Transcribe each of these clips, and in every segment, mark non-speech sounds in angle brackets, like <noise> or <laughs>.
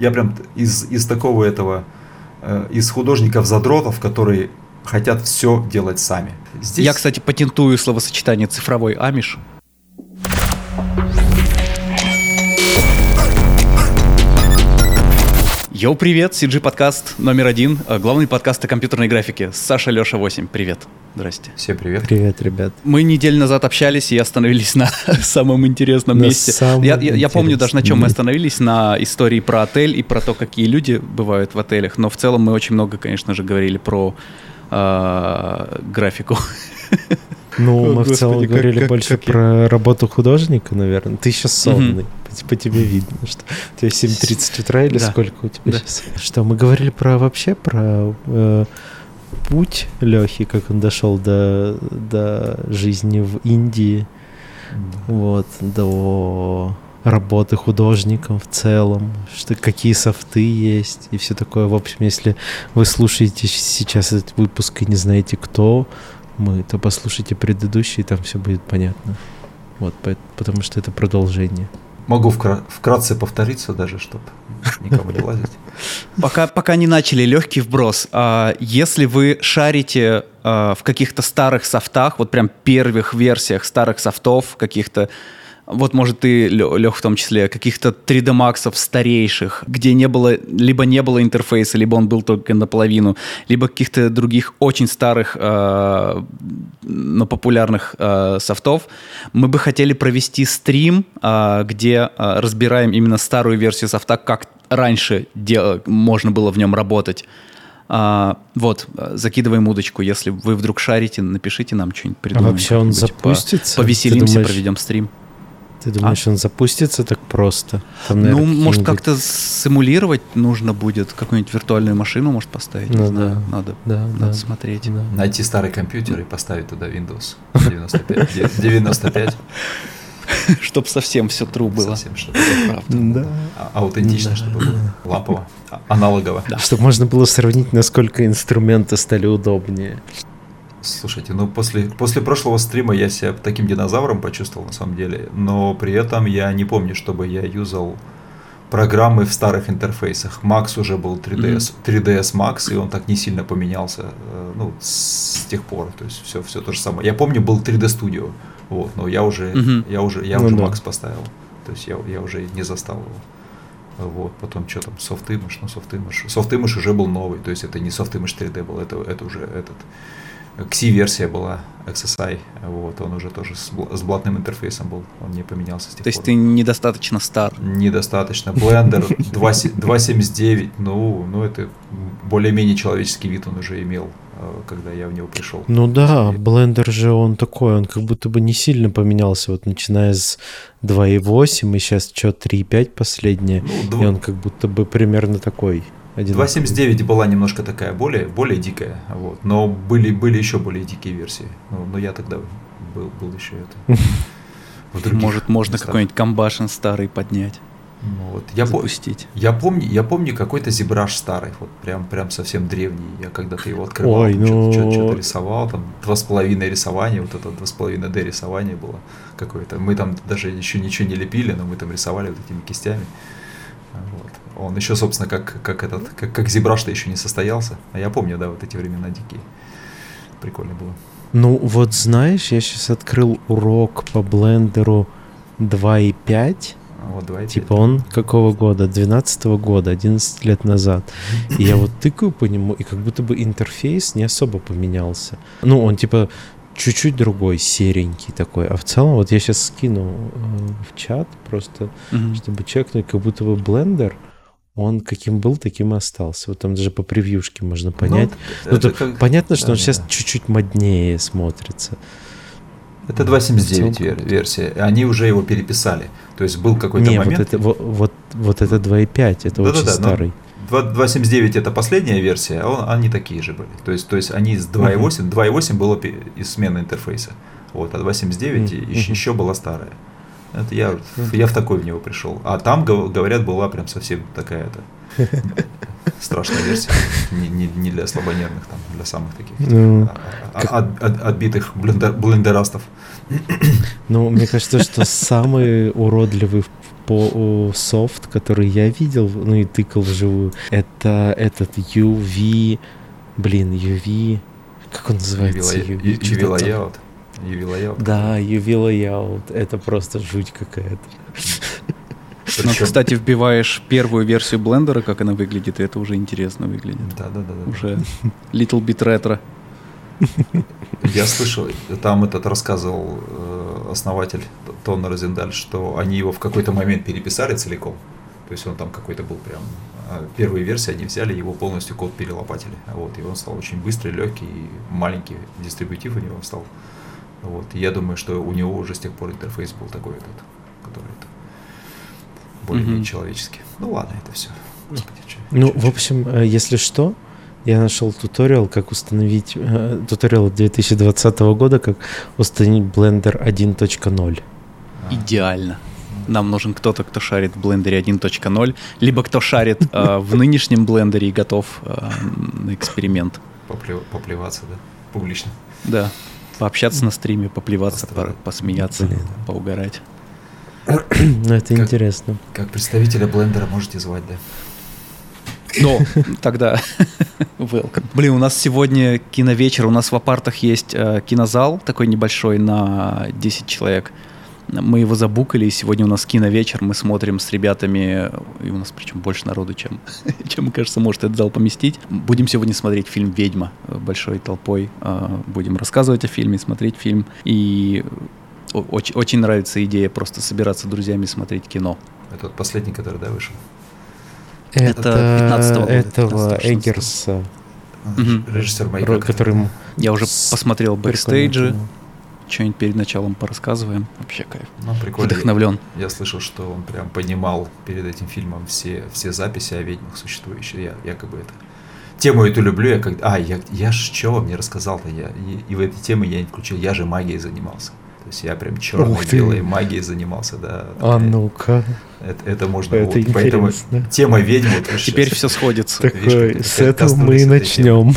я прям из, из такого этого, э, из художников-задротов, которые хотят все делать сами. Здесь... Я, кстати, патентую словосочетание цифровой амиш. Йоу, привет, CG подкаст номер один, э, главный подкаст о компьютерной графике. Саша Леша 8, привет. Здрасте. Всем привет. Привет, ребят. Мы неделю назад общались и остановились на <laughs> самом интересном на месте. Самом я, я, я помню даже на чем мы остановились, на истории про отель и про то, какие люди бывают в отелях. Но в целом мы очень много, конечно же, говорили про э, графику. Ну, мы Господи, в целом как, говорили как, больше как про я... работу художника, наверное. Ты сейчас сонный. Угу. По, тебе видно, что у тебя 7.30 утра или да. сколько у тебя да. сейчас? Что, мы говорили про вообще про э, путь Лехи, как он дошел до, до жизни в Индии, вот, до работы художником в целом, что какие софты есть и все такое. В общем, если вы слушаете сейчас этот выпуск и не знаете кто мы, то послушайте предыдущий, там все будет понятно. Вот, потому что это продолжение. Могу вкра- вкратце повториться даже, чтобы никому не лазить. Пока, пока не начали, легкий вброс. А, если вы шарите а, в каких-то старых софтах, вот прям первых версиях старых софтов, каких-то вот, может, ты, Лех, в том числе, каких-то 3D Max старейших, где не было, либо не было интерфейса, либо он был только наполовину, либо каких-то других очень старых, э, но популярных э, софтов, мы бы хотели провести стрим, э, где э, разбираем именно старую версию софта, как раньше дел- можно было в нем работать. А, вот, закидываем удочку. Если вы вдруг шарите, напишите нам что-нибудь, придумаем. А вообще он запустится? Повеселимся, думаешь... проведем стрим. Ты думаешь, а? он запустится так просто? Там, наверное, ну, может, как-то симулировать нужно будет, какую-нибудь виртуальную машину, может, поставить. Ну, не знаю, да. надо, да, надо да, смотреть. Да. Найти старый компьютер и поставить туда Windows 95. 95. Чтобы совсем все true было. Совсем, чтобы правда. Да. А, аутентично, чтобы было. Лампово. А, аналогово. Чтобы можно было сравнить, насколько инструменты стали удобнее. Слушайте, ну после, после прошлого стрима я себя таким динозавром почувствовал на самом деле, но при этом я не помню, чтобы я юзал программы в старых интерфейсах. Max уже был 3ds, 3ds Max, и он так не сильно поменялся э, ну, с тех пор. То есть все, все то же самое. Я помню, был 3D Studio, вот, но я уже, mm-hmm. я уже, я ну, уже да. Max поставил. То есть я, я уже не застал его. Вот, потом что там, софтимыш, ну софтимыш. Софтимыш уже был новый, то есть это не софтимыш 3D был, это, это уже этот Xi-версия была XSI, вот, он уже тоже с, с блатным интерфейсом был, он не поменялся с тех То есть ты недостаточно стар? Недостаточно. Blender <laughs> 2.79, ну, ну это более-менее человеческий вид он уже имел, э, когда я в него пришел. Ну да, Blender же он такой, он как будто бы не сильно поменялся, вот начиная с 2.8 и сейчас что, 3.5 последнее, ну, и он как будто бы примерно такой. 2.79 была немножко такая более, более дикая, вот, но были, были еще более дикие версии. Ну, но я тогда был, был еще это. <laughs> Может, можно какой-нибудь комбашен старый поднять. Ну, вот. я, запустить. По, я помню, я помню какой-то зебраж старый, вот прям, прям совсем древний. Я когда-то его открывал, Ой, ну... что-то, что-то рисовал, там два с половиной рисования, вот это два с половиной D рисование было какое-то. Мы там даже еще ничего не лепили, но мы там рисовали вот этими кистями. Вот. Он еще, собственно, как, как этот, как, как Зебраш-то еще не состоялся. А я помню, да, вот эти времена дикие. Прикольно было. Ну, вот знаешь, я сейчас открыл урок по блендеру 2.5. Вот 2.5. Типа он какого года? 12 -го года, 11 лет назад. <clears throat> И я вот тыкаю по нему, и как будто бы интерфейс не особо поменялся. Ну, он типа чуть-чуть другой, серенький такой. А в целом, вот я сейчас скину э, в чат просто, mm-hmm. чтобы чекнуть, как будто бы блендер — он каким был, таким и остался. Вот там даже по превьюшке можно ну, понять. Ну, это, как... Понятно, что да, он да. сейчас чуть-чуть моднее смотрится. Это 2.79 вер- версия. Они уже его переписали. То есть был какой-то Не, момент... Вот это, вот, вот, вот это 2.5, это да, очень да, да, старый. 2.79 это последняя версия, а он, они такие же были. То есть, то есть они с 2.8, uh-huh. 2.8 было из смены интерфейса. Вот, а 2.79 uh-huh. еще, еще была старая. Это я, я в такой в него пришел. А там, говорят, была прям совсем такая-то <laughs> страшная версия. Не, не, не для слабонервных, там, для самых таких ну, а, а, от, от, отбитых блендер, блендерастов. Ну, мне кажется, <laughs> что самый уродливый по софт, который я видел, ну и тыкал вживую, это этот UV, блин, UV, как он называется? UV, UV, UV Layout. UV Layout. Да, UV Layout. Это просто жуть какая-то. Ну, кстати, вбиваешь первую версию блендера, как она выглядит, и это уже интересно выглядит. Да, да, да. да. Уже little bit ретро. Я слышал, там этот рассказывал э, основатель Тон Розендаль, что они его в какой-то момент переписали целиком. То есть он там какой-то был прям... А первые версии они взяли, его полностью код перелопатили. Вот, и он стал очень быстрый, легкий, маленький дистрибутив у него стал. Вот, я думаю, что у него уже с тех пор интерфейс был такой этот, который более-менее mm-hmm. человеческий. Ну ладно, это все. Господи, что, ну, что, в общем? Э, если что, я нашел туториал, как установить, э, туториал 2020 года, как установить Blender 1.0. А. Идеально. Нам нужен кто-то, кто шарит в блендере 1.0, либо кто шарит э, <laughs> в нынешнем блендере и готов э, на эксперимент. Поплев, поплеваться, да? Публично. Да. Пообщаться на стриме, поплеваться, по, посмеяться, Блин. поугарать. Ну, это интересно. Как представителя блендера можете звать, да? Ну, тогда <laughs> welcome. Блин, у нас сегодня киновечер, у нас в апартах есть э, кинозал такой небольшой на 10 человек. Мы его забукали, и сегодня у нас киновечер, мы смотрим с ребятами, и у нас причем больше народу, чем, <laughs> чем кажется, может этот зал поместить. Будем сегодня смотреть фильм «Ведьма» большой толпой. Э, будем рассказывать о фильме, смотреть фильм. И очень, очень нравится идея просто собираться с друзьями и смотреть кино. Это вот последний, который, да, вышел? Это 15 года. Этого Эггерса. Угу. Режиссер Маяка. Которым... Я уже посмотрел бэкстейджи. Что-нибудь перед началом порассказываем. Вообще кайф. Ну, прикольно. Вдохновлен. Я, я слышал, что он прям поднимал перед этим фильмом все, все записи о ведьмах существующие. Я якобы это тему эту люблю, я как а, я, я ж что вам не рассказал-то, я, и, и в этой теме я не включил, я же магией занимался. То есть я прям черной белой магией занимался, да. А ну-ка. Это, это можно. Это вот, поэтому тема ведьмы. Теперь все сходится. Такой, с этого мы и начнем.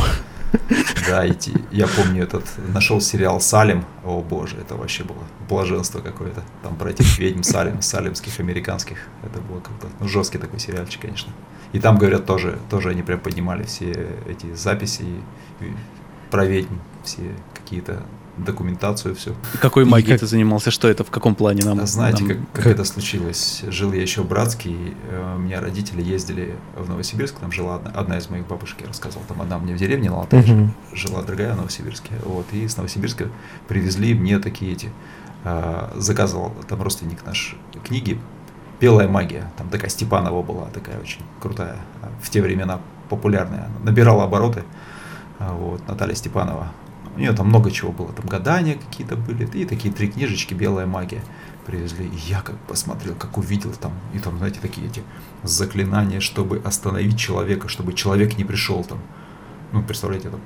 <laughs> Да, идти. Я помню этот, нашел сериал Салим. О боже, это вообще было блаженство какое-то. Там про этих ведьм Салим, салимских, американских. Это было круто. Ну, жесткий такой сериальчик, конечно. И там, говорят, тоже, тоже они прям поднимали все эти записи про ведьм, все какие-то документацию, все. Какой магией как... ты занимался? Что это? В каком плане нам? Знаете, нам... Как, как это случилось? Жил я еще в Братске, э, у меня родители ездили в Новосибирск, там жила одна, одна из моих бабушек, я рассказывал, там одна мне в деревне на Алтае угу. жила, другая в Новосибирске. Вот, и с Новосибирска привезли мне такие эти, э, заказывал там родственник наш книги «Белая магия», там такая Степанова была, такая очень крутая, в те времена популярная, набирала обороты, вот, Наталья Степанова, у нее там много чего было, там гадания какие-то были, и такие три книжечки «Белая магия» привезли. И я как посмотрел, как увидел там, и там, знаете, такие эти заклинания, чтобы остановить человека, чтобы человек не пришел там. Ну, представляете, там,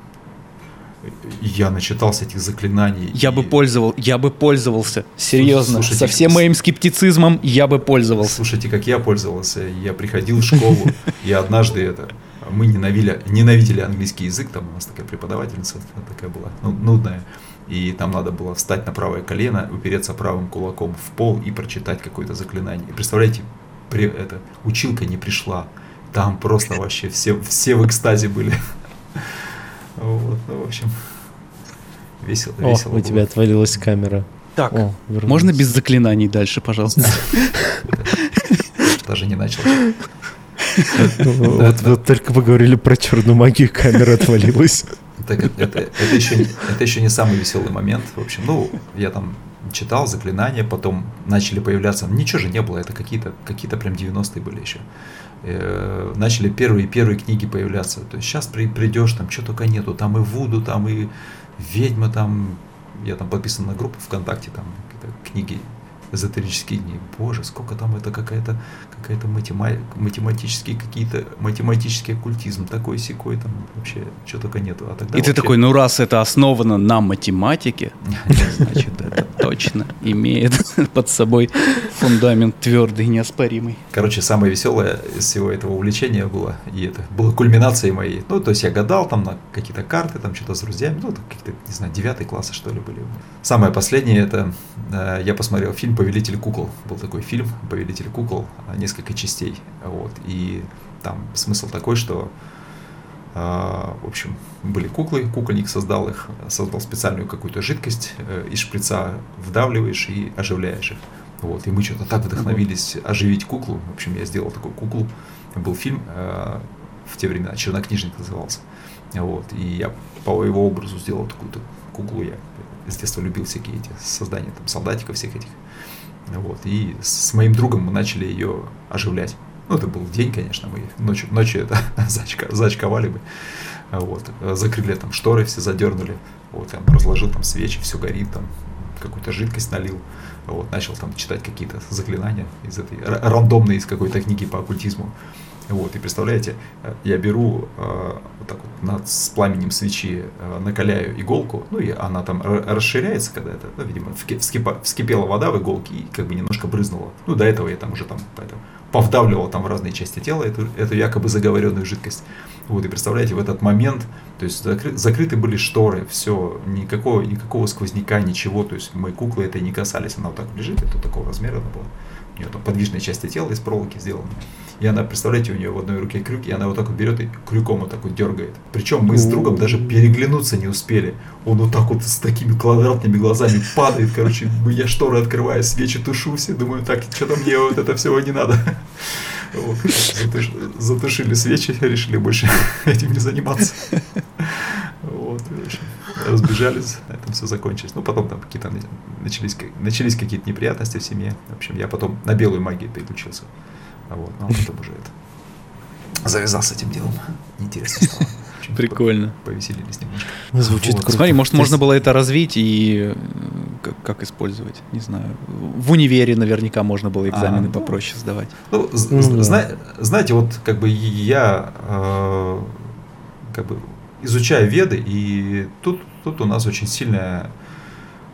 я начитался этих заклинаний. Я и... бы пользовал, я бы пользовался, серьезно, Слушайте, со всем моим скептицизмом я бы пользовался. Слушайте, как я пользовался, я приходил в школу, <laughs> и однажды это мы ненавидели, ненавидели английский язык, там у нас такая преподавательница такая была, ну, нудная, и там надо было встать на правое колено, упереться правым кулаком в пол и прочитать какое-то заклинание. И представляете, при, это, училка не пришла, там просто <laughs> вообще все, все в экстазе были. Вот, ну, в общем, весело, О, весело. у тебя отвалилась камера. Так, О, можно без заклинаний дальше, пожалуйста? <laughs> Даже не начал. Вот, только поговорили про черную магию, камера отвалилась. Так, это, это, еще, это еще не самый веселый момент. В общем, ну, я там читал заклинания, потом начали появляться. Ничего же не было, это какие-то какие прям 90-е были еще. Э, начали первые первые книги появляться. То есть сейчас при, придешь, там что только нету, там и Вуду, там и ведьма, там я там подписан на группу ВКонтакте, там книги эзотерические дни. Боже, сколько там это какая-то какая-то матема, математический какие-то математический оккультизм такой секой там вообще что только нету. А тогда И вообще... ты такой, ну раз это основано на математике, <laughs> значит это точно имеет <laughs> под собой Фундамент твердый, неоспоримый. Короче, самое веселое из всего этого увлечения было, и это было кульминацией моей. Ну, то есть я гадал там на какие-то карты, там что-то с друзьями, ну, какие-то, не знаю, девятые классы, что ли, были. Самое последнее, это э, я посмотрел фильм «Повелитель кукол». Был такой фильм «Повелитель кукол», несколько частей, вот, и там смысл такой, что а, в общем, были куклы, кукольник создал их, создал специальную какую-то жидкость, э, из шприца вдавливаешь и оживляешь их. Вот, и мы что-то так вдохновились оживить куклу. В общем, я сделал такую куклу. Был фильм э, в те времена, «Чернокнижник» назывался. Вот, и я по его образу сделал такую-то куклу. Я с детства любил всякие эти создания там, солдатиков всех этих. Вот, и с моим другом мы начали ее оживлять. Ну, это был день, конечно, мы ночью, ночью это <laughs> зачка, зачковали бы. Вот. Закрыли там шторы, все задернули. Вот, там разложил там свечи, все горит, там какую-то жидкость налил. Вот, начал там читать какие-то заклинания из этой рандомной из какой-то книги по оккультизму. Вот, и представляете, я беру э, вот так вот над, с пламенем свечи э, накаляю иголку, ну и она там расширяется, когда это, ну, видимо, вскипа, вскипела вода в иголке и как бы немножко брызнула. Ну, до этого я там уже там поэтому повдавливал там в разные части тела эту, эту якобы заговоренную жидкость. Вот, и представляете, в этот момент, то есть закры, закрыты были шторы, все, никакого, никакого сквозняка, ничего, то есть мои куклы это не касались, она вот так лежит, это такого размера она была. У нее там подвижная часть тела из проволоки сделана. И она, представляете, у нее в одной руке крюк, и она вот так вот берет и крюком вот так вот дергает. Причем мы с другом даже переглянуться не успели. Он вот так вот с такими квадратными глазами падает, короче, я шторы открываю, свечи тушу все, думаю, так, что-то мне вот это всего не надо. Вот. Затуш... Затушили свечи, решили больше <laughs> этим не заниматься. Вот, разбежались, на этом все закончилось. Ну, потом там какие-то начались, начались какие-то неприятности в семье. В общем, я потом на белую магию переключился. А вот, ну, а потом уже это завязал с этим делом. Интересно стало. Прикольно. Повеселились немножко. Звучит вот. Смотри, может, можно было это развить и как, как использовать? Не знаю. В универе наверняка можно было экзамены а, ну, попроще сдавать. Ну, ну, зна- знаете, вот как бы я э, как бы изучаю веды, и тут, тут у нас очень сильная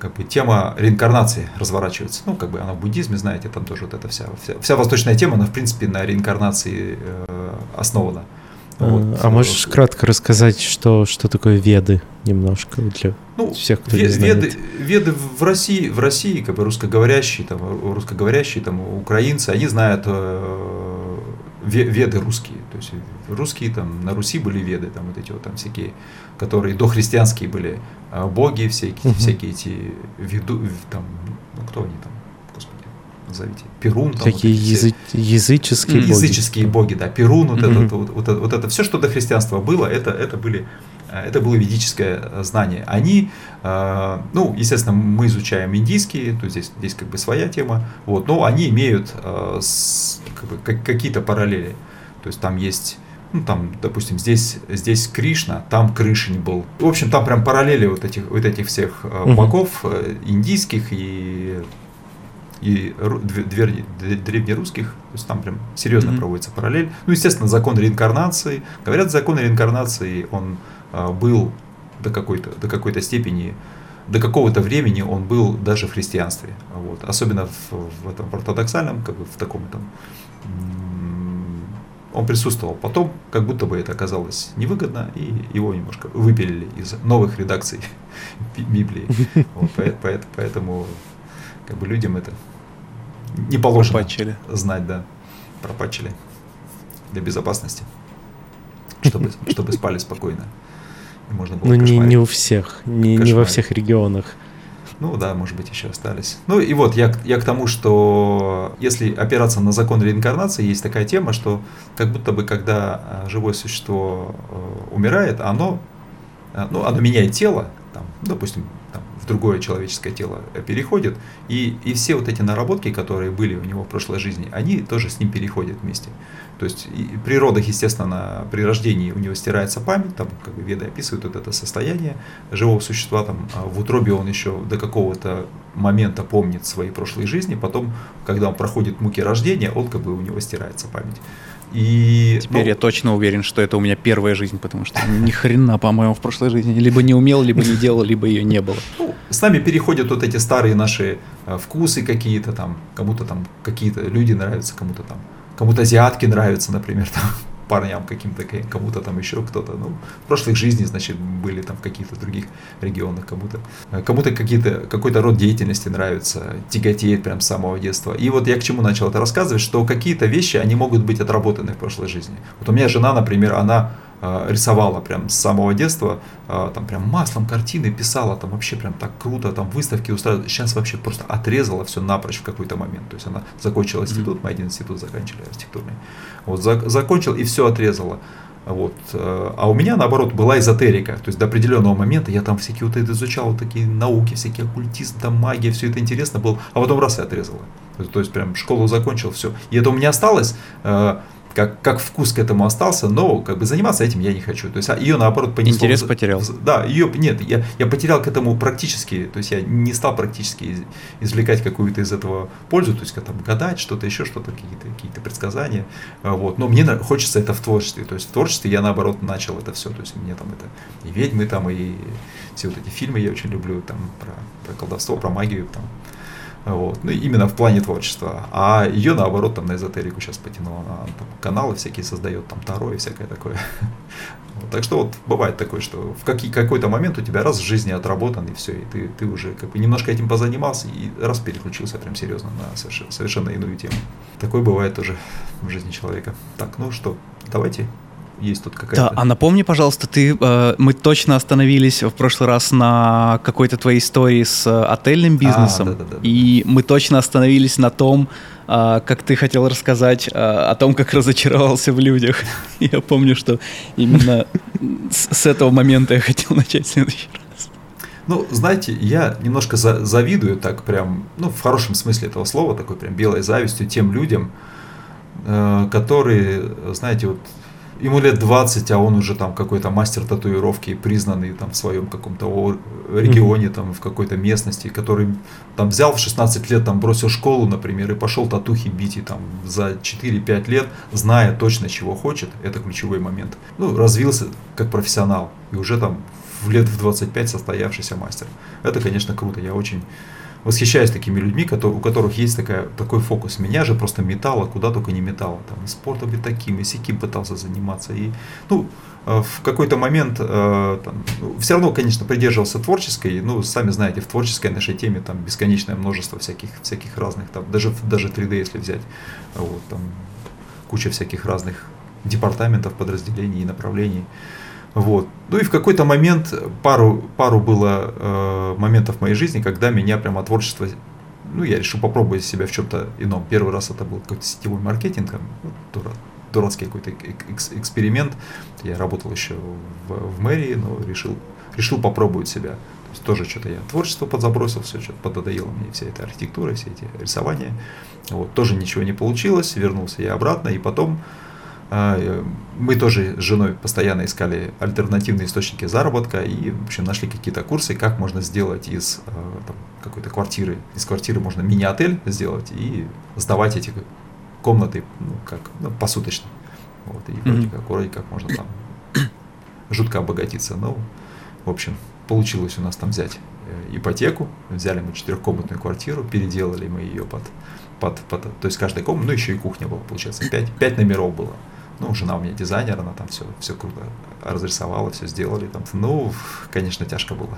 как бы тема реинкарнации разворачивается. Ну, как бы она в буддизме, знаете, там тоже вот эта вся, вся, вся восточная тема, она, в принципе, на реинкарнации э, основана. А, вот. А можешь кратко рассказать, что, что такое веды немножко для ну, всех, кто ве- не знает? Веды, веды в России, в России, как бы русскоговорящие, там, русскоговорящие, там, украинцы, они знают э, веды русские. То есть русские там на Руси были веды, там вот эти вот там всякие, которые дохристианские были боги, всякие, угу. всякие эти веду, там, ну кто они там, господи, назовите, Перун. Там, Такие вот язы, языческие боги. Языческие боги, да, Перун, вот, угу. это, вот, вот, вот это все, что до христианства было, это, это были это было ведическое знание. Они, а, ну, естественно, мы изучаем индийские, то есть здесь, здесь как бы своя тема, вот, но они имеют а, как бы, какие-то параллели. То есть там есть ну, там, допустим, здесь, здесь Кришна, там Крышень был. В общем, там прям параллели вот этих, вот этих всех богов, э, индийских и, и древнерусских. То есть там прям серьезно uh проводится параллель. Ну, естественно, закон реинкарнации. Говорят, закон реинкарнации, он а, был до какой-то, до какой-то степени до какого-то времени он был даже в христианстве. Вот. Особенно в, в этом в ортодоксальном, как бы в таком там он присутствовал. Потом, как будто бы это оказалось невыгодно, и его немножко выпилили из новых редакций <laughs> Библии. <laughs> Вот, поэтому как бы людям это не положено пропачили. знать, да, пропачили для безопасности, чтобы, <laughs> чтобы спали спокойно. можно было ну, не, не у всех, не, не во всех регионах. Ну да, может быть, еще остались. Ну и вот я, я к тому, что если опираться на закон реинкарнации, есть такая тема, что как будто бы когда а, живое существо э, умирает, оно, э, ну, оно меняет тело, там, допустим, в другое человеческое тело переходит, и, и все вот эти наработки, которые были у него в прошлой жизни, они тоже с ним переходят вместе. То есть и при родах, естественно, при рождении у него стирается память, там как бы веды описывают вот это состояние живого существа, там а в утробе он еще до какого-то момента помнит свои прошлые жизни, потом, когда он проходит муки рождения, он как бы у него стирается память. И, Теперь ну, я точно уверен, что это у меня первая жизнь, потому что ни хрена, по-моему, в прошлой жизни либо не умел, либо не делал, либо ее не было. Ну, с нами переходят вот эти старые наши э, вкусы какие-то там, кому-то там какие-то люди нравятся, кому-то там, кому-то азиатки нравятся, например, там, парням каким-то, кому-то там еще кто-то. Ну, в прошлых жизней, значит, были там в каких-то других регионах, кому-то кому-то какие-то, какой-то род деятельности нравится, тяготеет прям с самого детства. И вот я к чему начал это рассказывать, что какие-то вещи, они могут быть отработаны в прошлой жизни. Вот у меня жена, например, она Э, рисовала прям с самого детства, э, там прям маслом картины писала, там вообще прям так круто, там выставки устраивала. Сейчас вообще просто отрезала все напрочь в какой-то момент. То есть она закончила институт, мы один институт закончили архитектурный. Вот, закончил и все отрезала. Вот. Э, а у меня, наоборот, была эзотерика. То есть до определенного момента я там всякие вот это изучал, вот такие науки, всякие оккультизм, там магия, все это интересно было. А потом раз и отрезала. То есть прям школу закончил, все. И это у меня осталось как, как вкус к этому остался, но как бы заниматься этим я не хочу. То есть а ее наоборот понесло. Интерес потерял. Да, ее нет, я, я потерял к этому практически, то есть я не стал практически извлекать какую-то из этого пользу, то есть как там гадать, что-то еще, что-то, какие-то какие предсказания. А, вот. Но мне хочется это в творчестве. То есть в творчестве я наоборот начал это все. То есть мне там это и ведьмы, там, и все вот эти фильмы я очень люблю, там, про, про колдовство, про магию, там, вот. Ну, именно в плане творчества. А ее, наоборот, там на эзотерику сейчас потянула. Она там, каналы всякие создает, там Таро и всякое такое. <laughs> Вот. Так что вот бывает такое, что в какие, какой-то момент у тебя раз в жизни отработан, и все, и ты, ты уже как бы немножко этим позанимался, и раз переключился прям серьезно на совершенно, совершенно иную тему. Такое бывает тоже в жизни человека. Так, ну что, давайте есть тут какая-то... Да, а напомни, пожалуйста, ты, э, мы точно остановились в прошлый раз на какой-то твоей истории с э, отельным бизнесом, а, да, да, да, и мы точно остановились на том, э, как ты хотел рассказать э, о том, как разочаровался в людях. <laughs> Я помню, что именно с, этого момента я хотел <laughs> начать следующий раз. Ну, знаете, я немножко за завидую так прям, ну, в хорошем смысле этого слова, такой прям белой завистью тем людям, э, которые, знаете, вот ему лет 20, а он уже там какой-то мастер татуировки, признанный там в своем каком-то регионе, там в какой-то местности, который там взял в 16 лет, там бросил школу, например, и пошел татухи бить, и там за 4-5 лет, зная точно, чего хочет, это ключевой момент, ну, развился как профессионал, и уже там в лет в 25 состоявшийся мастер. Это, конечно, круто, я очень восхищаюсь такими людьми, у которых есть такая, такой фокус. Меня же просто метало, куда только не метало. Там, и спортом и таким, и сяким пытался заниматься. И, ну, э, в какой-то момент э, там, ну, все равно, конечно, придерживался творческой, ну, сами знаете, в творческой нашей теме там бесконечное множество всяких, всяких разных, там, даже, даже 3D, если взять, вот, там, куча всяких разных департаментов, подразделений и направлений. Вот. Ну и в какой-то момент, пару, пару было э, моментов в моей жизни, когда меня прямо творчество, ну я решил попробовать себя в чем-то ином. Первый раз это был какой-то сетевой маркетинг, ну, дурацкий какой-то эксперимент. Я работал еще в, в мэрии, но решил, решил попробовать себя. То есть тоже что-то я творчество подзабросил, все что-то пододоело мне, вся эта архитектура, все эти рисования. Вот, тоже ничего не получилось, вернулся я обратно, и потом мы тоже с женой постоянно искали альтернативные источники заработка и в общем, нашли какие-то курсы, как можно сделать из э, там, какой-то квартиры, из квартиры можно мини-отель сделать и сдавать эти комнаты ну, как ну, посуточно. Вот, и mm-hmm. вроде, как, вроде как можно там жутко обогатиться. Но, в общем, получилось у нас там взять э, ипотеку, взяли мы четырехкомнатную квартиру, переделали мы ее под, под, под то есть каждая комната, ну еще и кухня была, получается, пять, пять номеров было. Ну, жена у меня дизайнер, она там все, все круто разрисовала, все сделали. Там. Ну, конечно, тяжко было.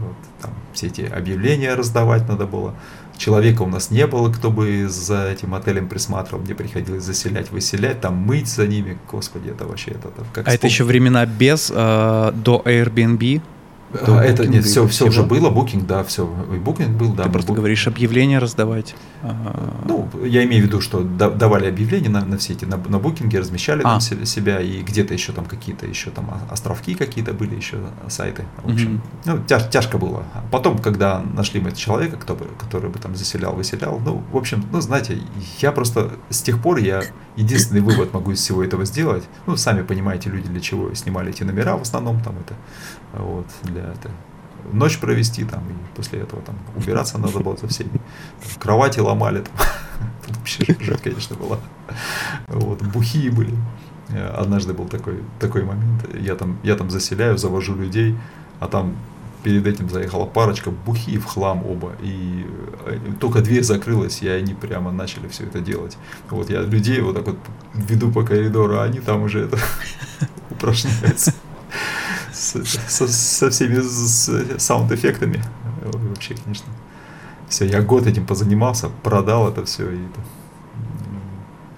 Вот, там все эти объявления раздавать надо было. Человека у нас не было, кто бы за этим отелем присматривал. Мне приходилось заселять, выселять, там мыть за ними. Господи, это вообще это, это как А это еще времена без, э, до Airbnb? А, это нет, все, все уже было, букинг, да, все. И букинг был, да. Ты просто говоришь объявления раздавать. Ну, я имею в виду, что давали объявления на, на все эти, на, на букинге, размещали а. там себя, и где-то еще там какие-то еще там островки какие-то были, еще сайты. В общем, mm ну, тяж, тяжко было. Потом, когда нашли мы человека, кто бы, который бы там заселял, выселял, ну, в общем, ну, знаете, я просто с тех пор я единственный вывод могу из всего этого сделать. Ну, сами понимаете, люди для чего снимали эти номера в основном там это вот, для это, ночь провести там, и после этого там убираться надо было за всеми. Там, кровати ломали там. <laughs> Вообще жесть, конечно, была. Вот, бухие были. Однажды был такой, такой момент. Я там, я там заселяю, завожу людей, а там перед этим заехала парочка, бухи в хлам оба. И э, только дверь закрылась, и они прямо начали все это делать. Вот я людей вот так вот веду по коридору, а они там уже это <laughs> упражняются со всеми саунд-эффектами. Вообще, конечно. Все, я год этим позанимался, продал это все и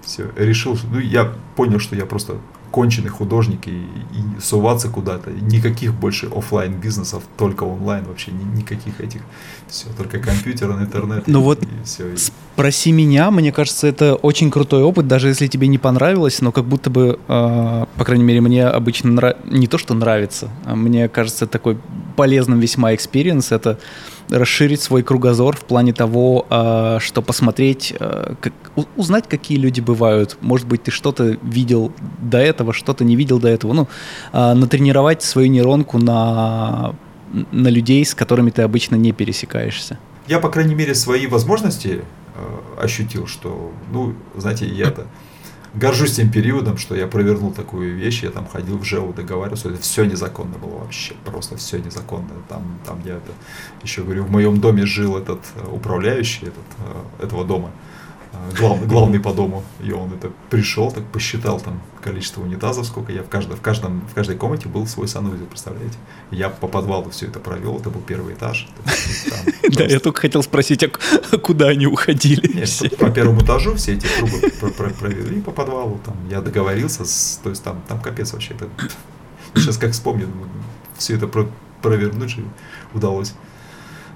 все, решил, ну, я понял, что я просто конченый художник и, и суваться куда-то. Никаких больше офлайн бизнесов, только онлайн вообще, ни, никаких этих. Все, только компьютер, интернет. Ну вот, все. спроси меня, мне кажется, это очень крутой опыт, даже если тебе не понравилось, но как будто бы, э, по крайней мере, мне обычно нрав... не то, что нравится, а мне кажется, такой полезным весьма experience, это расширить свой кругозор в плане того, а, что посмотреть, а, как, узнать, какие люди бывают. Может быть, ты что-то видел до этого, что-то не видел до этого. Ну, а, натренировать свою нейронку на, на людей, с которыми ты обычно не пересекаешься. Я, по крайней мере, свои возможности ощутил, что, ну, знаете, я-то горжусь тем периодом, что я провернул такую вещь, я там ходил в ЖЭУ, договаривался, это все незаконно было вообще, просто все незаконно. Там, там я это, еще говорю, в моем доме жил этот э, управляющий этот, э, этого дома, главный, главный по дому. И он это пришел, так посчитал там количество унитазов, сколько я в каждом, в каждом, в каждой комнате был свой санузел, представляете? Я по подвалу все это провел, это был первый этаж. <laughs> Да, я только хотел спросить, а куда они уходили? По первому этажу все эти трубы провели по подвалу, там я договорился, то есть там, там капец вообще. Сейчас как вспомню, все это провернуть удалось.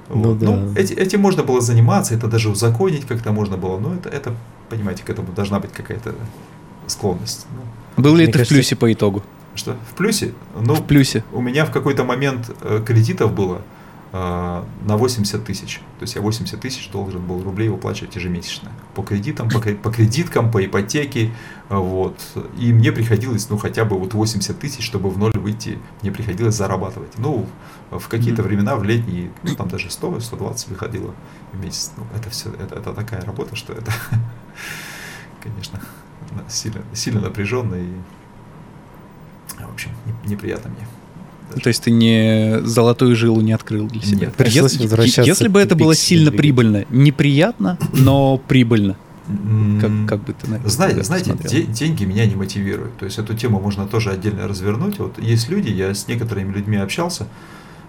Ну, вот. да. ну, эти, этим можно было заниматься, это даже узаконить как-то можно было, но это, это понимаете, к этому должна быть какая-то склонность. Ну, Был ли ты кажется... в плюсе по итогу? Что? В плюсе? Ну, в плюсе. У меня в какой-то момент э, кредитов было э, на 80 тысяч. То есть я 80 тысяч должен был рублей выплачивать ежемесячно. По кредитам, по, по кредиткам, по ипотеке. Вот. И мне приходилось, ну, хотя бы вот 80 тысяч, чтобы в ноль выйти, мне приходилось зарабатывать. Ну, в какие-то mm-hmm. времена, в летние, ну, там даже 100-120 выходило в месяц. Ну, это все, это, это такая работа, что это, <laughs> конечно, сильно, сильно напряженно и, в общем, неприятно мне. Даже. То есть ты не золотую жилу не открыл для себя? Нет, пришлось если, возвращаться если бы это было сильно прибыльно, неприятно, но прибыльно, как, как бы ты на это Знаете, знаете деньги меня не мотивируют. То есть эту тему можно тоже отдельно развернуть. Вот есть люди, я с некоторыми людьми общался,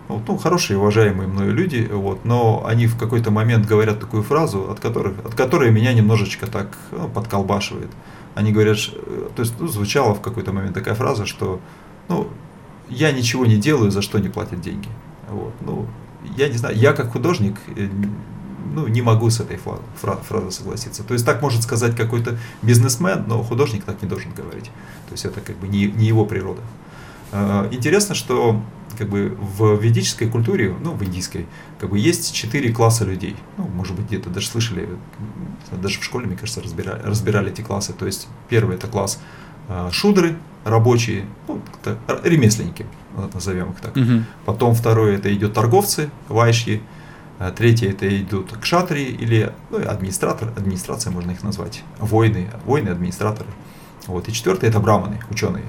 ну, ну, хорошие, уважаемые мною люди, вот, но они в какой-то момент говорят такую фразу, от, которых, от которой меня немножечко так ну, подколбашивает. Они говорят, э, то есть ну, звучала в какой-то момент такая фраза, что ну, я ничего не делаю, за что не платят деньги. Вот, ну, я не знаю, я как художник э, ну, не могу с этой фразой согласиться. То есть так может сказать какой-то бизнесмен, но художник так не должен говорить. То есть это как бы не, не его природа. Э, интересно, что как бы в ведической культуре, ну, в индийской, как бы есть четыре класса людей. Ну, может быть, где-то даже слышали, даже в школе, мне кажется, разбирали, разбирали эти классы. То есть первый это класс э, шудры, рабочие, ну, ремесленники, назовем их так. Угу. Потом второй это идет торговцы, вайши. Э, третий это идут кшатри или ну, администратор, администрация можно их назвать, воины, воины, администраторы. Вот. И четвертый это браманы, ученые.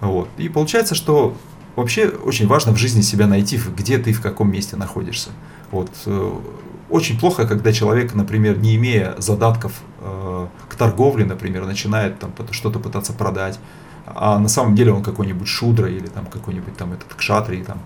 Вот. И получается, что вообще очень важно в жизни себя найти, где ты в каком месте находишься. Вот. Э, очень плохо, когда человек, например, не имея задатков э, к торговле, например, начинает там что-то пытаться продать, а на самом деле он какой-нибудь шудра или там какой-нибудь там этот кшатри там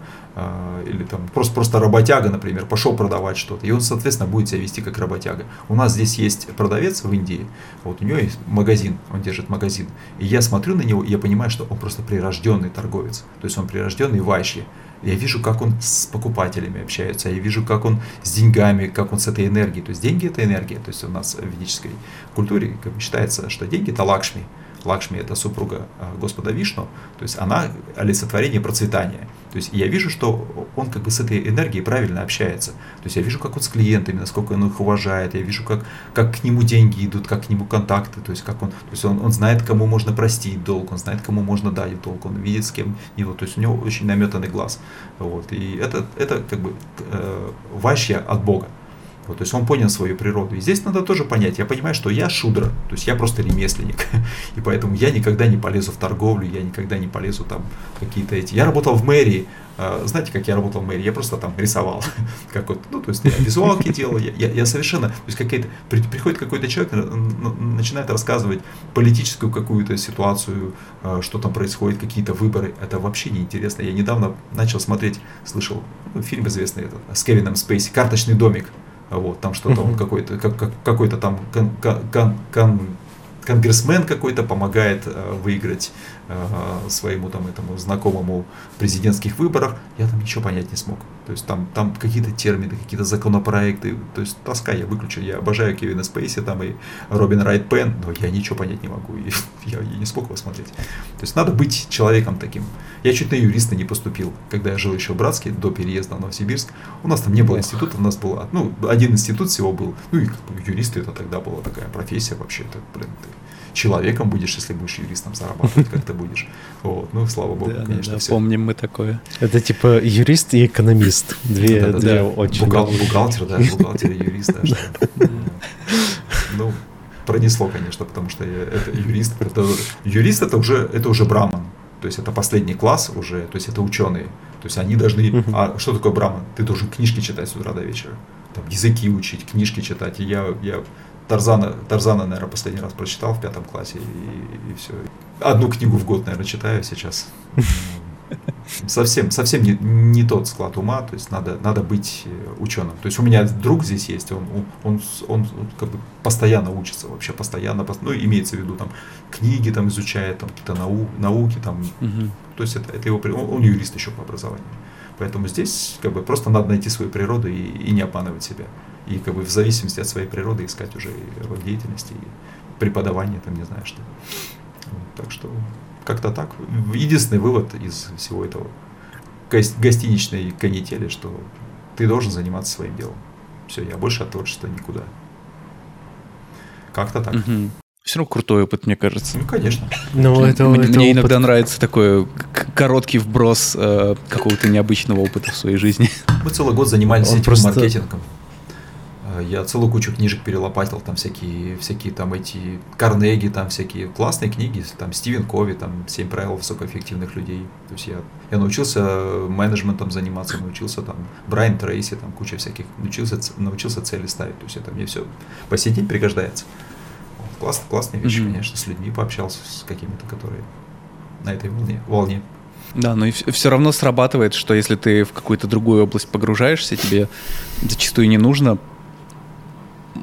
или там просто просто работяга, например, пошел продавать что-то, и он, соответственно, будет себя вести как работяга. У нас здесь есть продавец в Индии, вот у него есть магазин, он держит магазин, и я смотрю на него, и я понимаю, что он просто прирожденный торговец, то есть он прирожденный вайши. Я вижу, как он с покупателями общается, я вижу, как он с деньгами, как он с этой энергией. То есть деньги это энергия. То есть у нас в ведической культуре как бы считается, что деньги это лакшми. Лакшми это супруга а, Господа Вишну, то есть она олицетворение процветания. То есть я вижу, что он как бы с этой энергией правильно общается. То есть я вижу, как он с клиентами, насколько он их уважает, я вижу, как, как к нему деньги идут, как к нему контакты, то есть как он, то есть он, он знает, кому можно простить долг, он знает, кому можно дать долг, он видит, с кем его, то есть у него очень наметанный глаз. Вот. И это, это как бы э, ващья от Бога. Вот, то есть он понял свою природу. И здесь надо тоже понять, я понимаю, что я шудра, то есть я просто ремесленник, <laughs> и поэтому я никогда не полезу в торговлю, я никогда не полезу там какие-то эти... Я работал в мэрии, а, знаете, как я работал в мэрии? Я просто там рисовал. <laughs> как вот, ну, то есть я визуалки делал, я, я, совершенно, то есть какие-то, при, приходит какой-то человек, начинает рассказывать политическую какую-то ситуацию, а, что там происходит, какие-то выборы. Это вообще не интересно. Я недавно начал смотреть, слышал, ну, фильм известный этот, с Кевином Спейси, «Карточный домик». Вот, там что-то он какой-то, как, как, какой-то там кон, кон, кон, конгрессмен какой-то помогает э, выиграть э, своему там этому знакомому в президентских выборах, я там ничего понять не смог. То есть там, там какие-то термины, какие-то законопроекты, то есть тоска я выключу. Я обожаю Кевина Спейси там и Робин Райт Пен, но я ничего понять не могу, <laughs> и я, я не смог его смотреть. То есть надо быть человеком таким. Я чуть на юриста не поступил, когда я жил еще в Братске, до переезда в Новосибирск. У нас там не было института, у нас был, ну, один институт всего был, ну и как бы, юристы это тогда была такая профессия вообще, это, блин, ты человеком будешь, если будешь юристом зарабатывать, как ты будешь. Вот, ну, слава богу, да, конечно, да, все. Помним мы такое. Это типа юрист и экономист. Две, да, да, две да. очень... Бухгал, бухгалтер, да, бухгалтер и юрист, да. <laughs> Ну, пронесло, конечно, потому что я, это юрист. Это, юрист это уже, это уже браман. То есть это последний класс уже, то есть это ученые. То есть они должны... А что такое браман? Ты должен книжки читать с утра до вечера. Там языки учить, книжки читать. И я, я Тарзана, Тарзана, наверное, последний раз прочитал в пятом классе, и, и все. Одну книгу в год, наверное, читаю сейчас. <laughs> Совсем, совсем не, не тот склад ума, то есть надо, надо быть э, ученым. То есть у меня друг здесь есть, он, он, он, он как бы постоянно учится, вообще постоянно, ну, имеется в виду, там, книги там изучает, там, какие-то нау, науки, там, угу. то есть это, это его, он, он юрист еще по образованию. Поэтому здесь как бы просто надо найти свою природу и, и не обманывать себя и как бы в зависимости от своей природы искать уже и род деятельности, и преподавание, там не знаю что. Вот, так что как-то так. Единственный вывод из всего этого гостиничной канители, что ты должен заниматься своим делом. Все, я больше от творчества никуда. Как-то так. Угу. Все равно крутой опыт, мне кажется. Ну, конечно. Но это, мне это мне опыт... иногда нравится такой короткий вброс э, какого-то необычного опыта в своей жизни. Мы целый год занимались Он этим просто... маркетингом. Я целую кучу книжек перелопатил, там всякие, всякие там эти Карнеги, там всякие классные книги, там Стивен Кови, там «Семь правил высокоэффективных людей». То есть я, я научился менеджментом заниматься, научился там Брайан Трейси, там куча всяких, научился, научился цели ставить. То есть это мне все по сей день пригождается. Вот, класс, классные вещи, mm-hmm. конечно, с людьми пообщался, с какими-то, которые на этой волне. волне. Да, но и все равно срабатывает, что если ты в какую-то другую область погружаешься, тебе зачастую не нужно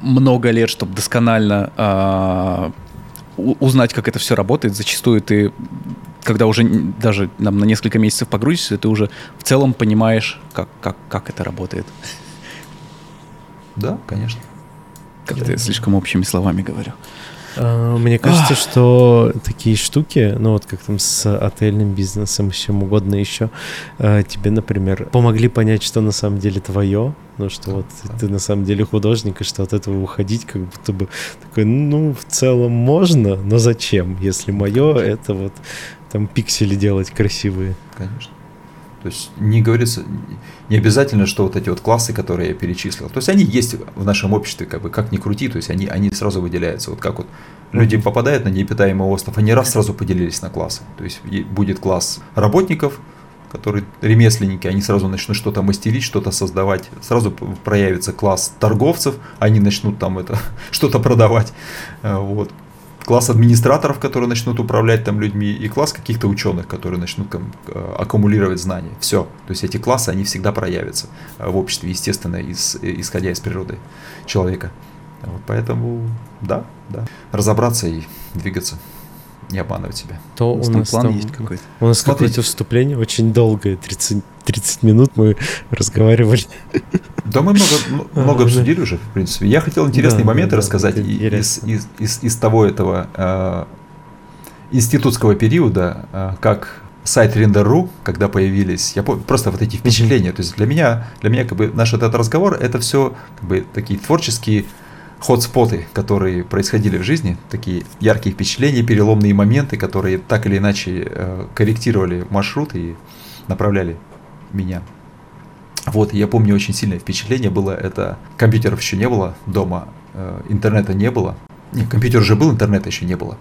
много лет, чтобы досконально э, узнать, как это все работает. Зачастую ты, когда уже даже нам на несколько месяцев погрузишься, ты уже в целом понимаешь, как, как, как это работает. Да, конечно. Как-то я слишком общими словами говорю. А, мне кажется, что такие штуки, ну вот как там с отельным бизнесом, с чем угодно еще, а, тебе, например, помогли понять, что на самом деле твое, ну что вот ты на самом деле художник, и что от этого уходить как будто бы такой, ну в целом можно, но зачем, если мое это вот там пиксели делать красивые. Конечно. То есть не говорится, не обязательно, что вот эти вот классы, которые я перечислил, то есть они есть в нашем обществе, как бы как ни крути, то есть они, они сразу выделяются. Вот как вот люди попадают на необитаемый остров, они раз сразу поделились на классы. То есть будет класс работников, которые ремесленники, они сразу начнут что-то мастерить, что-то создавать. Сразу проявится класс торговцев, они начнут там это <laughs> что-то продавать. Вот класс администраторов, которые начнут управлять там людьми, и класс каких-то ученых, которые начнут там, э, аккумулировать знания. Все. То есть эти классы, они всегда проявятся э, в обществе, естественно, из, э, исходя из природы человека. Вот поэтому, да, да. Разобраться и двигаться не обманывать себя. То у нас, у нас план там, есть какой-то. У нас какое-то вступление очень долгое, 30, 30 минут мы разговаривали. Да мы много, много обсудили уже, в принципе. Я хотел интересные да, моменты да, рассказать из, из, из, из того этого э, институтского периода, э, как сайт Render.ru, когда появились, я помню, просто вот эти впечатления. То есть для меня, для меня как бы наш этот разговор, это все как бы такие творческие хотспоты, которые происходили в жизни, такие яркие впечатления, переломные моменты, которые так или иначе э, корректировали маршрут и направляли меня Вот, я помню, очень сильное впечатление было, это компьютеров еще не было дома, э, интернета не было. Не, компьютер уже был, интернета еще не было.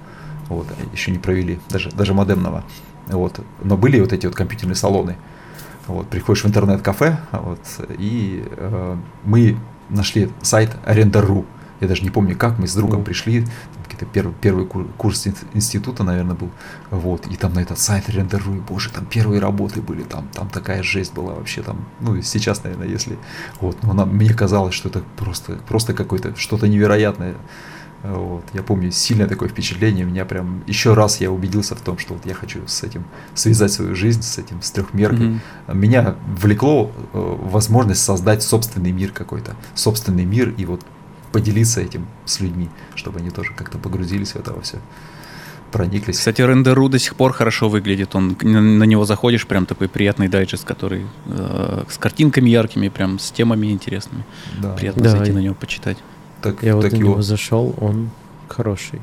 Вот, еще не провели, даже, даже модемного. Вот, но были вот эти вот компьютерные салоны. Вот, приходишь в интернет-кафе, вот, и э, мы нашли сайт Аренда.ру. Я даже не помню, как мы с другом mm. пришли, какой-то первый, первый курс института, наверное, был. Вот, и там на этот сайт Аренда.ру, боже, там первые работы были, там, там такая жесть была вообще там. Ну, сейчас, наверное, если. Вот, но нам, мне казалось, что это просто, просто какое-то что-то невероятное. Вот. Я помню сильное такое впечатление. Меня прям еще раз я убедился в том, что вот я хочу с этим связать свою жизнь, с этим, с трехмеркой. Mm-hmm. Меня влекло э, возможность создать собственный мир какой-то. Собственный мир и вот поделиться этим с людьми, чтобы они тоже как-то погрузились в это во все прониклись. Кстати, рендеру до сих пор хорошо выглядит. Он на, него заходишь, прям такой приятный дайджест, который э, с картинками яркими, прям с темами интересными. Да. Приятно да, зайти и... на него почитать. Так, Я так вот на его... него зашел, он хороший.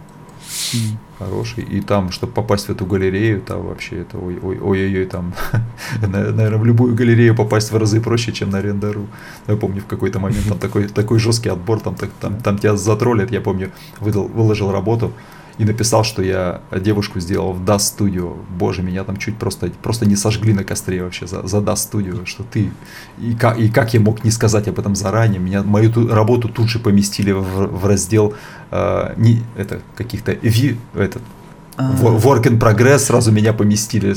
Mm. Хороший. И там, чтобы попасть в эту галерею, там вообще это ой-ой-ой, там, <laughs> наверное, в любую галерею попасть в разы проще, чем на рендеру. Я помню, в какой-то момент там такой, такой жесткий отбор, там, там, там тебя затроллят, я помню, выдал, выложил работу, и написал, что я девушку сделал в Dust Studio. Боже, меня там чуть просто, просто не сожгли на костре вообще за, за Dust Studio, что ты... И как, и как я мог не сказать об этом заранее? Меня, мою ту, работу тут же поместили в, в раздел э, не, это, каких-то... Ви, этот, work in progress, сразу меня поместили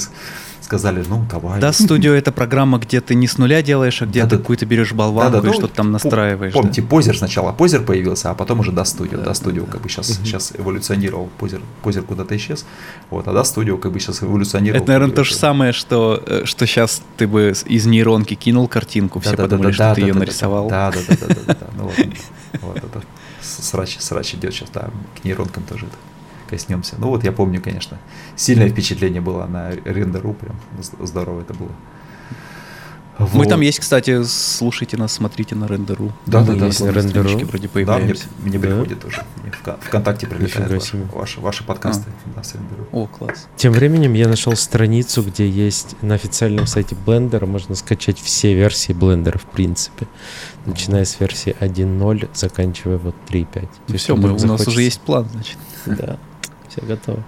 сказали, ну, давай. Да, студио это программа, где ты не с нуля делаешь, а где да, ты какую-то берешь болванку да, да, и ну, что-то там настраиваешь. Помните, да? позер сначала, позер появился, а потом уже до студио. Да, студио как бы сейчас, угу. сейчас эволюционировал, позер, позер куда-то исчез, вот, а до студио как бы сейчас эволюционировал. Это, наверное, то же самое, что, э, что сейчас ты бы из нейронки кинул картинку, все да, подумали, да, что да, ты да, ее да, нарисовал. Да, да, да, да, да, да, ну вот, вот это срач, срач идет сейчас, да, к нейронкам тоже это коснемся. Ну вот я помню, конечно, сильное впечатление было на рендеру, прям здорово это было. Вот. Мы там есть, кстати, слушайте нас, смотрите на рендеру. Да, да, да, есть на рендеру. вроде появляемся. Да, мне, мне да? приходит тоже. Мне в ВКонтакте прилетают ваши, ваши, подкасты а. да, с рендеру. О, класс. Тем временем я нашел страницу, где есть на официальном сайте Blender можно скачать все версии Blender в принципе. Начиная с версии 1.0, заканчивая вот 3.5. Ну все, мы, у нас уже есть план, значит. Да все готово.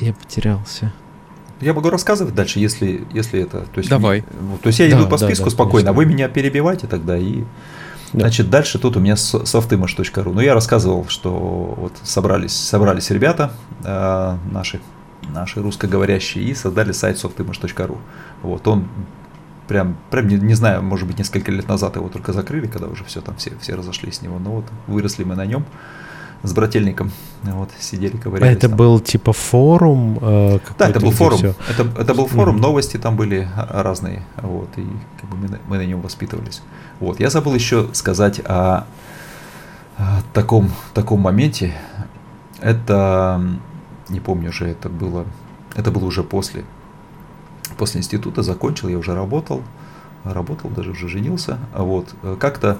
Я потерялся. Я могу рассказывать дальше, если, если это. То есть, Давай. Ну, то есть я да, иду по списку да, спокойно, конечно. а вы меня перебивайте тогда и. Да. Значит, дальше тут у меня softimage.ru. Ну, я рассказывал, что вот собрались, собрались ребята э, наши, наши русскоговорящие и создали сайт softimage.ru. Вот он прям, прям не, не знаю, может быть, несколько лет назад его только закрыли, когда уже все там все, все разошлись с него. Но вот выросли мы на нем с брательником. Вот, сидели, ковырялись. А это там. был типа форум? Э, да, это был форум. Это, это был форум, mm-hmm. новости там были разные. Вот, и как бы мы, мы на нем воспитывались. Вот, я забыл еще сказать о, о таком, таком моменте. Это, не помню уже, это было, это было уже после, после института, закончил, я уже работал, работал, даже уже женился. Вот, как-то,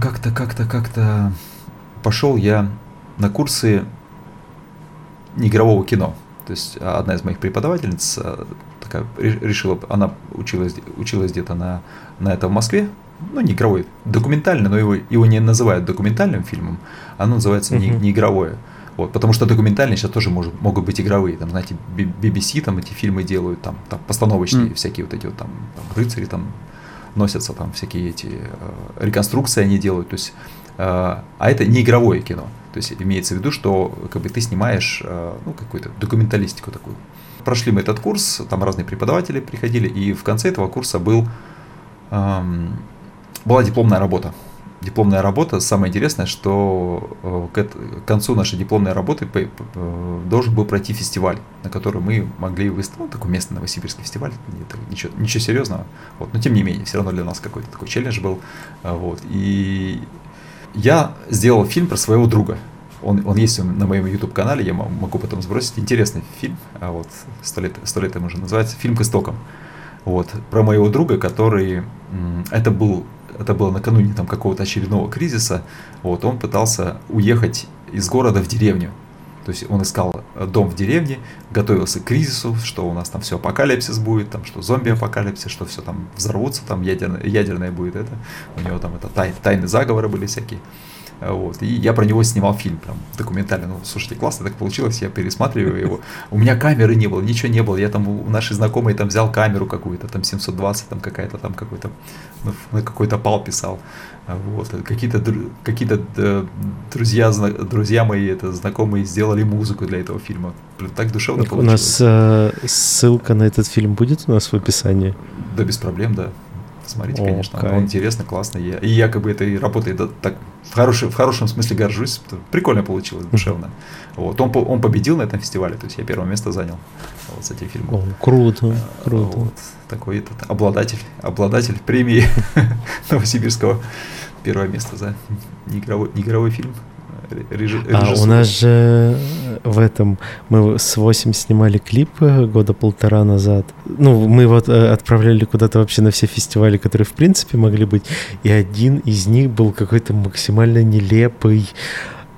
как-то, как-то, как-то пошел я на курсы неигрового кино. То есть а, одна из моих преподавательниц а, такая решила, она училась, училась где-то на, на это в Москве, ну, не игровой, документальный, но его, его не называют документальным фильмом, оно называется не, не игровое. Вот, потому что документальные сейчас тоже может, могут быть игровые. Там, знаете, BBC там эти фильмы делают, там, там постановочные mm. всякие вот эти вот там, там рыцари там носятся, там всякие эти э, реконструкции они делают. То есть а это не игровое кино. То есть имеется в виду, что как бы, ты снимаешь а, ну, какую-то документалистику такую. Прошли мы этот курс, там разные преподаватели приходили, и в конце этого курса был, эм, была дипломная работа. Дипломная работа, самое интересное, что э, к, к концу нашей дипломной работы э, должен был пройти фестиваль, на который мы могли выступить, ну, такой местный новосибирский фестиваль, это ничего, ничего серьезного, вот, но тем не менее, все равно для нас какой-то такой челлендж был, вот, и я сделал фильм про своего друга. Он, он есть на моем YouTube-канале, я могу потом сбросить. Интересный фильм, а вот сто лет, сто лет ему уже называется, фильм к истокам. Вот, про моего друга, который, это был, это было накануне там какого-то очередного кризиса, вот, он пытался уехать из города в деревню. То есть он искал э, дом в деревне, готовился к кризису, что у нас там все апокалипсис будет, там что зомби-апокалипсис, что все там взорвутся, там ядерное, ядерное будет это. У него там это тай, тайны заговоры были всякие. Вот. И я про него снимал фильм, прям документально. Ну, слушайте, классно так получилось, я пересматриваю его. У меня камеры не было, ничего не было. Я там у нашей знакомой там взял камеру какую-то, там 720, там какая-то там какой-то, ну, какой-то пал писал. Вот. Какие-то какие друзья, друзья мои, это знакомые сделали музыку для этого фильма. Так душевно получилось. У нас э, ссылка на этот фильм будет у нас в описании? Да, без проблем, да. Смотрите, О, конечно, кай. он интересно, классно. И, и якобы это и работает так в, хороший, в хорошем смысле горжусь. Прикольно получилось, душевно. Вот. Он, он победил на этом фестивале, то есть я первое место занял вот, с этим фильмом. О, круто, круто. Вот. Такой этот обладатель, обладатель премии <laughs> Новосибирского первое место за неигровой, неигровой фильм. А у нас же в этом мы с 8 снимали клип э, года полтора назад. Ну, мы вот э, отправляли куда-то вообще на все фестивали, которые в принципе могли быть, и один из них был какой-то максимально нелепый.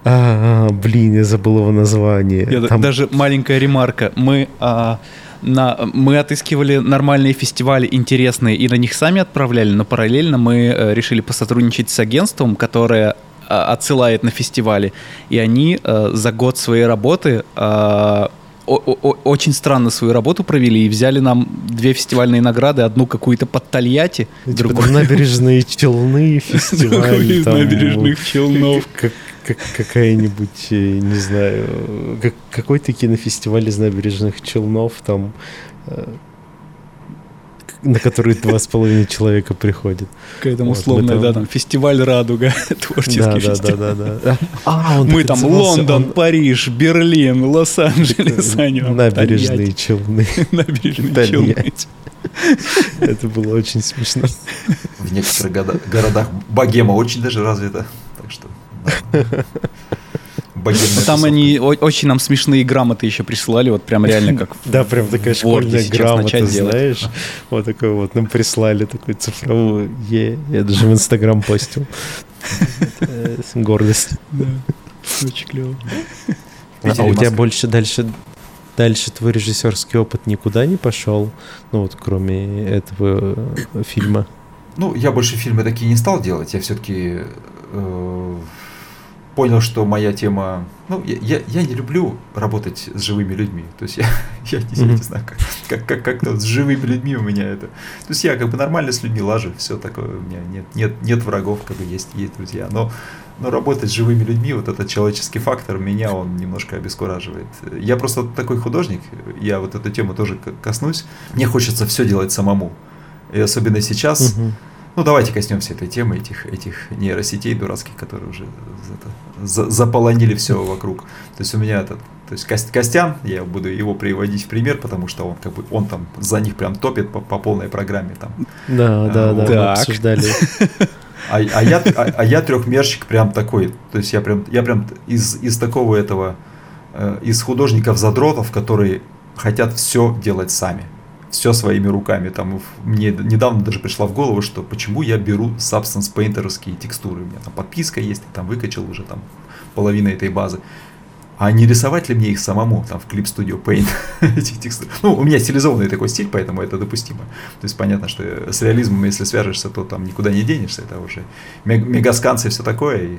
А, блин, я забыл его название. Я, Там... Даже маленькая ремарка. Мы а, на, мы отыскивали нормальные фестивали, интересные, и на них сами отправляли, но параллельно мы э, решили посотрудничать с агентством, которое а, отсылает на фестивали, и они э, за год своей работы э, очень странно свою работу провели и взяли нам две фестивальные награды, одну какую-то под Тольятти, ну, типа другую... Набережные Челны <laughs> фестиваль. Из набережных Челнов. Какая-нибудь, э, не знаю, какой-то кинофестиваль из набережных Челнов, там на который два с половиной человека приходят. Какая там условная, да, там фестиваль «Радуга», <laughs> творческий фестиваль. Да, да, да. А, мы там Лондон, Париж, Берлин, Лос-Анджелес, Набережные Челны. <laughs> Набережные Челны. Это было очень смешно. В некоторых городах богема очень даже развита. Там они очень нам смешные грамоты еще прислали, вот прям реально как <laughs> Да, прям такая школьная грамота, знаешь. Вот такой вот нам прислали такую цифровую. Е, я даже в Инстаграм постил. <laughs> Гордость. Да, очень клево. А у тебя больше дальше дальше твой режиссерский опыт никуда не пошел, ну вот кроме этого э, фильма? Ну, я больше фильмы такие не стал делать, я все-таки э, понял, что моя тема... Ну, я, я, я не люблю работать с живыми людьми. То есть я, <laughs> я, не, mm-hmm. не знаю, как, как, как, как-то с живыми людьми у меня это... То есть я как бы нормально с людьми лажу, все такое, у меня нет, нет, нет врагов, как бы есть, есть друзья. Но, но работать с живыми людьми, вот этот человеческий фактор, меня он немножко обескураживает. Я просто такой художник, я вот эту тему тоже коснусь. Мне хочется все делать самому. И особенно сейчас... Mm-hmm ну, давайте коснемся этой темы, этих, этих нейросетей дурацких, которые уже это, за, заполонили все вокруг. То есть у меня этот, то есть Костян, я буду его приводить в пример, потому что он как бы он там за них прям топит по, по полной программе там. Да, а, да, вот. да, обсуждали. <laughs> А, а я, а, а я трехмерщик прям такой, то есть я прям, я прям из, из такого этого, э, из художников задротов, которые хотят все делать сами все своими руками. Там мне недавно даже пришла в голову, что почему я беру Substance Painterские текстуры. У меня там подписка есть, там выкачал уже там половина этой базы. А не рисовать ли мне их самому, там, в Clip Studio Paint, <laughs> эти текстуры? Ну, у меня стилизованный такой стиль, поэтому это допустимо. То есть, понятно, что с реализмом, если свяжешься, то там никуда не денешься, это уже мегасканцы и все такое. И,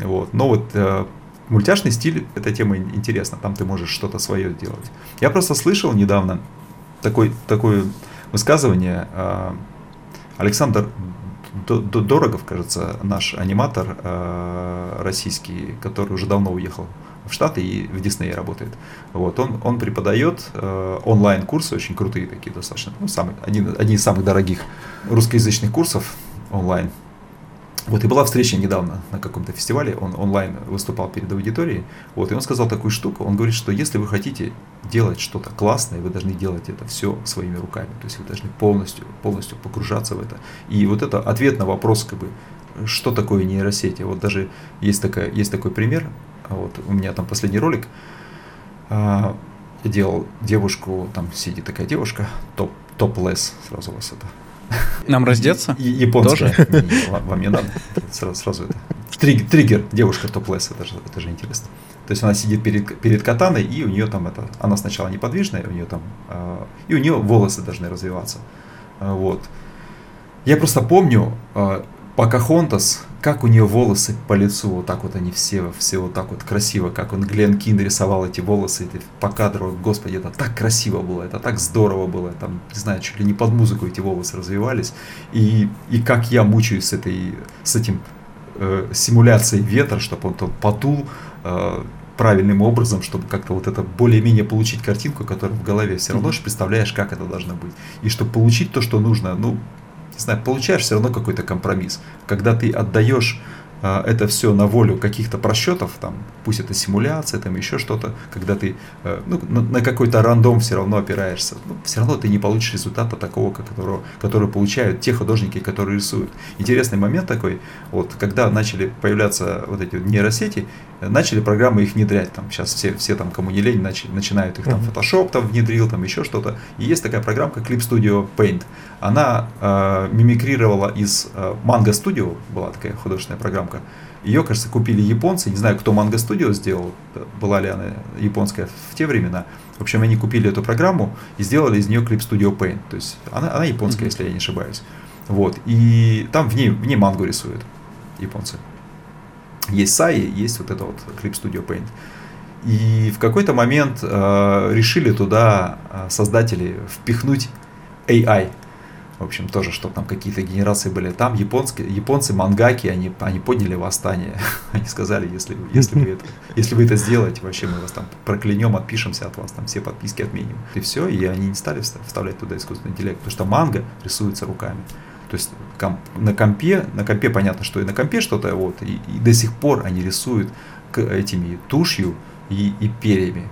вот. Но вот э, мультяшный стиль, эта тема интересна, там ты можешь что-то свое делать. Я просто слышал недавно, такой, такое высказывание. А, Александр Дорогов, кажется, наш аниматор а, российский, который уже давно уехал в Штаты и в Диснее работает. Вот, он, он преподает э, онлайн-курсы, очень крутые такие достаточно, ну, самый, один, одни из самых дорогих русскоязычных курсов онлайн. Вот и была встреча недавно на каком-то фестивале, он онлайн выступал перед аудиторией, вот, и он сказал такую штуку, он говорит, что если вы хотите делать что-то классное, вы должны делать это все своими руками, то есть вы должны полностью, полностью погружаться в это. И вот это ответ на вопрос, как бы, что такое нейросети. Вот даже есть, такая, есть такой пример, вот у меня там последний ролик, а, я делал девушку, там сидит такая девушка, топ, топ-лесс, сразу вас это нам раздеться? Японская. Тоже? Вам не надо. Сразу, это. Триггер, девушка топлес, это же, это же интересно. То есть она сидит перед, перед катаной, и у нее там это, она сначала неподвижная, у нее там, э, и у нее волосы должны развиваться. Э, вот. Я просто помню, э, Покахонтас, как у нее волосы по лицу, вот так вот они все, все вот так вот красиво, как он Глен Кин рисовал эти волосы эти, по кадру, господи, это так красиво было, это так здорово было, там, не знаю, чуть ли не под музыку эти волосы развивались, и, и как я мучаюсь с, этой, с этим э, симуляцией ветра, чтобы он там подул э, правильным образом, чтобы как-то вот это более-менее получить картинку, которая в голове. Все равно же представляешь, как это должно быть. И чтобы получить то, что нужно, ну, не знаю, получаешь все равно какой-то компромисс. Когда ты отдаешь а, это все на волю каких-то просчетов, там, пусть это симуляция, там еще что-то, когда ты э, ну, на, на какой-то рандом все равно опираешься, ну, все равно ты не получишь результата такого, которого, который получают те художники, которые рисуют. Интересный момент такой, вот, когда начали появляться вот эти нейросети, начали программы их внедрять, там, сейчас все, все там, кому не лень, начали, начинают их, там, Photoshop там внедрил, там, еще что-то, и есть такая программка Clip Studio Paint, она э, мимикрировала из э, Manga Studio, была такая художественная программка, ее, кажется, купили японцы, не знаю, кто Manga Studio сделал, была ли она японская в те времена, в общем, они купили эту программу и сделали из нее Clip Studio Paint, то есть она, она японская, mm-hmm. если я не ошибаюсь, вот, и там в ней, в ней мангу рисуют японцы. Есть SAI, есть вот это вот Clip Studio Paint. И в какой-то момент э, решили туда э, создатели впихнуть AI. В общем, тоже, чтобы там какие-то генерации были. Там японские, японцы, мангаки, они, они подняли восстание. <laughs> Они сказали, если, если, вы это, если вы это сделаете, вообще мы вас там проклянем, отпишемся от вас, там все подписки отменим. И все, и они не стали вставлять туда искусственный интеллект, потому что манга рисуется руками. То есть комп, на компе, на компе понятно, что и на компе что-то, вот, и, и до сих пор они рисуют этими тушью и, и перьями.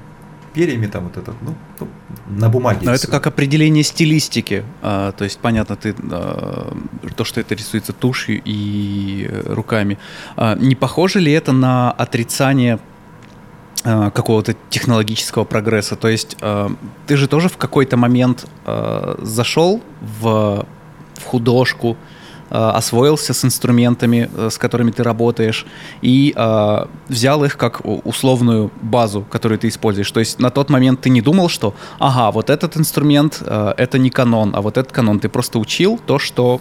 Перьями там вот этот, ну, ну на бумаге. Но рисуют. это как определение стилистики. А, то есть, понятно, ты, а, то, что это рисуется тушью и руками. А, не похоже ли это на отрицание а, какого-то технологического прогресса. То есть э, ты же тоже в какой-то момент э, зашел в в художку, э, освоился с инструментами, э, с которыми ты работаешь, и э, взял их как условную базу, которую ты используешь. То есть на тот момент ты не думал, что, ага, вот этот инструмент э, это не канон, а вот этот канон. Ты просто учил то, что,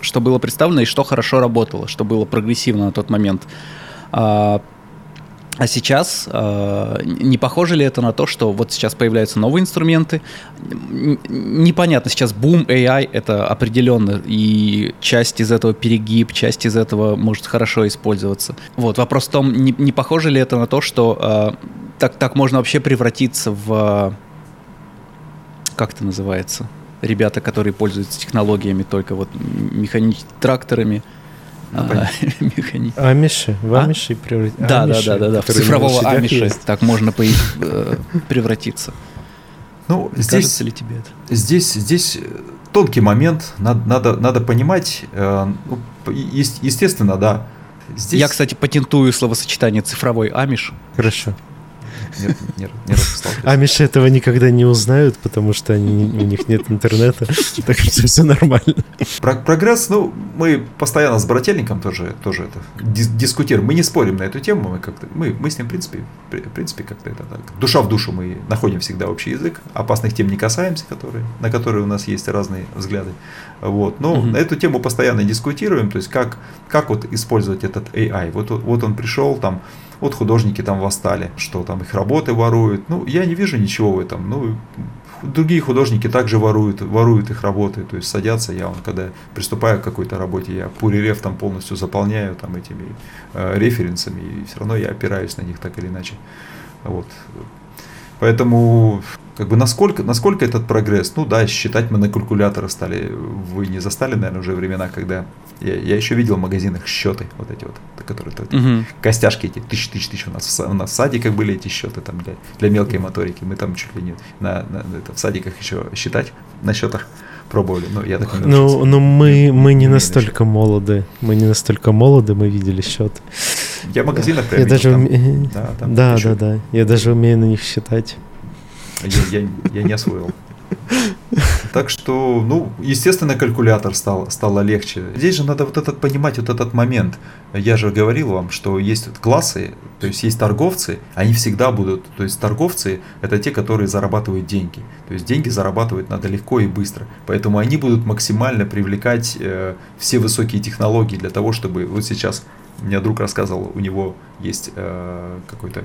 что было представлено и что хорошо работало, что было прогрессивно на тот момент. А, а сейчас э, не похоже ли это на то, что вот сейчас появляются новые инструменты? Непонятно, сейчас бум AI это определенно, и часть из этого перегиб, часть из этого может хорошо использоваться. Вот вопрос в том, не, похоже ли это на то, что э, так, так можно вообще превратиться в... Как это называется? Ребята, которые пользуются технологиями только вот механическими тракторами, а, <laughs> Амиши, в а? амиши превратиться. Да, да, да, да, да, в цифрового амиша так можно э, превратиться. Ну, здесь, кажется ли тебе это? Здесь, здесь тонкий момент, надо, надо, надо понимать, э, ну, естественно, да. Здесь... Я, кстати, патентую словосочетание цифровой амиш. Хорошо А Миши этого никогда не узнают, потому что они, у них нет интернета, так что все нормально. Про прогресс, ну, мы постоянно с брательником тоже, тоже это дис дискутируем. Мы не спорим на эту тему, мы как-то, мы, мы с ним, в принципе, в принципе, как-то это так. Душа в душу мы находим всегда общий язык, опасных тем не касаемся, которые, на которые у нас есть разные взгляды. Вот. Но угу. на эту тему постоянно дискутируем, то есть как, как вот использовать этот AI. Вот, вот он пришел там, вот художники там восстали, что там их работы воруют. Ну, я не вижу ничего в этом. Ну, другие художники также воруют, воруют их работы, то есть садятся, я, он, когда приступаю к какой-то работе, я пурирев там полностью заполняю там этими э, референсами, и все равно я опираюсь на них так или иначе. Вот. Поэтому как бы насколько, насколько этот прогресс, ну да, считать мы на калькуляторы стали, вы не застали, наверное, уже времена, когда я, я еще видел в магазинах счеты, вот эти вот, которые угу. костяшки эти, тысяч, тысяч, тысяч. У нас, у нас в садиках были эти счеты там для, для мелкой моторики. Мы там чуть ли не на, на, это, в садиках еще считать на счетах пробовали. Ну, я так не Ну, ну мы, мы не настолько молоды. Мы не настолько молоды, мы видели счеты. Я в магазинах я даже там, уме... да, там <laughs> да, да, да. Я даже умею на них считать. Я, я, я не освоил. Так что, ну, естественно, калькулятор стал, стало легче. Здесь же надо вот этот понимать, вот этот момент. Я же говорил вам, что есть классы, то есть есть торговцы, они всегда будут, то есть торговцы это те, которые зарабатывают деньги. То есть деньги зарабатывать надо легко и быстро. Поэтому они будут максимально привлекать э, все высокие технологии для того, чтобы вот сейчас мне друг рассказывал, у него есть э, какой-то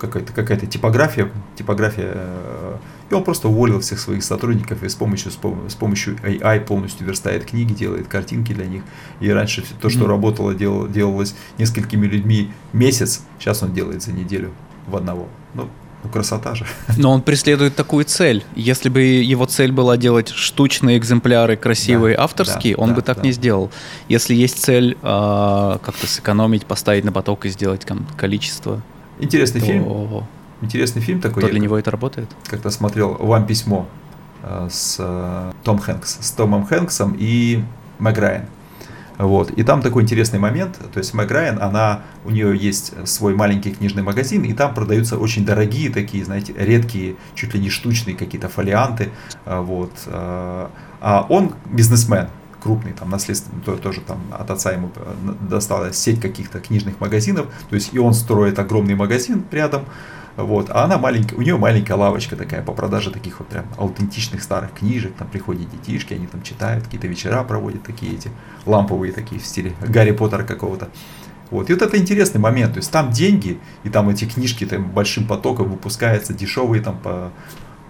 какая-то какая-то типография, типография, э, и он просто уволил всех своих сотрудников и с помощью, с помощью AI полностью верстает книги, делает картинки для них. И раньше то, что mm-hmm. работало, делало, делалось несколькими людьми месяц, сейчас он делает за неделю в одного. Ну, ну, красота же. <laughs> Но он преследует такую цель. Если бы его цель была делать штучные экземпляры, красивые, да, авторские, да, он да, бы так да. не сделал. Если есть цель э, как-то сэкономить, поставить на поток и сделать там, количество. Интересный то... фильм. Интересный фильм такой. То для него это работает? Как-то смотрел «Вам письмо» э, с э, Том Хэнкс, с Томом Хэнксом и Мэг Райан. Вот. И там такой интересный момент, то есть Мэг Райан, она, у нее есть свой маленький книжный магазин, и там продаются очень дорогие такие, знаете, редкие, чуть ли не штучные какие-то фолианты, э, вот. А он бизнесмен, крупный, там, наследственный, то, тоже там от отца ему досталась сеть каких-то книжных магазинов, то есть и он строит огромный магазин рядом, вот, а она маленькая, у нее маленькая лавочка такая по продаже таких вот прям аутентичных старых книжек, там приходят детишки, они там читают, какие-то вечера проводят такие эти ламповые такие в стиле Гарри Поттера какого-то. Вот. И вот это интересный момент, то есть там деньги, и там эти книжки там большим потоком выпускаются, дешевые там по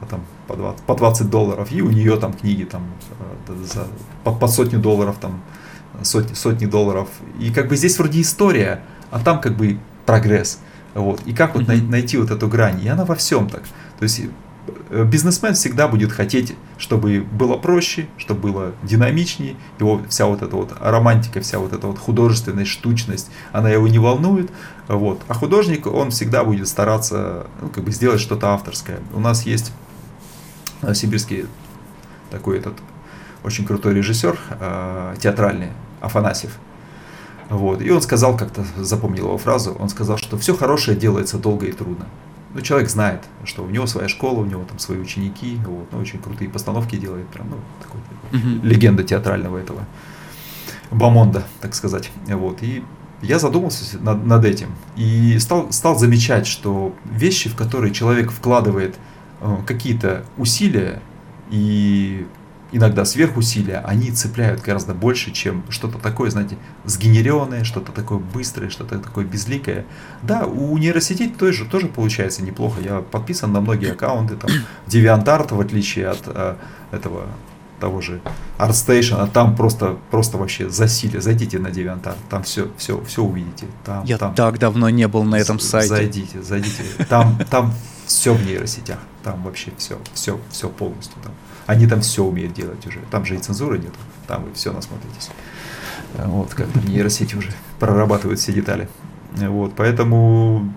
там, по, 20, по 20 долларов, и у нее там книги там, э, за, по, по сотню долларов, там, сотни, сотни долларов. И как бы здесь вроде история, а там как бы прогресс. Вот. И как вот mm-hmm. найти вот эту грань? И она во всем так. То есть э, бизнесмен всегда будет хотеть, чтобы было проще, чтобы было динамичнее, его вся вот эта вот романтика, вся вот эта вот художественность, штучность, она его не волнует, вот. А художник, он всегда будет стараться ну, как бы сделать что-то авторское. У нас есть сибирский такой этот очень крутой режиссер э, театральный, Афанасьев. Вот. И он сказал, как-то запомнил его фразу, он сказал, что все хорошее делается долго и трудно. Ну, человек знает, что у него своя школа, у него там свои ученики, вот, ну, очень крутые постановки делает, прям, ну, такой, mm-hmm. легенда театрального этого бомонда, так сказать. Вот. И я задумался над, над этим и стал, стал замечать, что вещи, в которые человек вкладывает Э, какие-то усилия и иногда сверхусилия, они цепляют гораздо больше, чем что-то такое, знаете, сгенеренное, что-то такое быстрое, что-то такое безликое. Да, у нейросетей тоже, тоже получается неплохо. Я подписан на многие аккаунты, там, DeviantArt, в отличие от э, этого того же ArtStation, а там просто, просто вообще засилие. Зайдите на DeviantArt, там все, все, все увидите. Там, Я там, так давно не был на этом сайте. Зайдите, зайдите. Там, там все в нейросетях. Там вообще все, все, все полностью. Там. Они там все умеют делать уже. Там же и цензуры нет. Там вы все насмотритесь. Вот, как там нейросети уже прорабатывают все детали. Вот, поэтому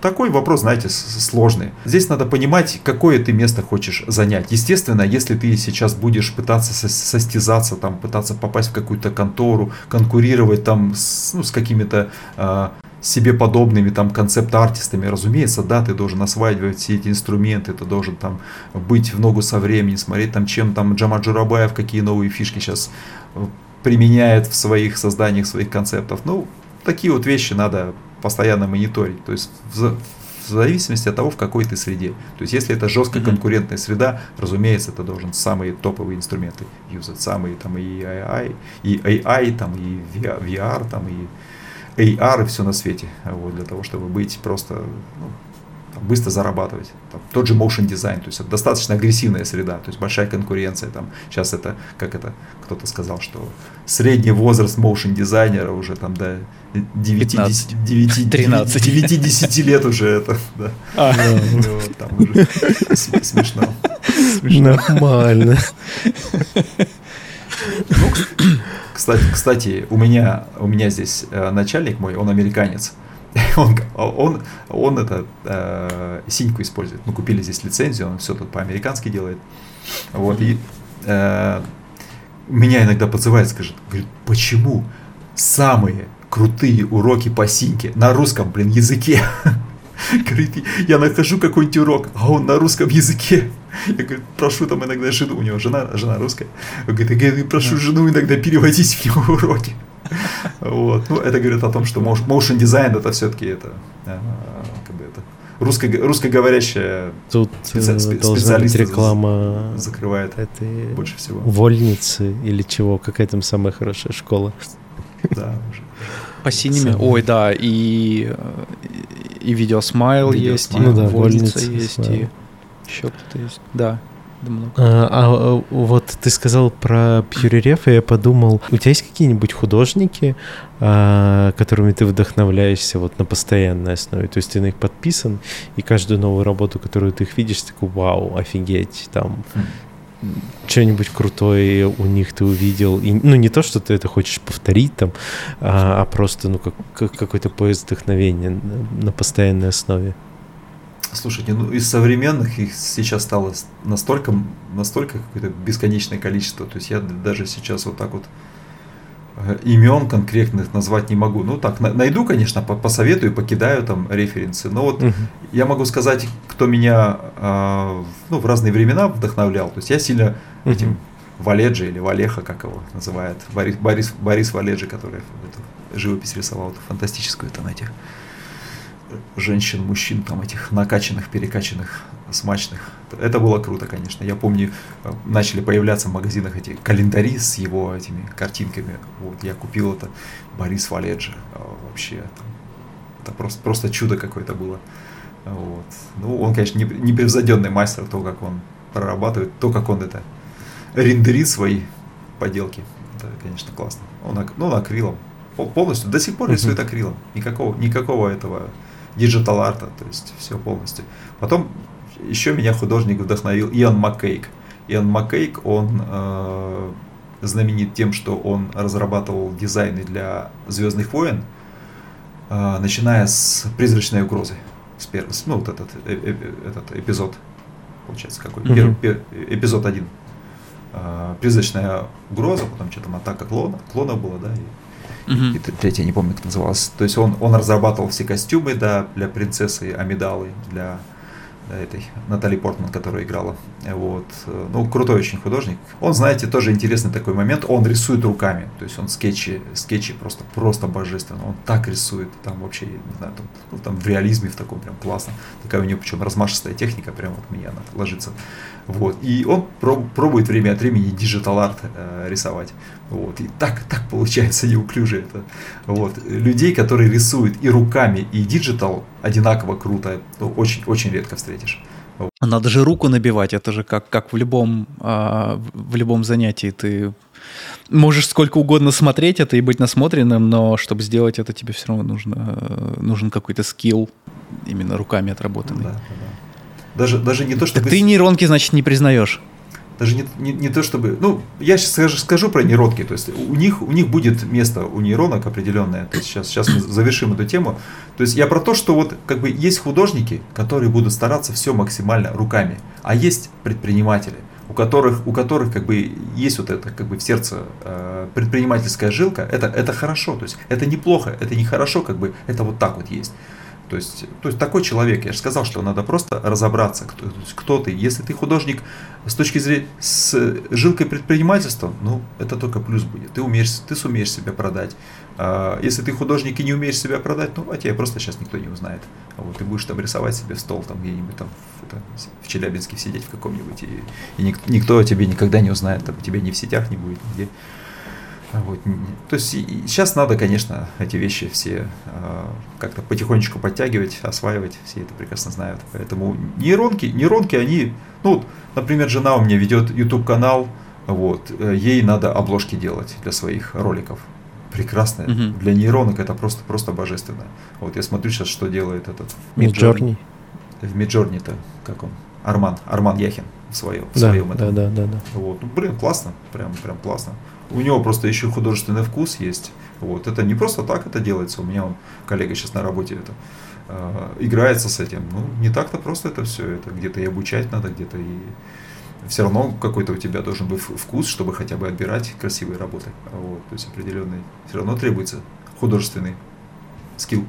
такой вопрос, знаете, сложный. Здесь надо понимать, какое ты место хочешь занять. Естественно, если ты сейчас будешь пытаться состязаться, там, пытаться попасть в какую-то контору, конкурировать там с, ну, с какими-то э, себе подобными там концепт-артистами, разумеется, да, ты должен осваивать все эти инструменты, ты должен там быть в ногу со временем, смотреть там, чем там Джама Джурабаев, какие новые фишки сейчас э, применяет в своих созданиях своих концептов. Ну, такие вот вещи надо постоянно мониторить. То есть в, в зависимости от того, в какой ты среде. То есть, если это жесткая конкурентная среда, разумеется, ты должен самые топовые инструменты юзать, самые там и AI, и AI, там, и VR, там, и AR и все на свете, вот, для того, чтобы быть просто ну, быстро зарабатывать. Там, тот же motion дизайн, то есть это достаточно агрессивная среда, то есть большая конкуренция. Там, сейчас это, как это кто-то сказал, что средний возраст motion дизайнера уже там до 9-10 лет уже это. Да. А. Там уже смешно. Нормально. Ну, <coughs> кстати, кстати, у меня, у меня здесь э, начальник мой, он американец. <laughs> Он, он, он это э, синьку использует. Мы купили здесь лицензию, он все тут по-американски делает. Вот, и э, меня иногда подзывает, скажет, говорит, почему самые крутые уроки по синьке на русском, блин, языке <laughs> Говорит, я нахожу какой-нибудь урок, а он на русском языке. Я говорю, прошу там иногда жену, у него жена, жена русская. Он говорит, я прошу жену иногда переводить <laughs> в него уроки. Вот. Ну, это говорит о том, что motion дизайн это все-таки это, а, как бы это русско, русскоговорящая Тут специ, э, должна быть реклама закрывает этой больше всего. Вольницы или чего, какая там самая хорошая школа. Да, уже. По синими. Ой, да, и, и видеосмайл есть, и ну, да, вольница есть, и еще кто-то есть. Да. А, а вот ты сказал про Пьюререф, и я подумал, у тебя есть какие-нибудь художники, а, которыми ты вдохновляешься вот на постоянной основе? То есть ты на них подписан, и каждую новую работу, которую ты их видишь, ты такой, вау, офигеть, там что-нибудь крутое у них ты увидел. И, ну, не то, что ты это хочешь повторить там, а, а просто, ну, как, как какой-то поезд вдохновения на, на постоянной основе. Слушайте, ну из современных их сейчас стало настолько, настолько какое-то бесконечное количество. То есть я даже сейчас вот так вот имен конкретных назвать не могу. Ну так, найду, конечно, посоветую, покидаю там референсы. Но вот угу. я могу сказать, кто меня э, ну, в разные времена вдохновлял. То есть я сильно угу. этим Валеджи или Валеха, как его называют, Борис, Борис, Борис Валеджи, который эту живопись рисовал, эту фантастическую там этих женщин, мужчин, там этих накачанных, перекачанных, смачных. Это было круто, конечно. Я помню, э, начали появляться в магазинах эти календари с его этими картинками. Вот, я купил это Борис Валеджи. Э, вообще, это просто, просто чудо какое-то было. Вот. Ну, он, конечно, непревзойденный мастер, то, как он прорабатывает, то, как он это рендерит свои поделки. Это, конечно, классно. Он, ну, он акрилом. Полностью, до сих пор рисует акрилом. Никакого, никакого этого digital art а, то есть все полностью. Потом еще меня художник вдохновил Иэн Маккейг. Иэн Маккейг, он э, знаменит тем, что он разрабатывал дизайны для Звездных войн, э, начиная с призрачной угрозы. С первого, ну, вот этот, э, э, этот эпизод, получается, какой? Mm-hmm. Пер, пер, эпизод один. Э, призрачная угроза, потом что там атака клона, клона было, да, и Uh-huh. И третья, не помню, как называлась. То есть он, он разрабатывал все костюмы да, для принцессы Амидалы, для этой Натали Портман, которая играла. Вот. Ну, крутой очень художник. Он, знаете, тоже интересный такой момент. Он рисует руками. То есть он скетчи, скетчи просто, просто божественно. Он так рисует. Там вообще, не знаю, там, ну, там в реализме в таком прям классно. Такая у него причем размашистая техника, прям вот мне она ложится. Вот. И он проб, пробует время от времени digital art э, рисовать. Вот. И так, так получается неуклюже это. Вот. Людей, которые рисуют и руками, и digital одинаково круто, ну, очень, очень редко встретишь. Надо же руку набивать, это же как, как в, любом, э, в любом занятии. Ты можешь сколько угодно смотреть это и быть насмотренным, но чтобы сделать это, тебе все равно нужно, нужен какой-то skill, именно руками отработанный. Да, да. Даже, даже не то, чтобы... Так ты нейронки, значит, не признаешь? Даже не, не, не то, чтобы... Ну, я сейчас скажу, скажу про нейронки. То есть у них, у них будет место у нейронок определенное. То есть сейчас, сейчас мы завершим эту тему. То есть я про то, что вот как бы есть художники, которые будут стараться все максимально руками. А есть предприниматели, у которых, у которых как бы есть вот это как бы в сердце э, предпринимательская жилка. Это, это хорошо. То есть это неплохо, это не хорошо, как бы это вот так вот есть. То есть, то есть такой человек, я же сказал, что надо просто разобраться, кто, кто ты. Если ты художник с точки зрения с жилкой предпринимательства, ну это только плюс будет. Ты умеешь, ты сумеешь себя продать. А если ты художник и не умеешь себя продать, ну а тебя просто сейчас никто не узнает. Вот ты будешь там рисовать себе стол там где-нибудь там в, это, в Челябинске сидеть в каком-нибудь и, и никто, никто тебе никогда не узнает, там тебя ни в сетях не будет нигде. Вот. То есть сейчас надо, конечно, эти вещи все э, как-то потихонечку подтягивать, осваивать, все это прекрасно знают. Поэтому нейронки, нейронки, они, ну, например, жена у меня ведет YouTube канал, вот, э, ей надо обложки делать для своих роликов. Прекрасно. Угу. Для нейронок это просто, просто божественно. Вот я смотрю сейчас, что делает этот Midjourney. В Midjourney-то, как он? Арман, Арман Яхин в своем, в да, своем этом. Да, да, да, да. Вот. Ну, блин, классно, прям, прям классно. У него просто еще художественный вкус есть. Вот. Это не просто так это делается. У меня он, коллега сейчас на работе это э, играется с этим. Ну, не так-то просто это все. Это где-то и обучать надо, где-то и все равно какой-то у тебя должен быть вкус, чтобы хотя бы отбирать красивые работы. Вот. То есть определенный, все равно требуется художественный скилл.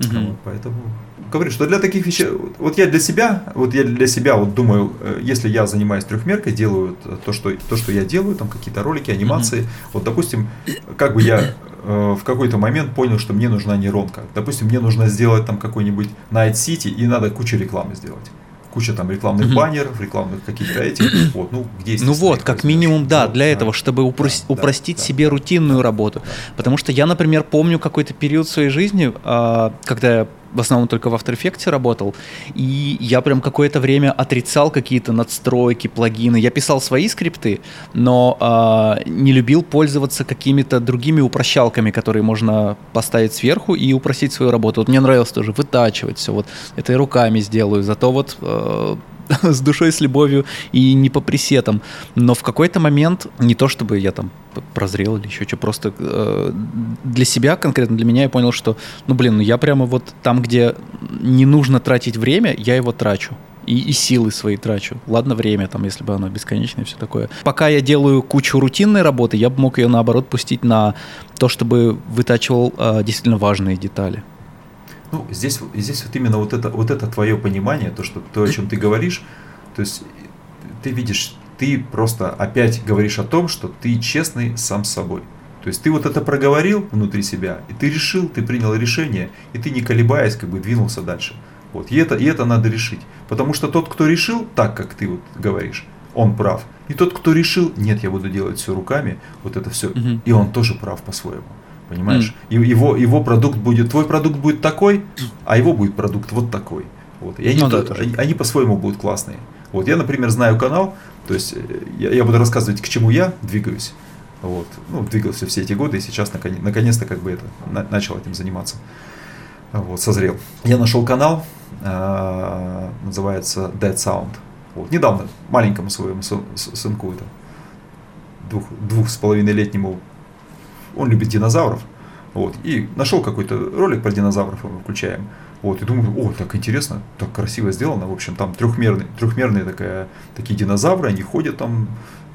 Угу. Вот, поэтому говорю, что для таких вещей, вот я для себя, вот я для себя вот думаю, э, если я занимаюсь трехмеркой, делаю то, что, то, что я делаю, там какие-то ролики, анимации, mm-hmm. вот, допустим, как бы я э, в какой-то момент понял, что мне нужна нейронка. Допустим, мне нужно сделать там какой-нибудь Night City, и надо кучу рекламы сделать куча там рекламных mm-hmm. баннеров, рекламных каких-то этих. <coughs> Вот, ну, где Ну вот, как минимум, да, для да, этого, чтобы упрос- да, упростить да, себе да, рутинную да, работу. Да. Потому что я, например, помню какой-то период своей жизни, а, когда я в основном только в After Effects работал, и я прям какое-то время отрицал какие-то надстройки, плагины. Я писал свои скрипты, но э, не любил пользоваться какими-то другими упрощалками, которые можно поставить сверху и упростить свою работу. Вот мне нравилось тоже вытачивать все, вот это и руками сделаю, зато вот э, <laughs> с душой, с любовью и не по пресетам. Но в какой-то момент, не то чтобы я там прозрел или еще что, просто э, для себя, конкретно для меня, я понял, что, ну блин, ну я прямо вот там, где не нужно тратить время, я его трачу. И, и силы свои трачу. Ладно, время, там, если бы оно бесконечное все такое. Пока я делаю кучу рутинной работы, я бы мог ее, наоборот, пустить на то, чтобы вытачивал э, действительно важные детали. Ну, здесь, здесь вот именно вот это, вот это твое понимание, то, что, то, о чем ты говоришь, то есть ты видишь, ты просто опять говоришь о том, что ты честный сам с собой. То есть ты вот это проговорил внутри себя, и ты решил, ты принял решение, и ты не колебаясь, как бы двинулся дальше. Вот. И, это, и это надо решить. Потому что тот, кто решил так, как ты вот говоришь, он прав. И тот, кто решил, нет, я буду делать все руками, вот это все, угу. и он тоже прав по-своему. Понимаешь? Mm. его, его продукт будет, твой продукт будет такой, а его будет продукт вот такой. Вот. И они, ну, да, они, они по-своему будут классные. Вот. Я, например, знаю канал, то есть э, я, я буду рассказывать, к чему я двигаюсь. Вот. Ну, двигался все эти годы, и сейчас наконец, наконец-то как бы это, на, начал этим заниматься. Вот, созрел. Я нашел канал, э, называется Dead Sound. Вот. Недавно маленькому своему сынку, это двух, двух с половиной летнему он любит динозавров. Вот, и нашел какой-то ролик про динозавров, мы включаем. Вот, и думаю, о, так интересно, так красиво сделано. В общем, там трехмерные, трехмерные такая, такие динозавры, они ходят там,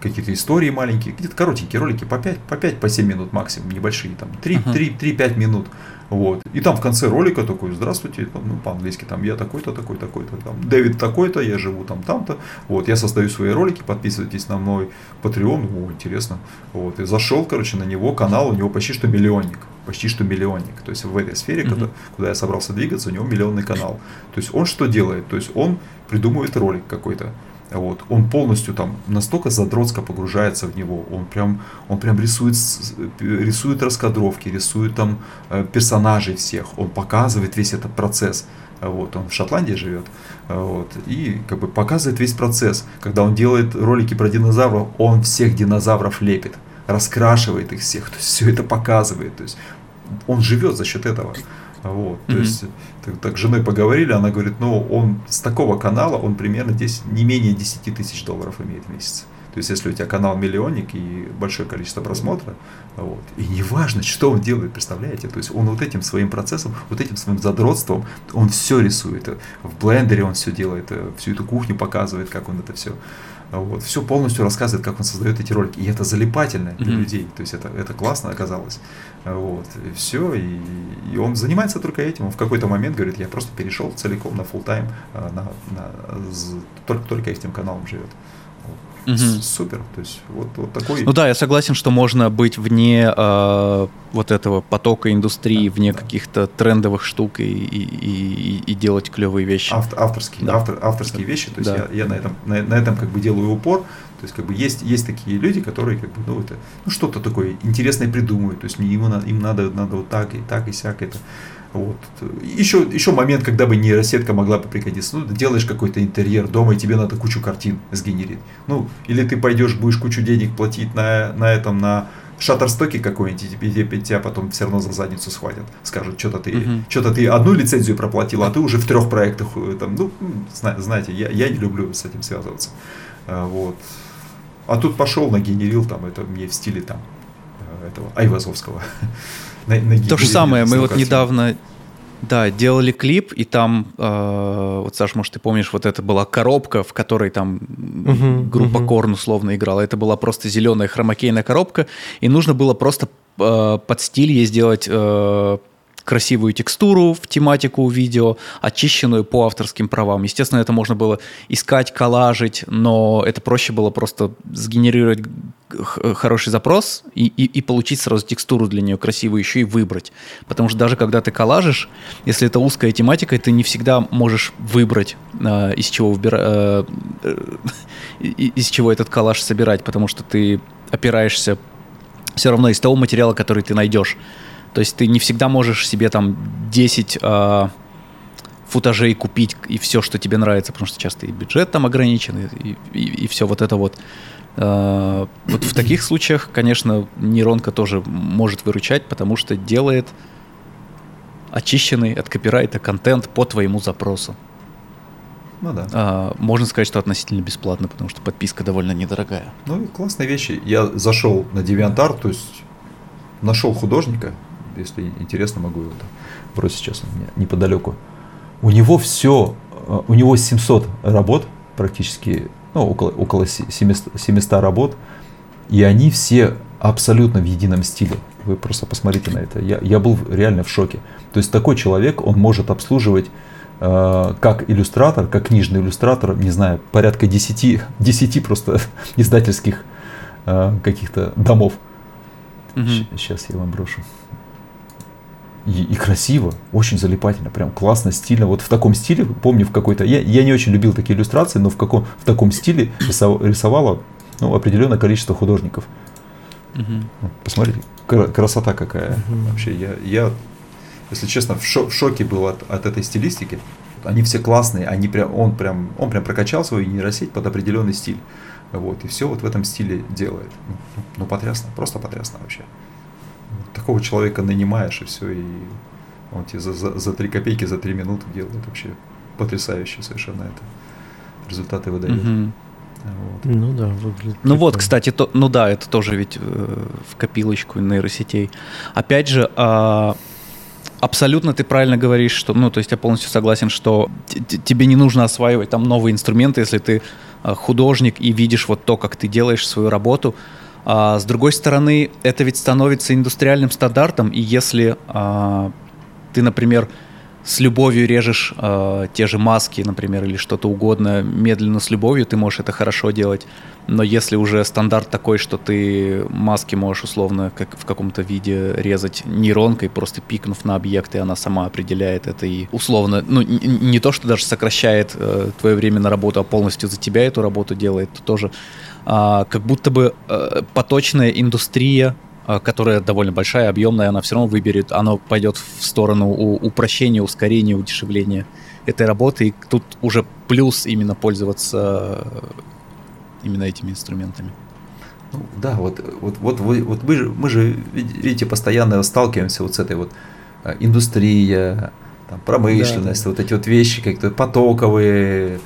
какие-то истории маленькие, какие-то коротенькие ролики по 5, по 5, по 7 минут максимум, небольшие, там 3, uh-huh. 3, 3, 5 минут. Вот. И там в конце ролика такой, здравствуйте, ну, по-английски, там, я такой-то, такой, такой-то, там, Дэвид такой-то, я живу там, там-то, вот, я создаю свои ролики, подписывайтесь на мой Patreon, о, интересно, вот, и зашел, короче, на него канал, у него почти что миллионник, почти что миллионник, то есть в этой сфере, mm-hmm. куда, куда я собрался двигаться, у него миллионный канал, то есть он что делает, то есть он придумывает ролик какой-то, вот. Он полностью там настолько задротско погружается в него. Он прям, он прям рисует, рисует раскадровки, рисует там э, персонажей всех. Он показывает весь этот процесс. Вот, он в Шотландии живет. Вот, и как бы показывает весь процесс. Когда он делает ролики про динозавров, он всех динозавров лепит, раскрашивает их всех. То есть все это показывает. То есть он живет за счет этого. Вот, mm-hmm. то есть так, так с женой поговорили, она говорит, ну он с такого канала, он примерно 10, не менее 10 тысяч долларов имеет в месяц. То есть, если у тебя канал миллионник и большое количество просмотра, вот, и неважно, что он делает, представляете, то есть он вот этим своим процессом, вот этим своим задротством, он все рисует, в блендере он все делает, всю эту кухню показывает, как он это все вот, все полностью рассказывает, как он создает эти ролики. И это залипательно для mm-hmm. людей. То есть это, это классно оказалось. Вот, и все. И, и он занимается только этим. Он в какой-то момент говорит, я просто перешел целиком на full тайм на, на, только, только этим каналом живет. Угу. Супер. То есть вот, вот такой. Ну да, я согласен, что можно быть вне э, вот этого потока индустрии, да, вне да. каких-то трендовых штук и, и, и, и делать клевые вещи. Автор, авторские, да. автор, авторские да. вещи. То есть да. я, я на этом на, на этом как бы делаю упор. То есть как бы есть есть такие люди, которые как бы ну это ну что-то такое интересное придумывают. То есть им надо им надо надо вот так и так и сяк это. Вот. Еще, еще момент, когда бы нейросетка могла бы пригодиться. Ну, делаешь какой-то интерьер дома, и тебе надо кучу картин сгенерить. Ну, или ты пойдешь, будешь кучу денег платить на, на этом, на шаттерстоке какой-нибудь, и тебе, тебя потом все равно за задницу схватят. Скажут, что-то ты, uh-huh. что-то ты одну лицензию проплатил, а ты уже в трех проектах. Э, там, ну, знаете, я, я не люблю с этим связываться. А, вот. А тут пошел, нагенерил там, это мне в стиле там э, этого Айвазовского. <laughs> на, на То же самое, мы вот недавно да, делали клип, и там, э, вот, Саш, может, ты помнишь, вот это была коробка, в которой там uh-huh, группа uh-huh. Корн условно играла. Это была просто зеленая хромакейная коробка, и нужно было просто э, под стиль ей сделать э, красивую текстуру в тематику видео, очищенную по авторским правам. Естественно, это можно было искать, коллажить, но это проще было просто сгенерировать хороший запрос и, и, и получить сразу текстуру для нее красивую еще и выбрать. Потому что даже когда ты коллажишь, если это узкая тематика, ты не всегда можешь выбрать, э, из чего выбира... э, э, из чего этот коллаж собирать, потому что ты опираешься все равно из того материала, который ты найдешь. То есть ты не всегда можешь себе там 10 э, футажей купить и все, что тебе нравится, потому что часто и бюджет там ограничен, и, и, и все вот это вот. Э, вот в таких случаях, конечно, нейронка тоже может выручать, потому что делает очищенный от копирайта контент по твоему запросу. Ну да. А, можно сказать, что относительно бесплатно, потому что подписка довольно недорогая. Ну, классные вещи. Я зашел на DeviantArt, то есть нашел художника, если интересно, могу его бросить сейчас неподалеку. У него все, э, у него 700 работ, практически, ну, около, около 700, 700 работ, и они все абсолютно в едином стиле. Вы просто посмотрите на это. Я, я был реально в шоке. То есть такой человек, он может обслуживать Э, как иллюстратор, как книжный иллюстратор, не знаю, порядка 10, 10 просто <laughs> издательских э, каких-то домов. Угу. Сейчас я вам брошу. И, и красиво, очень залипательно, прям классно, стильно. Вот в таком стиле, помню в какой-то, я, я не очень любил такие иллюстрации, но в, каком, в таком стиле рисов, рисовало ну, определенное количество художников. Угу. Посмотрите, красота какая. Угу. Вообще, я, я если честно, в, шо- в шоке был от, от этой стилистики. Они все классные, они прям, он, прям, он прям прокачал свою нейросеть под определенный стиль. Вот, и все вот в этом стиле делает. Ну, ну, ну потрясно, просто потрясно вообще. Такого человека нанимаешь, и все, и он тебе за, за, за 3 копейки, за 3 минуты делает вообще потрясающе совершенно это. Результаты выдает. Угу. Вот. Ну да, выглядит. Ну вот, кстати, то, ну да, это тоже ведь э, в копилочку нейросетей. Опять же, э, абсолютно ты правильно говоришь, что, ну, то есть я полностью согласен, что тебе не нужно осваивать там новые инструменты, если ты а, художник и видишь вот то, как ты делаешь свою работу. А с другой стороны, это ведь становится индустриальным стандартом, и если а, ты, например, с любовью режешь э, те же маски, например, или что-то угодно медленно с любовью, ты можешь это хорошо делать. Но если уже стандарт такой, что ты маски можешь условно как в каком-то виде резать нейронкой, просто пикнув на объект, и она сама определяет это и условно, ну не, то, что даже сокращает э, твое время на работу, а полностью за тебя эту работу делает, то тоже э, как будто бы э, поточная индустрия а, которая довольно большая, объемная, она все равно выберет, она пойдет в сторону упрощения, ускорения, удешевления этой работы. И тут уже плюс именно пользоваться э, именно этими инструментами. Ну, да, вот, вот, вот, вы, вот мы, же, мы же, видите, постоянно сталкиваемся вот с этой вот э, индустрия, там, промышленность, да, да. вот эти вот вещи, как-то потоковые,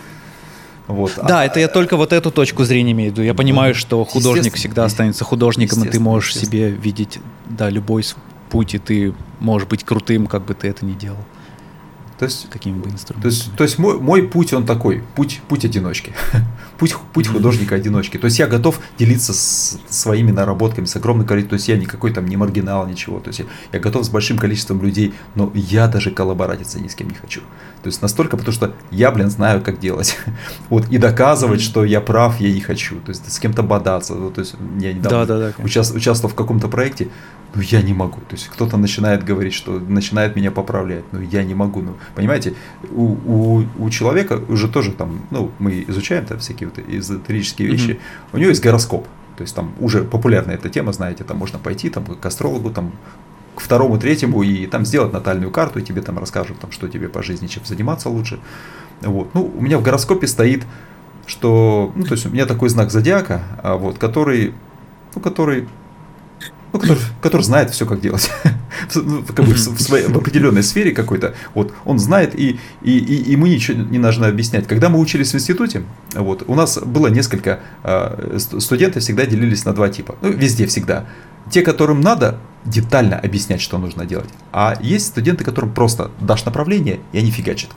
вот. Да, а, это я только вот эту точку зрения имею в виду. Я понимаю, что художник всегда останется художником, и ты можешь себе видеть да, любой путь, и ты можешь быть крутым, как бы ты это ни делал. То есть, какими бы инструментами. То есть, то есть мой, мой путь, он такой, путь, путь одиночки, <laughs> путь, путь художника-одиночки. То есть я готов делиться с своими наработками, с огромным количеством, то есть я никакой там не маргинал, ничего. То есть я, я готов с большим количеством людей, но я даже коллаборатиться ни с кем не хочу. То есть настолько, потому что я, блин, знаю, как делать. <laughs> вот, и доказывать, что я прав, я не хочу. То есть с кем-то бодаться. То есть я недавно да, да, да, участ, участвовал в каком-то проекте, ну я не могу. То есть кто-то начинает говорить, что начинает меня поправлять, но я не могу. Ну, понимаете, у, у, у человека уже тоже там, ну, мы изучаем там всякие вот эзотерические вещи, mm-hmm. у него есть гороскоп. То есть там уже популярная эта тема, знаете, там можно пойти там, к астрологу, там, к второму, третьему и там сделать натальную карту, и тебе там расскажут, там, что тебе по жизни, чем заниматься лучше. Вот. Ну, у меня в гороскопе стоит, что, ну, то есть у меня такой знак зодиака, а, вот, который, ну, который ну, который, который знает все, как делать. <laughs> Как бы в, своей, в определенной сфере какой-то. Вот, он знает, и, и, и, и мы ничего не нужно объяснять. Когда мы учились в институте, вот, у нас было несколько, э, студенты всегда делились на два типа. Ну, везде всегда. Те, которым надо детально объяснять, что нужно делать. А есть студенты, которым просто дашь направление, и они фигачат.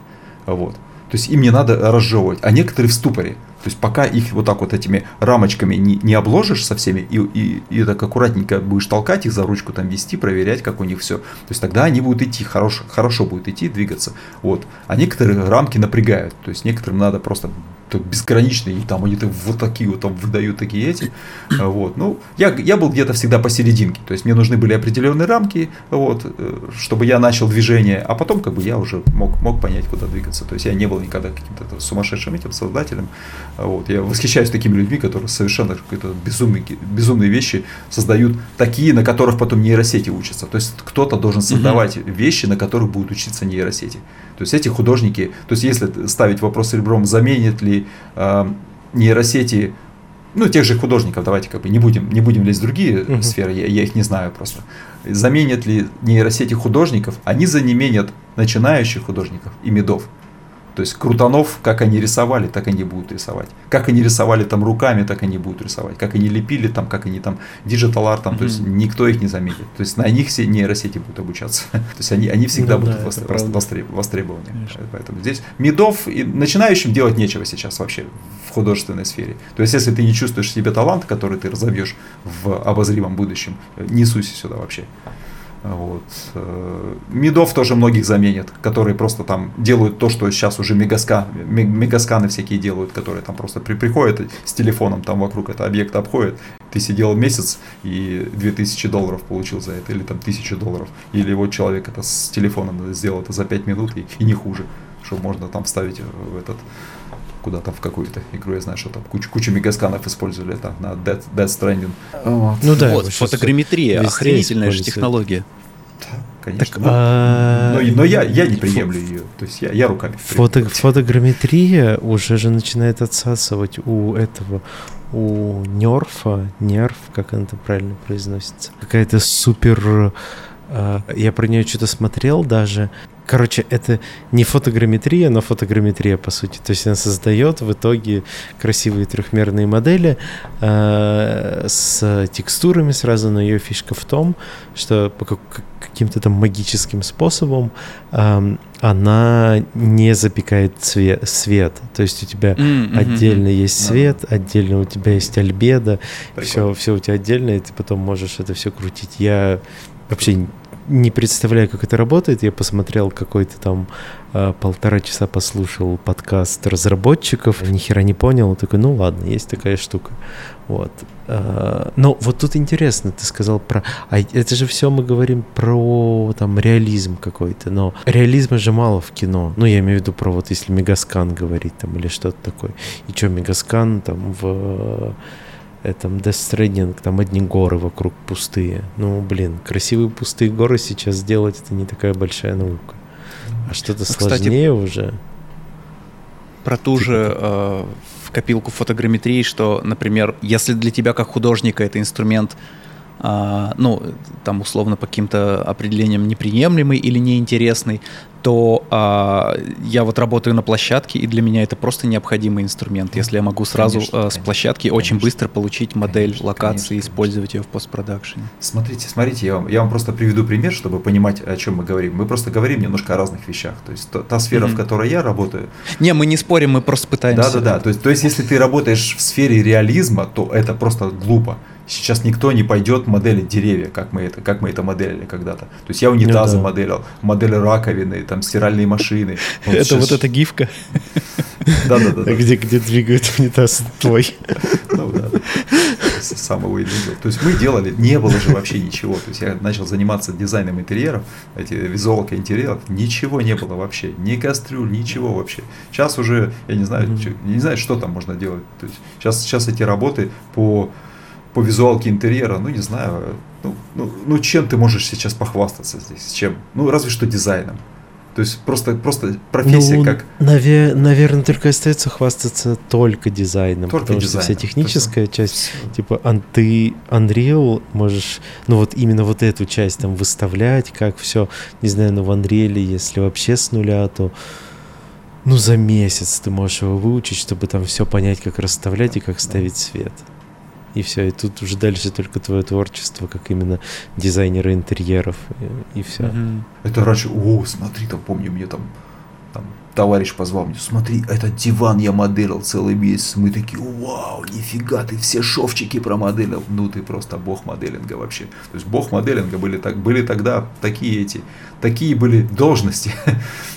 Вот. То есть им не надо разжевывать, а некоторые в ступоре. То есть пока их вот так вот этими рамочками не, не обложишь со всеми и, и, и так аккуратненько будешь толкать их за ручку, там вести, проверять, как у них все. То есть тогда они будут идти, хорошо, хорошо будут идти, двигаться. Вот. А некоторые рамки напрягают. То есть некоторым надо просто безграничные, и там они вот такие вот там выдают такие эти. Вот. Ну, я, я был где-то всегда посерединке, то есть мне нужны были определенные рамки, вот, э, чтобы я начал движение, а потом как бы я уже мог, мог понять, куда двигаться. То есть я не был никогда каким-то сумасшедшим этим создателем. Вот. Я восхищаюсь такими людьми, которые совершенно какие-то безумные, безумные вещи создают, такие, на которых потом нейросети учатся. То есть кто-то должен создавать угу. вещи, на которых будут учиться нейросети. То есть эти художники, то есть если ставить вопрос ребром, заменит ли э, нейросети ну, тех же художников, давайте как бы не будем, не будем лезть в другие uh-huh. сферы, я, я их не знаю просто. Заменят ли нейросети художников? Они заменят начинающих художников и мидов. То есть крутанов, как они рисовали, так они будут рисовать. Как они рисовали там руками, так они будут рисовать. Как они лепили там, как они там digital art ом, mm-hmm. то есть никто их не заменит. То есть на них все нейросети будут обучаться. <laughs> то есть они, они всегда ну, будут да, вос- востреб- востребованы. Конечно. Поэтому здесь мидов и начинающим делать нечего сейчас вообще в художественной сфере. То есть если ты не чувствуешь в себе талант, который ты разовьешь в обозримом будущем, не суйся сюда вообще. Вот. Э, Медов тоже многих заменят, которые просто там делают то, что сейчас уже мегаска, мегасканы всякие делают, которые там просто при, приходят с телефоном там вокруг этого объекта обходят. Ты сидел месяц и 2000 долларов получил за это, или там 1000 долларов. Или вот человек это с телефоном сделал это за 5 минут и, и не хуже, что можно там вставить в этот куда-то в какую-то игру, я знаю, что там кучу, кучу мегасканов использовали там на Dead, Dead Stranding. Вот. Ну да, вот, фотограмметрия, охренительная же технология. Да, конечно. Так, но, а... но, но я, я не приемлю ее. То есть я, я руками. Фото, фотограмметрия уже же начинает отсасывать у этого у нерфа, нерв, как это правильно произносится, какая-то супер а, я про нее что-то смотрел даже. Короче, это не фотограмметрия, но фотограмметрия, по сути. То есть она создает в итоге красивые трехмерные модели э, с текстурами сразу, но ее фишка в том, что по каким-то там магическим способом э, она не запекает цвет, свет. То есть у тебя mm-hmm. отдельно есть свет, mm-hmm. отдельно у тебя есть альбедо, все, все у тебя отдельно, и ты потом можешь это все крутить. Я вообще не представляю, как это работает. Я посмотрел какой-то там э, полтора часа послушал подкаст разработчиков, ни хера не понял. Такой, ну ладно, есть такая штука. Вот. Э, но вот тут интересно, ты сказал про... А это же все мы говорим про там реализм какой-то, но реализма же мало в кино. Ну, я имею в виду про вот если Мегаскан говорить там или что-то такое. И что, Мегаскан там в этом Death Stranding, там одни горы вокруг пустые. Ну, блин, красивые пустые горы сейчас сделать это не такая большая наука. А что-то сложнее кстати, уже. Про ту типа же э, в копилку фотограмметрии, что, например, если для тебя как художника это инструмент а, ну, там условно по каким-то определениям неприемлемый или неинтересный, то а, я вот работаю на площадке, и для меня это просто необходимый инструмент. Если я могу сразу конечно, а, с площадки конечно, очень быстро получить модель конечно, локации и использовать ее в постпродакшене. Смотрите, смотрите, я вам, я вам просто приведу пример, чтобы понимать, о чем мы говорим. Мы просто говорим немножко о разных вещах. То есть та, та сфера, mm-hmm. в которой я работаю. Не, мы не спорим, мы просто пытаемся. Да, да, да. То есть, то есть, если ты работаешь в сфере реализма, то это просто глупо. Сейчас никто не пойдет моделить деревья, как мы это, как мы это моделили когда-то. То есть я унитазы ну, да. моделил, модели раковины, там стиральные машины. Вот <laughs> это сейчас... вот эта гифка. <laughs> Да, да, да. Где, где двигает унитаз твой. <laughs> Ну да. Сам его и двигал. То есть мы делали, не было же вообще ничего. То есть я начал заниматься дизайном интерьеров, эти визуалка интерьеров, ничего не было вообще. Ни кастрюль, ничего вообще. Сейчас уже, я не знаю, не знаю, что там можно делать. То есть сейчас, сейчас эти работы по по визуалке интерьера, ну не знаю, ну, ну, ну чем ты можешь сейчас похвастаться здесь, чем? Ну разве что дизайном. То есть просто, просто профессия ну, как... Наве- наверное, только остается хвастаться только дизайном. Только потому дизайном. что вся техническая только... часть, типа ан- ты Unreal можешь, ну вот именно вот эту часть там выставлять, как все, не знаю, ну в Unreal, если вообще с нуля, то ну за месяц ты можешь его выучить, чтобы там все понять, как расставлять и как ставить свет и все. И тут уже дальше только твое творчество, как именно дизайнера интерьеров, и, и все. Mm-hmm. Это раньше, о, смотри, там помню, мне там, там товарищ позвал меня, смотри, этот диван я моделил целый месяц. Мы такие, вау, нифига, ты все шовчики промоделил. Ну ты просто бог моделинга вообще. То есть бог моделинга были, так, были тогда такие эти, такие были должности. <laughs>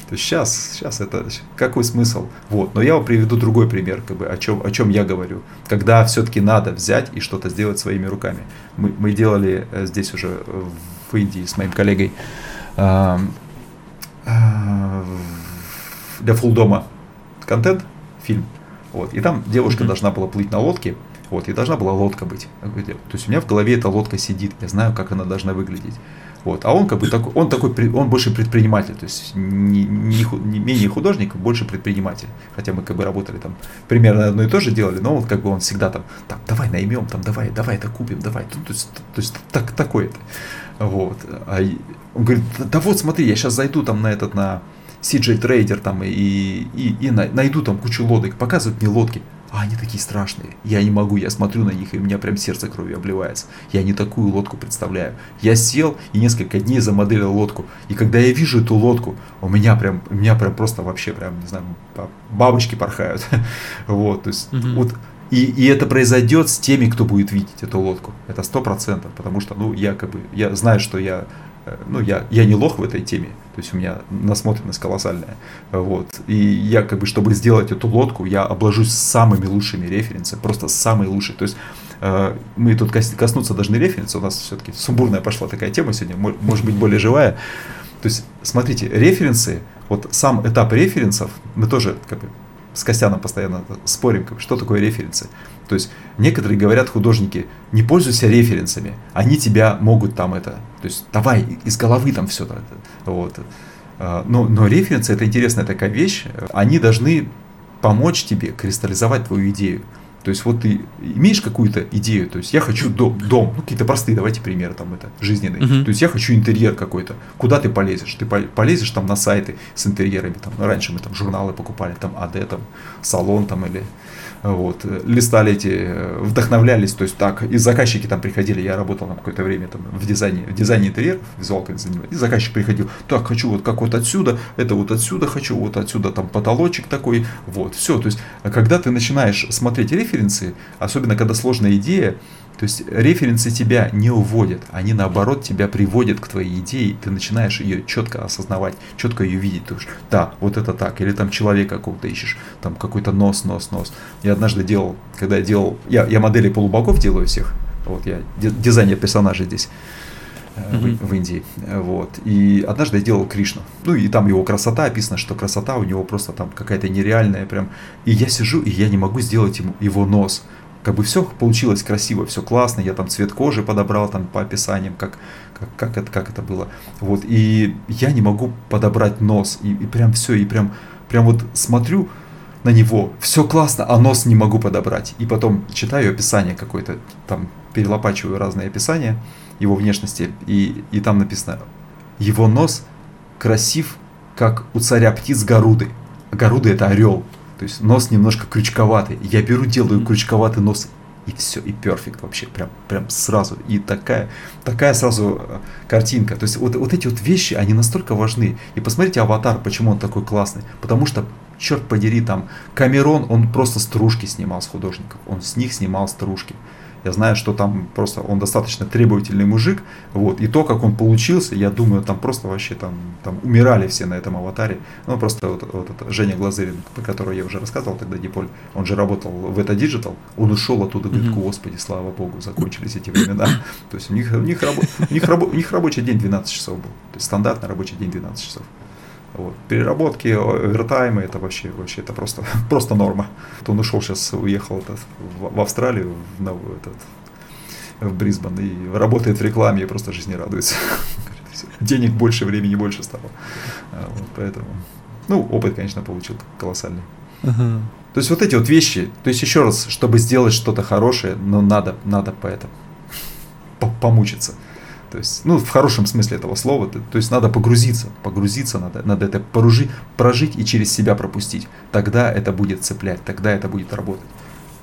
То есть сейчас, сейчас это, какой смысл? Вот, но я вам приведу другой пример, как бы, о чем, о чем я говорю. Когда все-таки надо взять и что-то сделать своими руками. Мы, мы делали э, здесь уже в Индии с моим коллегой э, э, для фулдома контент, фильм. Вот. И там девушка mm-hmm. должна была плыть на лодке, вот, и должна была лодка быть. То есть у меня в голове эта лодка сидит, я знаю, как она должна выглядеть. Вот. А он как бы такой, он такой, он больше предприниматель, то есть не, не, не менее художник, больше предприниматель. Хотя мы как бы работали там примерно одно и то же делали, но вот как бы он всегда там, там давай наймем, там давай, давай это купим, давай. То, то есть, то есть так, такое это. Вот. А он говорит, да вот смотри, я сейчас зайду там на этот, на CJ Trader там и, и, и найду там кучу лодок, показывают мне лодки. А они такие страшные. Я не могу, я смотрю на них, и у меня прям сердце кровью обливается. Я не такую лодку представляю. Я сел и несколько дней замоделил лодку. И когда я вижу эту лодку, у меня прям, у меня прям просто вообще прям, не знаю, бабочки порхают. <laughs> вот, то есть, угу. вот и, и это произойдет с теми, кто будет видеть эту лодку. Это сто процентов, потому что, ну, я как бы, я знаю, что я ну, я, я не лох в этой теме, то есть у меня насмотренность колоссальная, вот, и я как бы, чтобы сделать эту лодку, я обложусь самыми лучшими референсами, просто самые лучшие, то есть э, мы тут коснуться должны референса, у нас все-таки сумбурная пошла такая тема сегодня, может быть более живая, то есть смотрите, референсы, вот сам этап референсов, мы тоже как бы с Костяном постоянно спорим, что такое референсы. То есть некоторые говорят художники, не пользуйся референсами, они тебя могут там это, то есть давай из головы там все это, вот. А, но, но референсы это интересная такая вещь, они должны помочь тебе кристаллизовать твою идею. То есть вот ты имеешь какую-то идею, то есть я хочу дом, дом ну какие-то простые, давайте примеры там это, жизненные. Uh-huh. То есть я хочу интерьер какой-то. Куда ты полезешь? Ты полезешь там на сайты с интерьерами, там, раньше мы там журналы покупали, там АД, там, салон там или вот, листали эти, вдохновлялись, то есть так, и заказчики там приходили, я работал на какое-то время там в дизайне, в дизайне интерьеров, визуалкой занимаюсь, и заказчик приходил, так, хочу вот как вот отсюда, это вот отсюда хочу, вот отсюда там потолочек такой, вот, все, то есть, когда ты начинаешь смотреть референсы, особенно когда сложная идея, то есть референсы тебя не уводят, они наоборот тебя приводят к твоей идее, ты начинаешь ее четко осознавать, четко ее видеть. Ты уж, да, вот это так, или там человека какого-то ищешь, там какой-то нос, нос, нос. Я однажды делал, когда я делал, я, я модели полубогов делаю всех, вот я дизайнер персонажей здесь. Mm-hmm. В, в Индии. Вот. И однажды я делал Кришну. Ну и там его красота описано, что красота у него просто там какая-то нереальная прям. И я сижу, и я не могу сделать ему его нос как бы все получилось красиво, все классно, я там цвет кожи подобрал там по описаниям, как, как, как, это, как это было. Вот, и я не могу подобрать нос, и, и прям все, и прям, прям вот смотрю на него, все классно, а нос не могу подобрать. И потом читаю описание какое-то, там перелопачиваю разные описания его внешности, и, и там написано, его нос красив, как у царя птиц Горуды. Горуды это орел, то есть нос немножко крючковатый. Я беру, делаю крючковатый нос, и все, и перфект вообще, прям, прям сразу. И такая, такая сразу э, картинка. То есть вот, вот эти вот вещи, они настолько важны. И посмотрите «Аватар», почему он такой классный. Потому что, черт подери, там Камерон, он просто стружки снимал с художников. Он с них снимал стружки. Я знаю, что там просто он достаточно требовательный мужик, вот, и то, как он получился, я думаю, там просто вообще там, там умирали все на этом аватаре. Ну, просто вот, вот это Женя Глазырин, по которому я уже рассказывал тогда, Диполь, он же работал в это Digital, он ушел оттуда, говорит, господи, слава богу, закончились эти времена. <laughs> То есть у них, у них, рабо, у них, рабо, у них рабочий день 12 часов был, то есть стандартный рабочий день 12 часов. Вот. Переработки, овертаймы, это вообще, вообще это просто, <laughs> просто норма. Он ушел сейчас, уехал этот, в, в Австралию, в, новую, этот, в Брисбен, и работает в рекламе, и просто жизни радуется. <laughs> Денег больше, времени больше стало. А, вот, поэтому, ну, опыт, конечно, получил колоссальный. Uh-huh. То есть вот эти вот вещи, то есть еще раз, чтобы сделать что-то хорошее, но надо, надо <laughs> по этому помучиться. То есть, ну, в хорошем смысле этого слова, то, то есть надо погрузиться, погрузиться надо, надо это прожить, прожить и через себя пропустить. Тогда это будет цеплять, тогда это будет работать.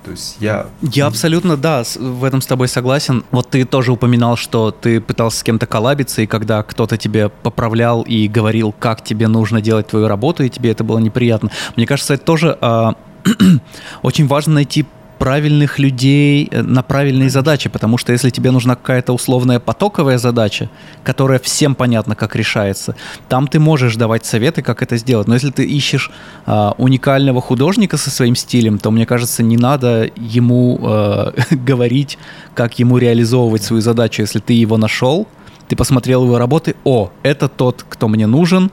То есть я... Я абсолютно, да, в этом с тобой согласен. Вот ты тоже упоминал, что ты пытался с кем-то коллабиться, и когда кто-то тебе поправлял и говорил, как тебе нужно делать твою работу, и тебе это было неприятно. Мне кажется, это тоже э, <clears throat> очень важно найти правильных людей э, на правильные задачи, потому что если тебе нужна какая-то условная потоковая задача, которая всем понятно, как решается, там ты можешь давать советы, как это сделать. Но если ты ищешь а, уникального художника со своим стилем, то мне кажется, не надо ему а, <laughs> говорить, как ему реализовывать свою задачу. Если ты его нашел, ты посмотрел его работы, о, это тот, кто мне нужен,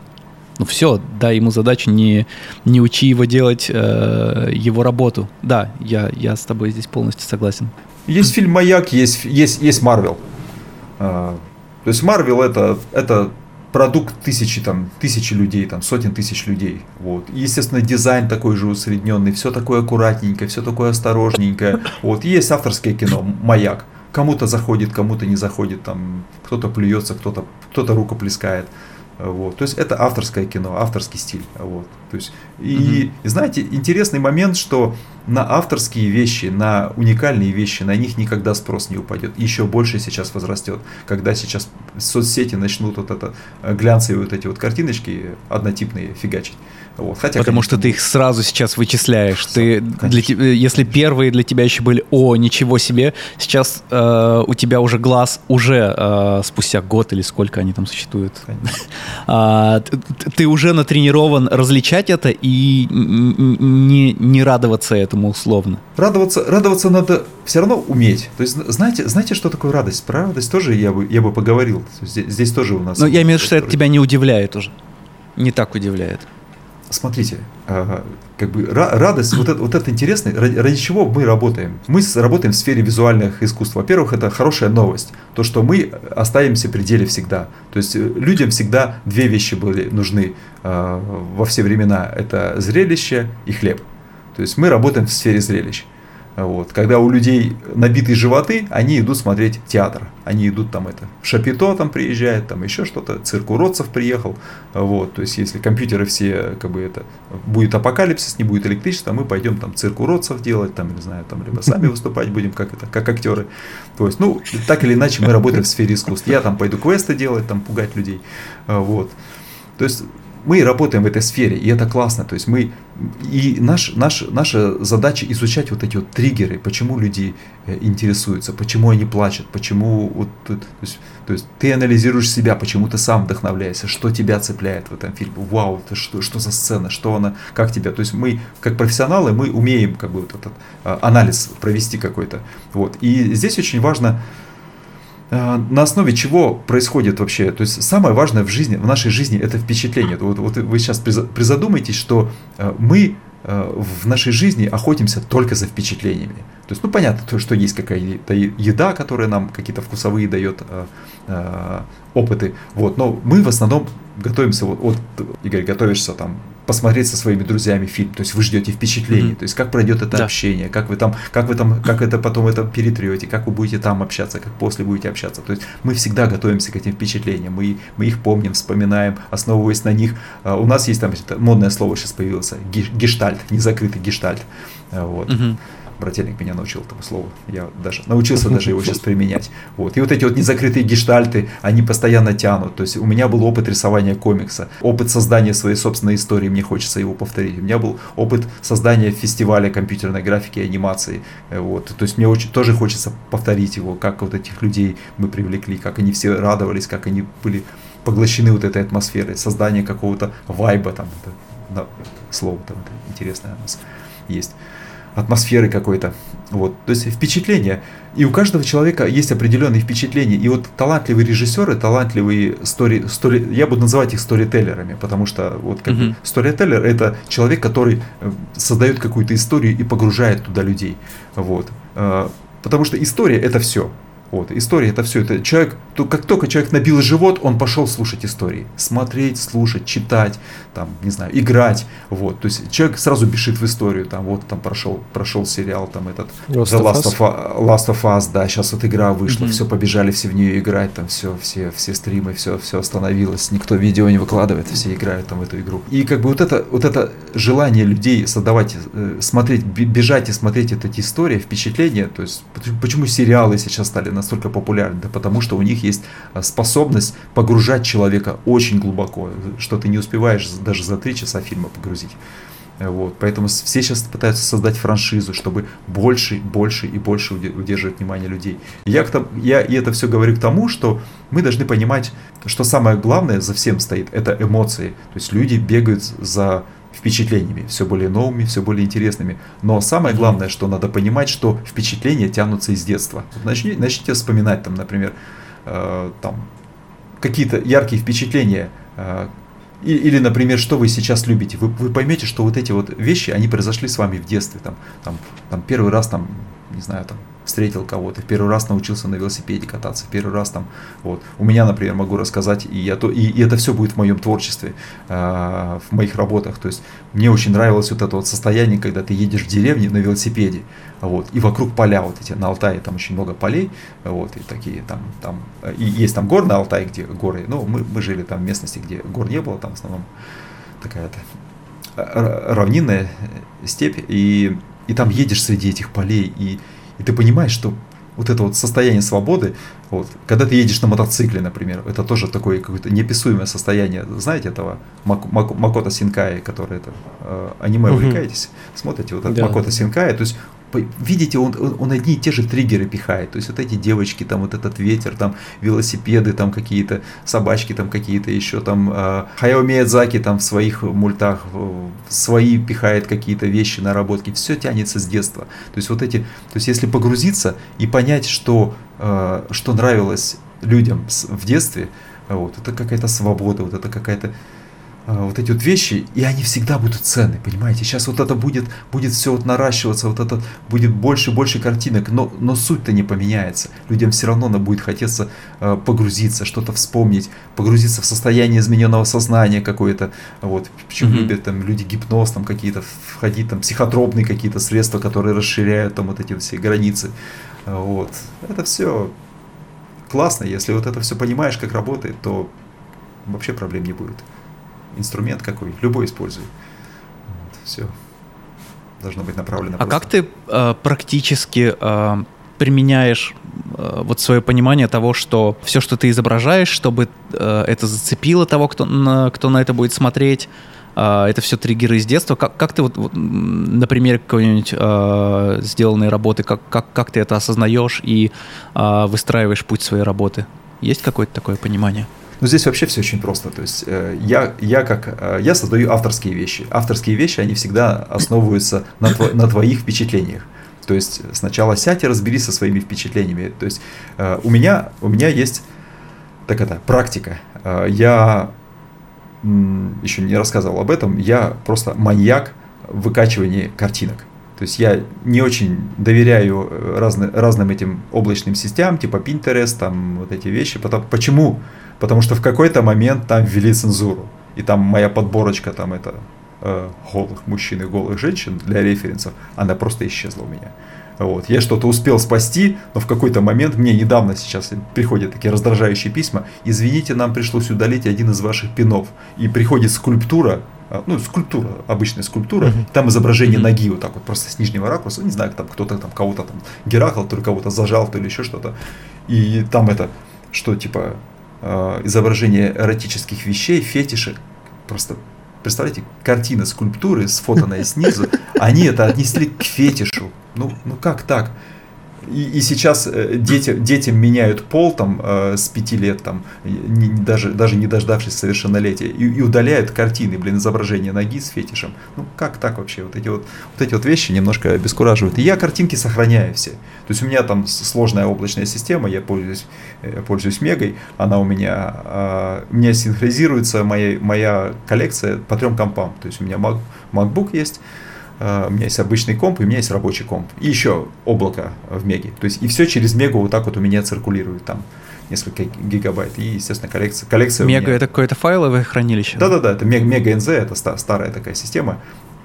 ну все, дай ему задачу, не, не учи его делать э, его работу. Да, я, я с тобой здесь полностью согласен. Есть фильм «Маяк», есть, есть, есть Марвел. А, то есть Марвел это, это продукт тысячи, там, тысячи людей, там, сотен тысяч людей. Вот. Естественно, дизайн такой же усредненный, все такое аккуратненькое, все такое осторожненькое. Вот. И есть авторское кино «Маяк». Кому-то заходит, кому-то не заходит, там, кто-то плюется, кто-то кто рукоплескает. Вот. То есть это авторское кино, авторский стиль. Вот. То есть, и, угу. знаете, интересный момент, что на авторские вещи, на уникальные вещи, на них никогда спрос не упадет. Еще больше сейчас возрастет, когда сейчас соцсети начнут вот это э, глянцевые вот эти вот картиночки однотипные фигачить. Вот. Хотя, Потому конечно, что ты их сразу сейчас вычисляешь. Ты для, если первые для тебя еще были «О, ничего себе», сейчас э, у тебя уже глаз уже э, спустя год или сколько они там существуют, э, <laughs> ты уже натренирован различать это и не, не радоваться этому условно. Радоваться, радоваться надо все равно уметь. То есть знаете, знаете, что такое радость? Про радость тоже я бы, я бы поговорил. Здесь, здесь тоже у нас... Но я имею в виду, что это тебя не удивляет уже. Не так удивляет смотрите, как бы радость, вот это, вот это интересно, ради, ради чего мы работаем? Мы работаем в сфере визуальных искусств. Во-первых, это хорошая новость, то, что мы оставимся при деле всегда. То есть э, людям всегда две вещи были нужны во все времена. Это зрелище и хлеб. То есть мы работаем в сфере зрелищ. Вот. Когда у людей набитые животы, они идут смотреть театр. Они идут там это, Шапито там приезжает, там еще что-то, цирк уродцев приехал. Вот. То есть, если компьютеры все, как бы это, будет апокалипсис, не будет электричества, мы пойдем там цирк уродцев делать, там, не знаю, там, либо сами <laughs> выступать будем, как это, как актеры. То есть, ну, так или иначе, мы работаем в сфере искусств. Я там пойду квесты делать, там, пугать людей. Вот. То есть, мы работаем в этой сфере, и это классно. То есть мы и наш, наш, наша задача изучать вот эти вот триггеры, почему люди э, интересуются, почему они плачут, почему вот, то, есть, то есть ты анализируешь себя, почему ты сам вдохновляешься, что тебя цепляет в этом фильме, вау, это что, что за сцена, что она, как тебя, то есть мы как профессионалы мы умеем как бы вот этот а, анализ провести какой-то, вот. И здесь очень важно Э, на основе чего происходит вообще, то есть самое важное в жизни, в нашей жизни это впечатление. Вот, вот вы сейчас призадумайтесь, что э, мы э, в нашей жизни охотимся только за впечатлениями. То есть, ну, понятно, то, что есть какая-то еда, которая нам какие-то вкусовые дает э, э, опыты, вот, но мы в основном готовимся, вот, вот Игорь, готовишься там посмотреть со своими друзьями фильм, то есть вы ждете впечатлений, mm-hmm. то есть как пройдет это да. общение, как вы там, как вы там, как это потом это перетрете, как вы будете там общаться, как после будете общаться, то есть мы всегда готовимся к этим впечатлениям, мы, мы их помним, вспоминаем, основываясь на них. А, у нас есть там модное слово сейчас появилось, гештальт, незакрытый гештальт, вот. Mm-hmm брательник меня научил этому слову. Я даже научился даже его сейчас применять. Вот. И вот эти вот незакрытые гештальты, они постоянно тянут. То есть у меня был опыт рисования комикса, опыт создания своей собственной истории, мне хочется его повторить. У меня был опыт создания фестиваля компьютерной графики и анимации. Вот. То есть мне очень, тоже хочется повторить его, как вот этих людей мы привлекли, как они все радовались, как они были поглощены вот этой атмосферой, создание какого-то вайба, там, это, слово там это интересное у нас есть атмосферы какой-то. Вот. То есть впечатление. И у каждого человека есть определенные впечатления. И вот талантливые режиссеры, талантливые стори, стори, я буду называть их сторителлерами, потому что вот как mm-hmm. сторителлер это человек, который э, создает какую-то историю и погружает туда людей. Вот. Э, потому что история это все. Вот, история это все, это человек, то, как только человек набил живот, он пошел слушать истории, смотреть, слушать, читать, там, не знаю, играть, вот, то есть человек сразу бежит в историю, там, вот, там прошел, прошел сериал, там, этот, Last, The Last, of, Us, Last of Us, да, сейчас вот игра вышла, mm-hmm. все, побежали все в нее играть, там, все, все, все стримы, все, все остановилось, никто видео не выкладывает, все играют там в эту игру. И как бы вот это, вот это желание людей создавать, э, смотреть, бежать и смотреть эти истории, впечатления, то есть, почему сериалы сейчас стали настолько популярны? Да потому что у них есть а, способность погружать человека очень глубоко, что ты не успеваешь даже за три часа фильма погрузить. Вот, поэтому все сейчас пытаются создать франшизу, чтобы больше, больше и больше удерживать внимание людей. И я, к тому, я и это все говорю к тому, что мы должны понимать, что самое главное за всем стоит, это эмоции. То есть люди бегают за впечатлениями, все более новыми, все более интересными. Но самое главное, что надо понимать, что впечатления тянутся из детства. Начните, начните вспоминать, там, например, э, там, какие-то яркие впечатления, э, или, например, что вы сейчас любите. Вы, вы поймете, что вот эти вот вещи, они произошли с вами в детстве. Там, там, там первый раз, там, не знаю, там, встретил кого-то, в первый раз научился на велосипеде кататься, в первый раз там, вот. У меня, например, могу рассказать, и, я, то, и, и это все будет в моем творчестве, э, в моих работах. То есть мне очень нравилось вот это вот состояние, когда ты едешь в деревне на велосипеде, вот, и вокруг поля вот эти, на Алтае там очень много полей, вот, и такие там, там, и есть там горы на Алтае, где горы, ну, мы, мы жили там в местности, где гор не было, там в основном такая-то э, равнинная степь, и, и там едешь среди этих полей, и, и ты понимаешь, что вот это вот состояние свободы, вот, когда ты едешь на мотоцикле, например, это тоже такое какое-то неописуемое состояние. Знаете этого Мак, Мак, Макото Синкай, который это э, аниме увлекаетесь, смотрите вот этот да. Макото Синкай, то есть видите, он, он одни и те же триггеры пихает. То есть вот эти девочки, там вот этот ветер, там велосипеды, там какие-то собачки, там какие-то еще там э, Хаяо Миядзаки там в своих мультах свои пихает какие-то вещи, наработки. Все тянется с детства. То есть вот эти, то есть если погрузиться и понять, что, э, что нравилось людям в детстве, вот, это какая-то свобода, вот это какая-то а, вот эти вот вещи, и они всегда будут ценны, понимаете? Сейчас вот это будет, будет все вот наращиваться, вот это будет больше и больше картинок, но, но суть-то не поменяется. Людям все равно надо будет хотеться э, погрузиться, что-то вспомнить, погрузиться в состояние измененного сознания какое-то. Вот. Почему mm-hmm. любят там люди гипноз, там какие-то входить, там психотропные какие-то средства, которые расширяют там вот эти все границы. Вот. Это все классно, если вот это все понимаешь, как работает, то вообще проблем не будет инструмент какой, любой используй. Вот, все должно быть направлено. А просто. как ты э, практически э, применяешь э, вот свое понимание того, что все, что ты изображаешь, чтобы э, это зацепило того, кто на, кто на это будет смотреть, э, это все триггеры из детства. Как, как ты вот, вот на примере какой-нибудь э, сделанной работы, как, как, как ты это осознаешь и э, выстраиваешь путь своей работы? Есть какое-то такое понимание? Но здесь вообще все очень просто. То есть э, я, я как э, я создаю авторские вещи. Авторские вещи, они всегда основываются на, тво, на твоих впечатлениях. То есть сначала сядь и разберись со своими впечатлениями. То есть э, у меня, у меня есть так это, практика. Я еще не рассказывал об этом, я просто маньяк в выкачивании картинок. То есть я не очень доверяю разны, разным этим облачным системам, типа Pinterest, там вот эти вещи. Потому, почему? Потому что в какой-то момент там ввели цензуру. И там моя подборочка, там это э, голых мужчин и голых женщин для референсов, она просто исчезла у меня. Вот. Я что-то успел спасти, но в какой-то момент мне недавно сейчас приходят такие раздражающие письма. Извините, нам пришлось удалить один из ваших пинов. И приходит скульптура, э, ну, скульптура, обычная скульптура, uh-huh. там изображение uh-huh. ноги вот так вот, просто с нижнего ракурса, не знаю, там кто-то там кого-то там Геракл, то ли кого-то зажал, то ли еще что-то. И там это, что типа изображение эротических вещей, фетиши. Просто представляете, картина скульптуры, сфотанная снизу, они это отнесли к фетишу. Ну, ну как так? И, и сейчас э, дети, детям меняют пол там э, с пяти лет, там, не, даже, даже не дождавшись совершеннолетия, и, и удаляют картины, блин, изображение ноги с фетишем. Ну как так вообще? Вот эти вот, вот эти вот вещи немножко обескураживают. И я картинки сохраняю все. То есть у меня там сложная облачная система, я пользуюсь, я э, пользуюсь Мегой, она у меня, э, у меня синхронизируется моя, моя коллекция по трем компам. То есть у меня Mac, MacBook есть, у меня есть обычный комп, и у меня есть рабочий комп. И еще облако в меге. То есть и все через мегу вот так вот у меня циркулирует там несколько гигабайт. И, естественно, коллекция. коллекция мега меня... это какое-то файловое хранилище? Да-да-да, это мега, мега NZ, это старая такая система.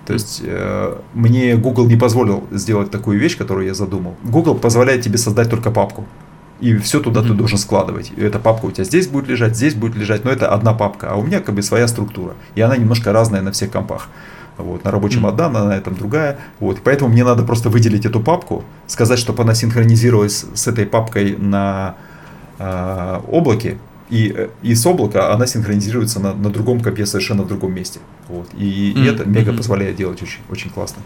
То есть э, мне Google не позволил сделать такую вещь, которую я задумал. Google позволяет тебе создать только папку. И все туда mm-hmm. ты должен складывать. И эта папка у тебя здесь будет лежать, здесь будет лежать, но это одна папка. А у меня как бы своя структура. И она немножко разная на всех компах. Вот, на рабочем mm-hmm. одна, на этом другая. Вот, поэтому мне надо просто выделить эту папку, сказать, чтобы она синхронизировалась с этой папкой на э, облаке, и, э, и с облака она синхронизируется на, на другом копе совершенно в другом месте. Вот. И, mm-hmm. и это мега позволяет делать очень, очень классно.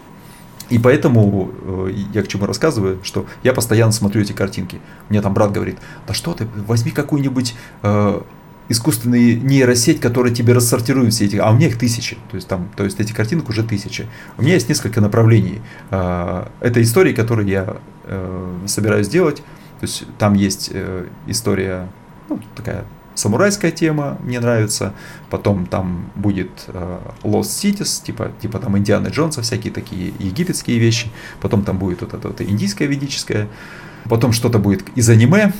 И поэтому э, я к чему рассказываю, что я постоянно смотрю эти картинки. Мне там брат говорит, да что ты, возьми какую-нибудь э, искусственную нейросеть, которая тебе рассортирует все эти, а у меня их тысячи, то есть там, то есть эти картинок уже тысячи. У меня есть несколько направлений. Э, это истории, которые я э, собираюсь делать. То есть там есть э, история ну, такая самурайская тема мне нравится. Потом там будет э, Lost Cities, типа, типа там Индианы Джонса, всякие такие египетские вещи. Потом там будет вот это вот индийское ведическое. Потом что-то будет из аниме.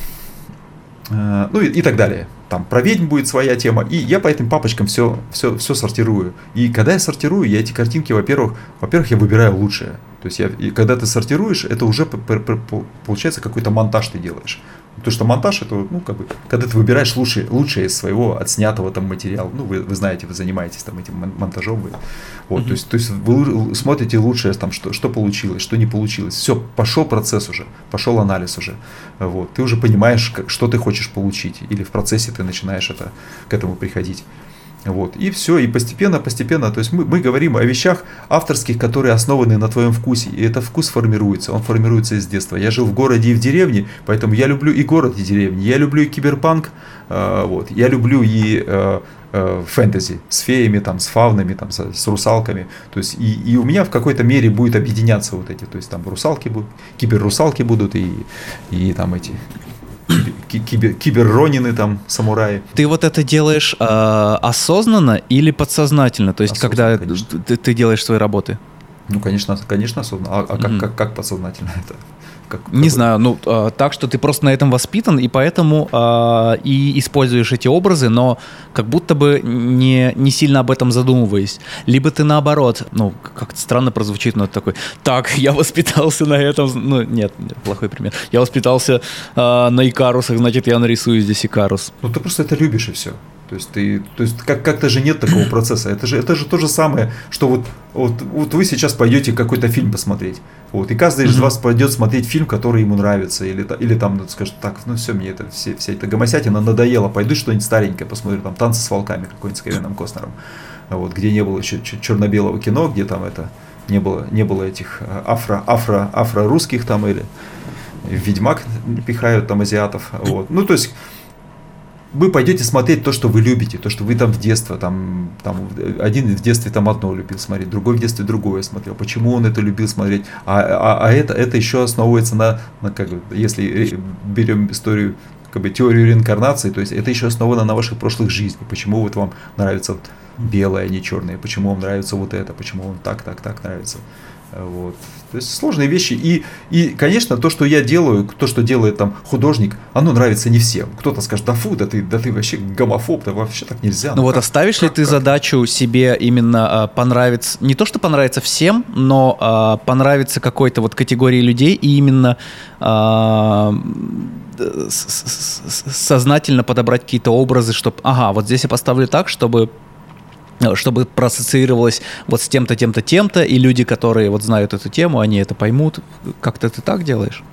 Э, ну и, и так далее. Там про ведьм будет своя тема. И я по этим папочкам все, все, все сортирую. И когда я сортирую, я эти картинки, во-первых, во-первых, я выбираю лучшее. То есть я, и когда ты сортируешь, это уже получается какой-то монтаж ты делаешь. Потому что монтаж это, ну, как бы, когда ты выбираешь лучшее, лучшее из своего отснятого там материала, ну, вы, вы знаете, вы занимаетесь там этим монтажом, вы, вот, mm-hmm. то есть, то есть вы смотрите лучшее там, что, что получилось, что не получилось, все, пошел процесс уже, пошел анализ уже, вот, ты уже понимаешь, как, что ты хочешь получить, или в процессе ты начинаешь это, к этому приходить. Вот. И все, и постепенно, постепенно, то есть мы, мы говорим о вещах авторских, которые основаны на твоем вкусе, и этот вкус формируется, он формируется из детства. Я жил в городе и в деревне, поэтому я люблю и город, и деревню, я люблю и киберпанк, э, вот, я люблю и э, э, фэнтези с феями, там, с фавнами, там, с, с русалками, то есть и, и у меня в какой-то мере будет объединяться вот эти, то есть там русалки будут, киберрусалки будут и, и там эти кибер, киберронины там, самураи. Ты вот это делаешь э, осознанно или подсознательно? То есть, осознанно, когда ты, ты делаешь свои работы? Ну, конечно, конечно, осознанно. А, а как, mm-hmm. как, как подсознательно <laughs> это? Как, не как знаю, ну э, так, что ты просто на этом воспитан, и поэтому э, и используешь эти образы, но как будто бы не, не сильно об этом задумываясь. Либо ты наоборот, ну, как-то странно прозвучит, но такой, так, я воспитался на этом, ну, нет, нет плохой пример. Я воспитался э, на Икарусах, значит, я нарисую здесь Икарус. Ну, ты просто это любишь и все. То есть ты, то есть как как-то же нет такого <clears throat> процесса. Это же это же то же самое, что вот вот вот вы сейчас пойдете какой-то фильм посмотреть, вот и каждый из вас пойдет смотреть фильм, который ему нравится, или или там ну, скажет так, ну все мне это все вся эта гомосятина надоела, пойду что-нибудь старенькое посмотрю, там танцы с волками какой-нибудь с Кевином Костнером, вот где не было еще черно-белого кино, где там это не было не было этих э, афро афро афро русских там или Ведьмак пихают там азиатов, вот, ну то есть вы пойдете смотреть то, что вы любите, то, что вы там в детстве, там, там один в детстве там одно любил смотреть, другой в детстве другое смотрел. Почему он это любил смотреть? А, а, а это, это еще основывается на, на как, если берем историю как бы теорию реинкарнации, то есть это еще основано на ваших прошлых жизнях. Почему вот вам нравится белое, а не черное? Почему вам нравится вот это? Почему вам так, так, так нравится? Вот. То есть сложные вещи. И, и, конечно, то, что я делаю, то, что делает там художник, оно нравится не всем. Кто-то скажет, да фу, да ты, да ты вообще гомофоб, да вообще так нельзя. Ну, ну вот как, оставишь как, ли ты как? задачу себе именно а, понравиться, не то, что понравится всем, но а, понравится какой-то вот категории людей и именно а, сознательно подобрать какие-то образы, чтобы, ага, вот здесь я поставлю так, чтобы чтобы проассоциировалось вот с тем-то, тем-то, тем-то, и люди, которые вот знают эту тему, они это поймут. Как-то ты так делаешь?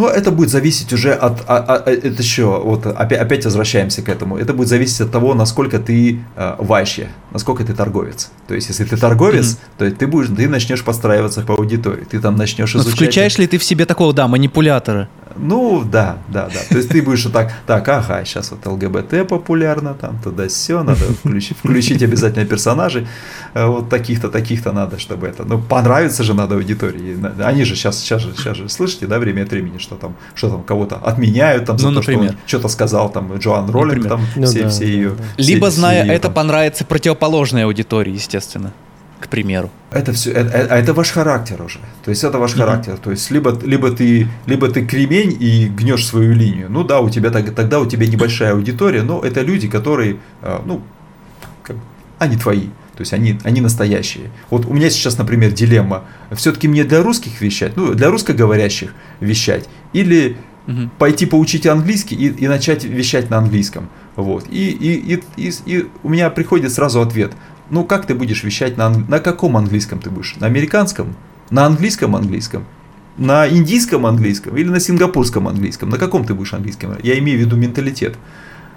Ну, это будет зависеть уже от, а, а, а, это еще, вот опять, опять возвращаемся к этому, это будет зависеть от того, насколько ты э, ваще, насколько ты торговец. То есть, если ты торговец, mm-hmm. то ты будешь, ты начнешь подстраиваться по аудитории, ты там начнешь изучать. Но включаешь ли ты в себе такого, да, манипулятора? Ну, да, да, да. То есть ты будешь вот так, так, ага, сейчас вот ЛГБТ популярно, там туда все, надо включить, включить обязательно персонажей, э, вот таких-то, таких-то надо, чтобы это, ну, понравится же надо аудитории. Они же сейчас, сейчас же, сейчас же, слышите, да, время от времени, что там, что там кого-то отменяют там за ну, то, например. что он что-то сказал, там, Джоан Роллинг, например. там, ну, все, да, все ее. Либо, все, зная все ее, это, там... понравится противоположной аудитории, естественно. к примеру. Это все, это, это, это ваш характер уже. То есть это ваш mm-hmm. характер. То есть либо, либо, ты, либо ты кремень и гнешь свою линию. Ну да, у тебя тогда у тебя небольшая аудитория, но это люди, которые, а, ну, как, они твои. То есть они, они настоящие. Вот у меня сейчас, например, дилемма. Все-таки мне для русских вещать, ну, для русскоговорящих вещать, или угу. пойти поучить английский и, и начать вещать на английском. Вот. И, и, и, и, и у меня приходит сразу ответ. Ну, как ты будешь вещать на, на каком английском ты будешь? На американском? На английском английском? На индийском английском или на сингапурском английском? На каком ты будешь английском? Я имею в виду менталитет.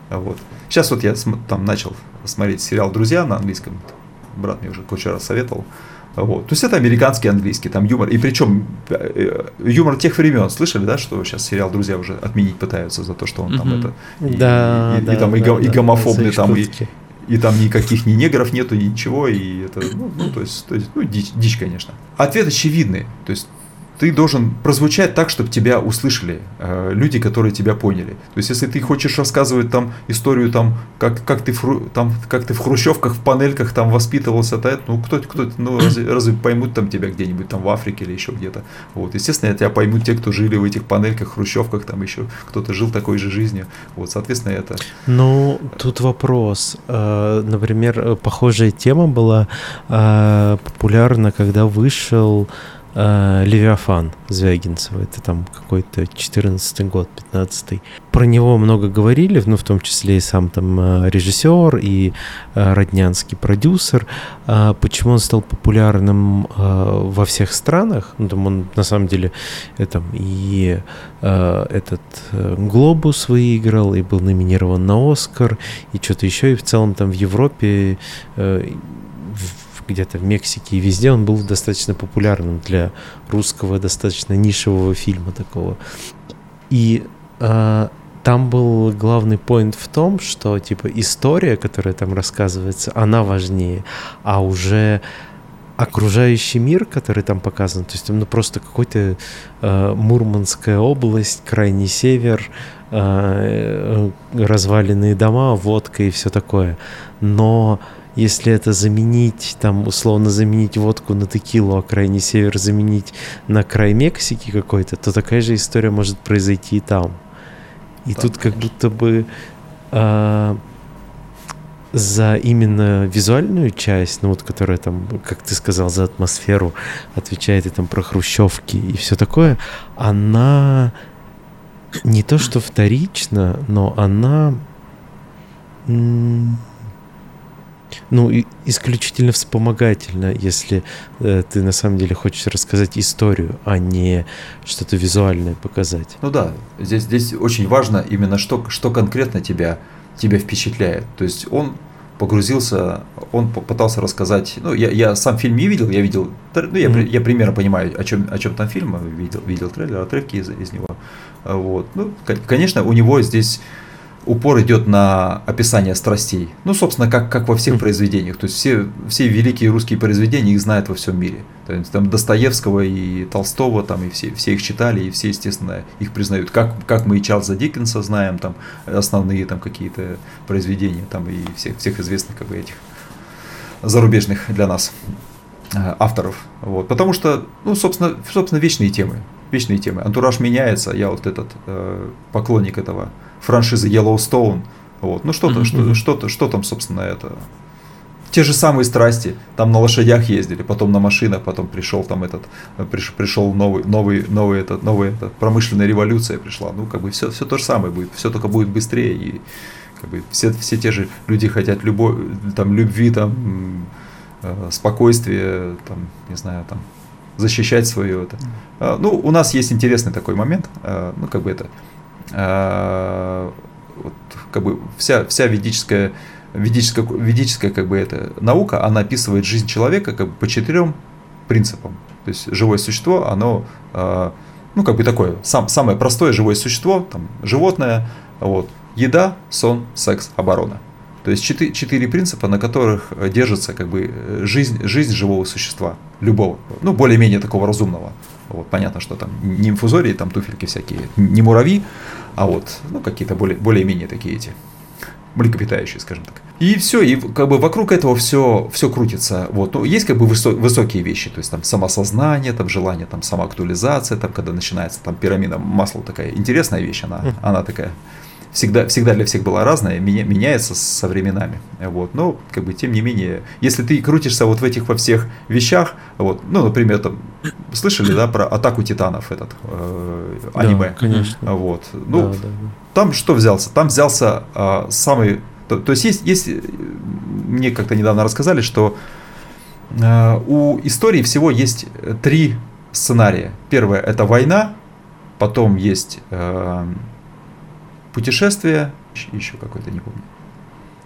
Вот. Сейчас вот я там начал смотреть сериал «Друзья» на английском брат мне уже кучу раз советовал. Вот. То есть это американский английский, там юмор. И причем э, юмор тех времен. Слышали, да, что сейчас сериал «Друзья» уже отменить пытаются за то, что он там это... И, да, и, да, и, там да, и, да, и гомофобный, да, там, и, и там никаких ни негров нету, ничего, и это, ну, ну то есть, то есть ну, дичь, дичь, конечно. Ответ очевидный. То есть ты должен прозвучать так, чтобы тебя услышали э, люди, которые тебя поняли. То есть, если ты хочешь рассказывать там историю, там, как, как, ты, в, там, как ты в хрущевках, в панельках там воспитывался, то, ну, кто, кто, ну, <clears throat> разве, разве поймут там тебя где-нибудь там в Африке или еще где-то. Вот, естественно, тебя поймут те, кто жили в этих панельках, хрущевках, там еще кто-то жил такой же жизнью. Вот, соответственно, это... Ну, тут вопрос. Э, например, похожая тема была э, популярна, когда вышел э, Левиафан Звягинцева. Это там какой-то 14 год, 15 Про него много говорили, ну, в том числе и сам там э, режиссер, и э, роднянский продюсер. Э, почему он стал популярным э, во всех странах? Ну, там он, на самом деле, это, и э, этот э, «Глобус» выиграл, и был номинирован на «Оскар», и что-то еще, и в целом там в Европе э, где-то в Мексике и везде он был достаточно популярным для русского достаточно нишевого фильма такого. И э, там был главный поинт в том, что типа история, которая там рассказывается, она важнее, а уже окружающий мир, который там показан, то есть ну просто какой-то э, Мурманская область, крайний север, э, э разваленные дома, водка и все такое. Но если это заменить, там, условно заменить водку на текилу, а крайний север заменить на край Мексики какой-то, то такая же история может произойти и там. И да, тут как будто бы а, за именно визуальную часть, ну вот которая там, как ты сказал, за атмосферу отвечает и там про хрущевки и все такое, она не то что вторична, но она ну, исключительно вспомогательно, если э, ты на самом деле хочешь рассказать историю, а не что-то визуальное показать. Ну да, здесь, здесь очень важно именно что, что конкретно тебя, тебя впечатляет. То есть он погрузился, он попытался рассказать, ну, я, я сам фильм не видел, я видел, ну, я, mm-hmm. я примерно понимаю, о чем, о чем там фильм, видел, видел трейлер, отрывки из, из него. Вот. Ну, конечно, у него здесь упор идет на описание страстей. Ну, собственно, как, как во всех произведениях. То есть все, все великие русские произведения их знают во всем мире. То есть, там Достоевского и Толстого, там и все, все их читали, и все, естественно, их признают. Как, как мы и Чарльза Диккенса знаем, там основные там какие-то произведения, там и всех, всех известных как бы этих зарубежных для нас э, авторов. Вот. Потому что, ну, собственно, собственно, вечные темы. Вечные темы. Антураж меняется. Я вот этот э, поклонник этого франшизы Yellowstone. Вот. Ну что-то, mm-hmm. что, что, что там, собственно, это. Те же самые страсти. Там на лошадях ездили, потом на машинах, потом пришел там этот, приш, пришел новый, новый, новый, этот, новый, этот, промышленная революция пришла. Ну, как бы все, все то же самое будет, все только будет быстрее. И как бы все, все те же люди хотят любовь, там, любви, там, э, спокойствия, там, не знаю, там, защищать свое это. А, ну, у нас есть интересный такой момент, э, ну, как бы это, Э, вот, как бы вся, вся ведическая, ведическая, ведическая как бы это, наука, она описывает жизнь человека как бы по четырем принципам. То есть живое существо, оно, э, ну как бы такое, сам, самое простое живое существо, там, животное, вот, еда, сон, секс, оборона. То есть четыре, четыре принципа, на которых держится как бы жизнь, жизнь живого существа, любого, ну более-менее такого разумного. Вот, понятно, что там не инфузории, там туфельки всякие, не муравьи, а вот ну, какие-то более, более-менее такие эти млекопитающие, скажем так. И все, и как бы вокруг этого все, все крутится. Вот. Ну, есть как бы высо- высокие вещи, то есть там самосознание, там желание, там самоактуализация, там когда начинается там пирамида масла такая интересная вещь, она, она такая всегда, всегда для всех была разная, меня, меняется со временами. Вот. Но, как бы, тем не менее, если ты крутишься вот в этих во всех вещах, вот, ну, например, там, слышали, да, про атаку титанов этот э, аниме? Да, конечно. Вот. Ну, да, да, да. там что взялся? Там взялся э, самый... То, то есть, есть, есть, мне как-то недавно рассказали, что э, у истории всего есть три сценария. Первое – это война, потом есть... Э, путешествие, еще какой-то, не помню.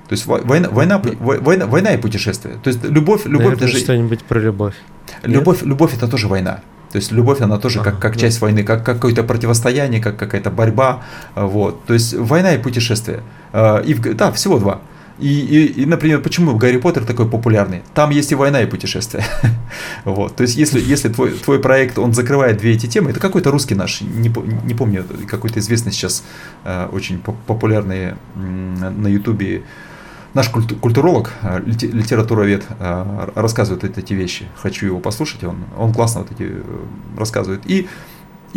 То есть война, война, война, война и путешествие. То есть любовь, любовь Наверное, даже что-нибудь про любовь. Любовь, Нет? любовь это тоже война. То есть любовь, она тоже как, как часть войны, как какое-то противостояние, как какая-то борьба. Вот. То есть война и путешествие. А, и, да, всего два. И, и, и, например, почему Гарри Поттер такой популярный? Там есть и война, и путешествие. <laughs> вот. То есть, если, если твой, твой проект, он закрывает две эти темы, это какой-то русский наш, не, не помню, какой-то известный сейчас э, очень популярный на Ютубе наш культуролог, э, литературовед э, рассказывает эти вещи. Хочу его послушать, он, он классно вот эти рассказывает. И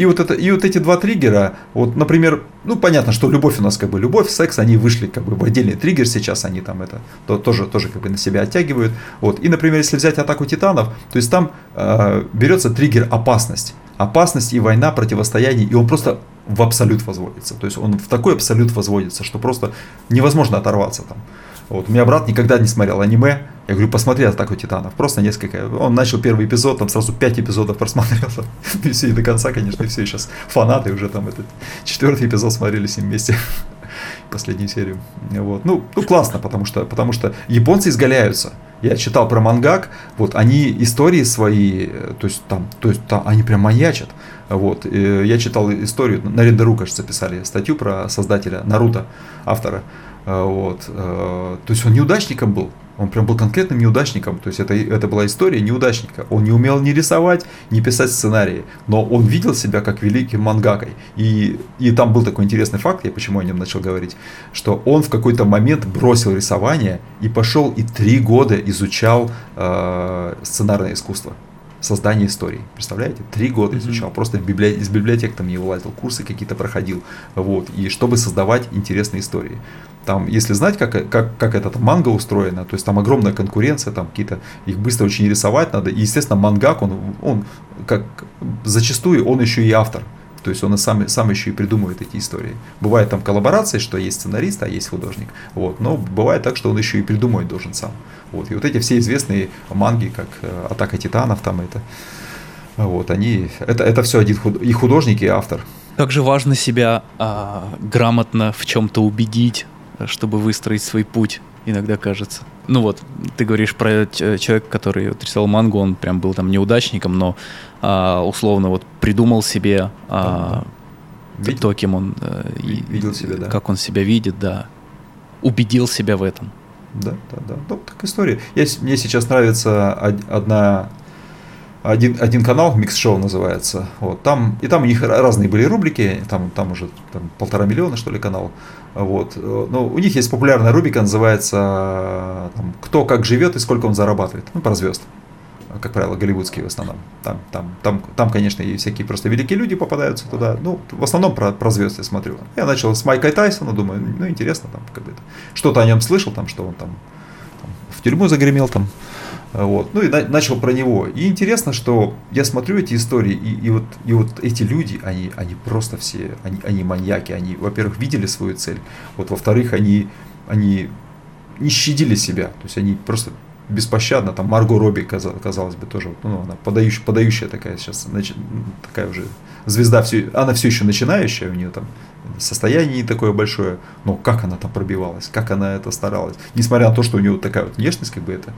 и вот, это, и вот эти два триггера, вот, например, ну, понятно, что любовь у нас как бы любовь, секс, они вышли как бы в отдельный триггер сейчас, они там это то, тоже, тоже как бы на себя оттягивают. Вот. И, например, если взять атаку титанов, то есть там э, берется триггер опасность. Опасность и война, противостояние, и он просто в абсолют возводится. То есть он в такой абсолют возводится, что просто невозможно оторваться там. Вот. У меня брат никогда не смотрел аниме. Я говорю, посмотри «Атаку титанов». Просто несколько. Он начал первый эпизод, там сразу пять эпизодов просмотрел. <laughs> И все, и до конца, конечно, и все сейчас фанаты уже там этот четвертый эпизод смотрели с ним вместе. <laughs> Последнюю серию. Вот. Ну, ну, классно, потому что, потому что японцы изгаляются. Я читал про мангак, вот они истории свои, то есть там, то есть там, они прям маньячат. Вот. И я читал историю, на Рендеру, кажется, писали статью про создателя Наруто, автора. А, вот. А, то есть он неудачником был. Он прям был конкретным неудачником. То есть это, это была история неудачника. Он не умел ни рисовать, ни писать сценарии. Но он видел себя как великим мангакой. И, и там был такой интересный факт, я почему о нем начал говорить, что он в какой-то момент бросил рисование и пошел и три года изучал э, сценарное искусство создание истории. Представляете? Три года изучал. Mm-hmm. Просто библи... из библиотек там не вылазил, курсы какие-то проходил. Вот. И чтобы создавать интересные истории. Там, если знать, как, как, как эта там, манга устроена, то есть там огромная конкуренция, там какие-то, их быстро очень рисовать надо. И, естественно, мангак, он, он как зачастую он еще и автор. То есть он и сам, сам еще и придумывает эти истории. Бывает там коллаборации, что есть сценарист, а есть художник. Вот. Но бывает так, что он еще и придумывать должен сам. Вот. И вот эти все известные манги, как э, «Атака титанов», там это, вот, они, это, это все один худ, и художник, и автор. Как же важно себя а, грамотно в чем-то убедить, чтобы выстроить свой путь, иногда кажется. Ну вот, ты говоришь про человека, который вот рисовал мангу, он прям был там неудачником, но а, условно вот придумал себе а, да, да. то, кем он а, видел себя, да. как он себя видит, да, убедил себя в этом. Да, да, да. Ну, так история. Я, мне сейчас нравится одна один, один канал, Микс Шоу называется. Вот, там, и там у них разные были рубрики, там, там уже там, полтора миллиона, что ли, канал. Вот. Но у них есть популярная рубрика, называется там, «Кто как живет и сколько он зарабатывает». Ну, про звезд. Как правило, голливудские в основном. Там, там, там, там, конечно, и всякие просто великие люди попадаются туда. Ну, в основном про, про звезд я смотрю. Я начал с Майка Тайсона, думаю, ну, интересно, там, как бы, что-то о нем слышал, там, что он там, там в тюрьму загремел, там, вот. Ну и на, начал про него. И интересно, что я смотрю эти истории, и, и, вот, и вот эти люди, они, они просто все, они, они маньяки, они, во-первых, видели свою цель, вот, во-вторых, они, они не щадили себя, то есть они просто беспощадно, там Марго Робби, казалось бы, тоже, ну, она подающая, подающая такая сейчас, значит, такая уже звезда, все, она все еще начинающая, у нее там состояние не такое большое, но как она там пробивалась, как она это старалась, несмотря на то, что у нее такая вот внешность, как бы это,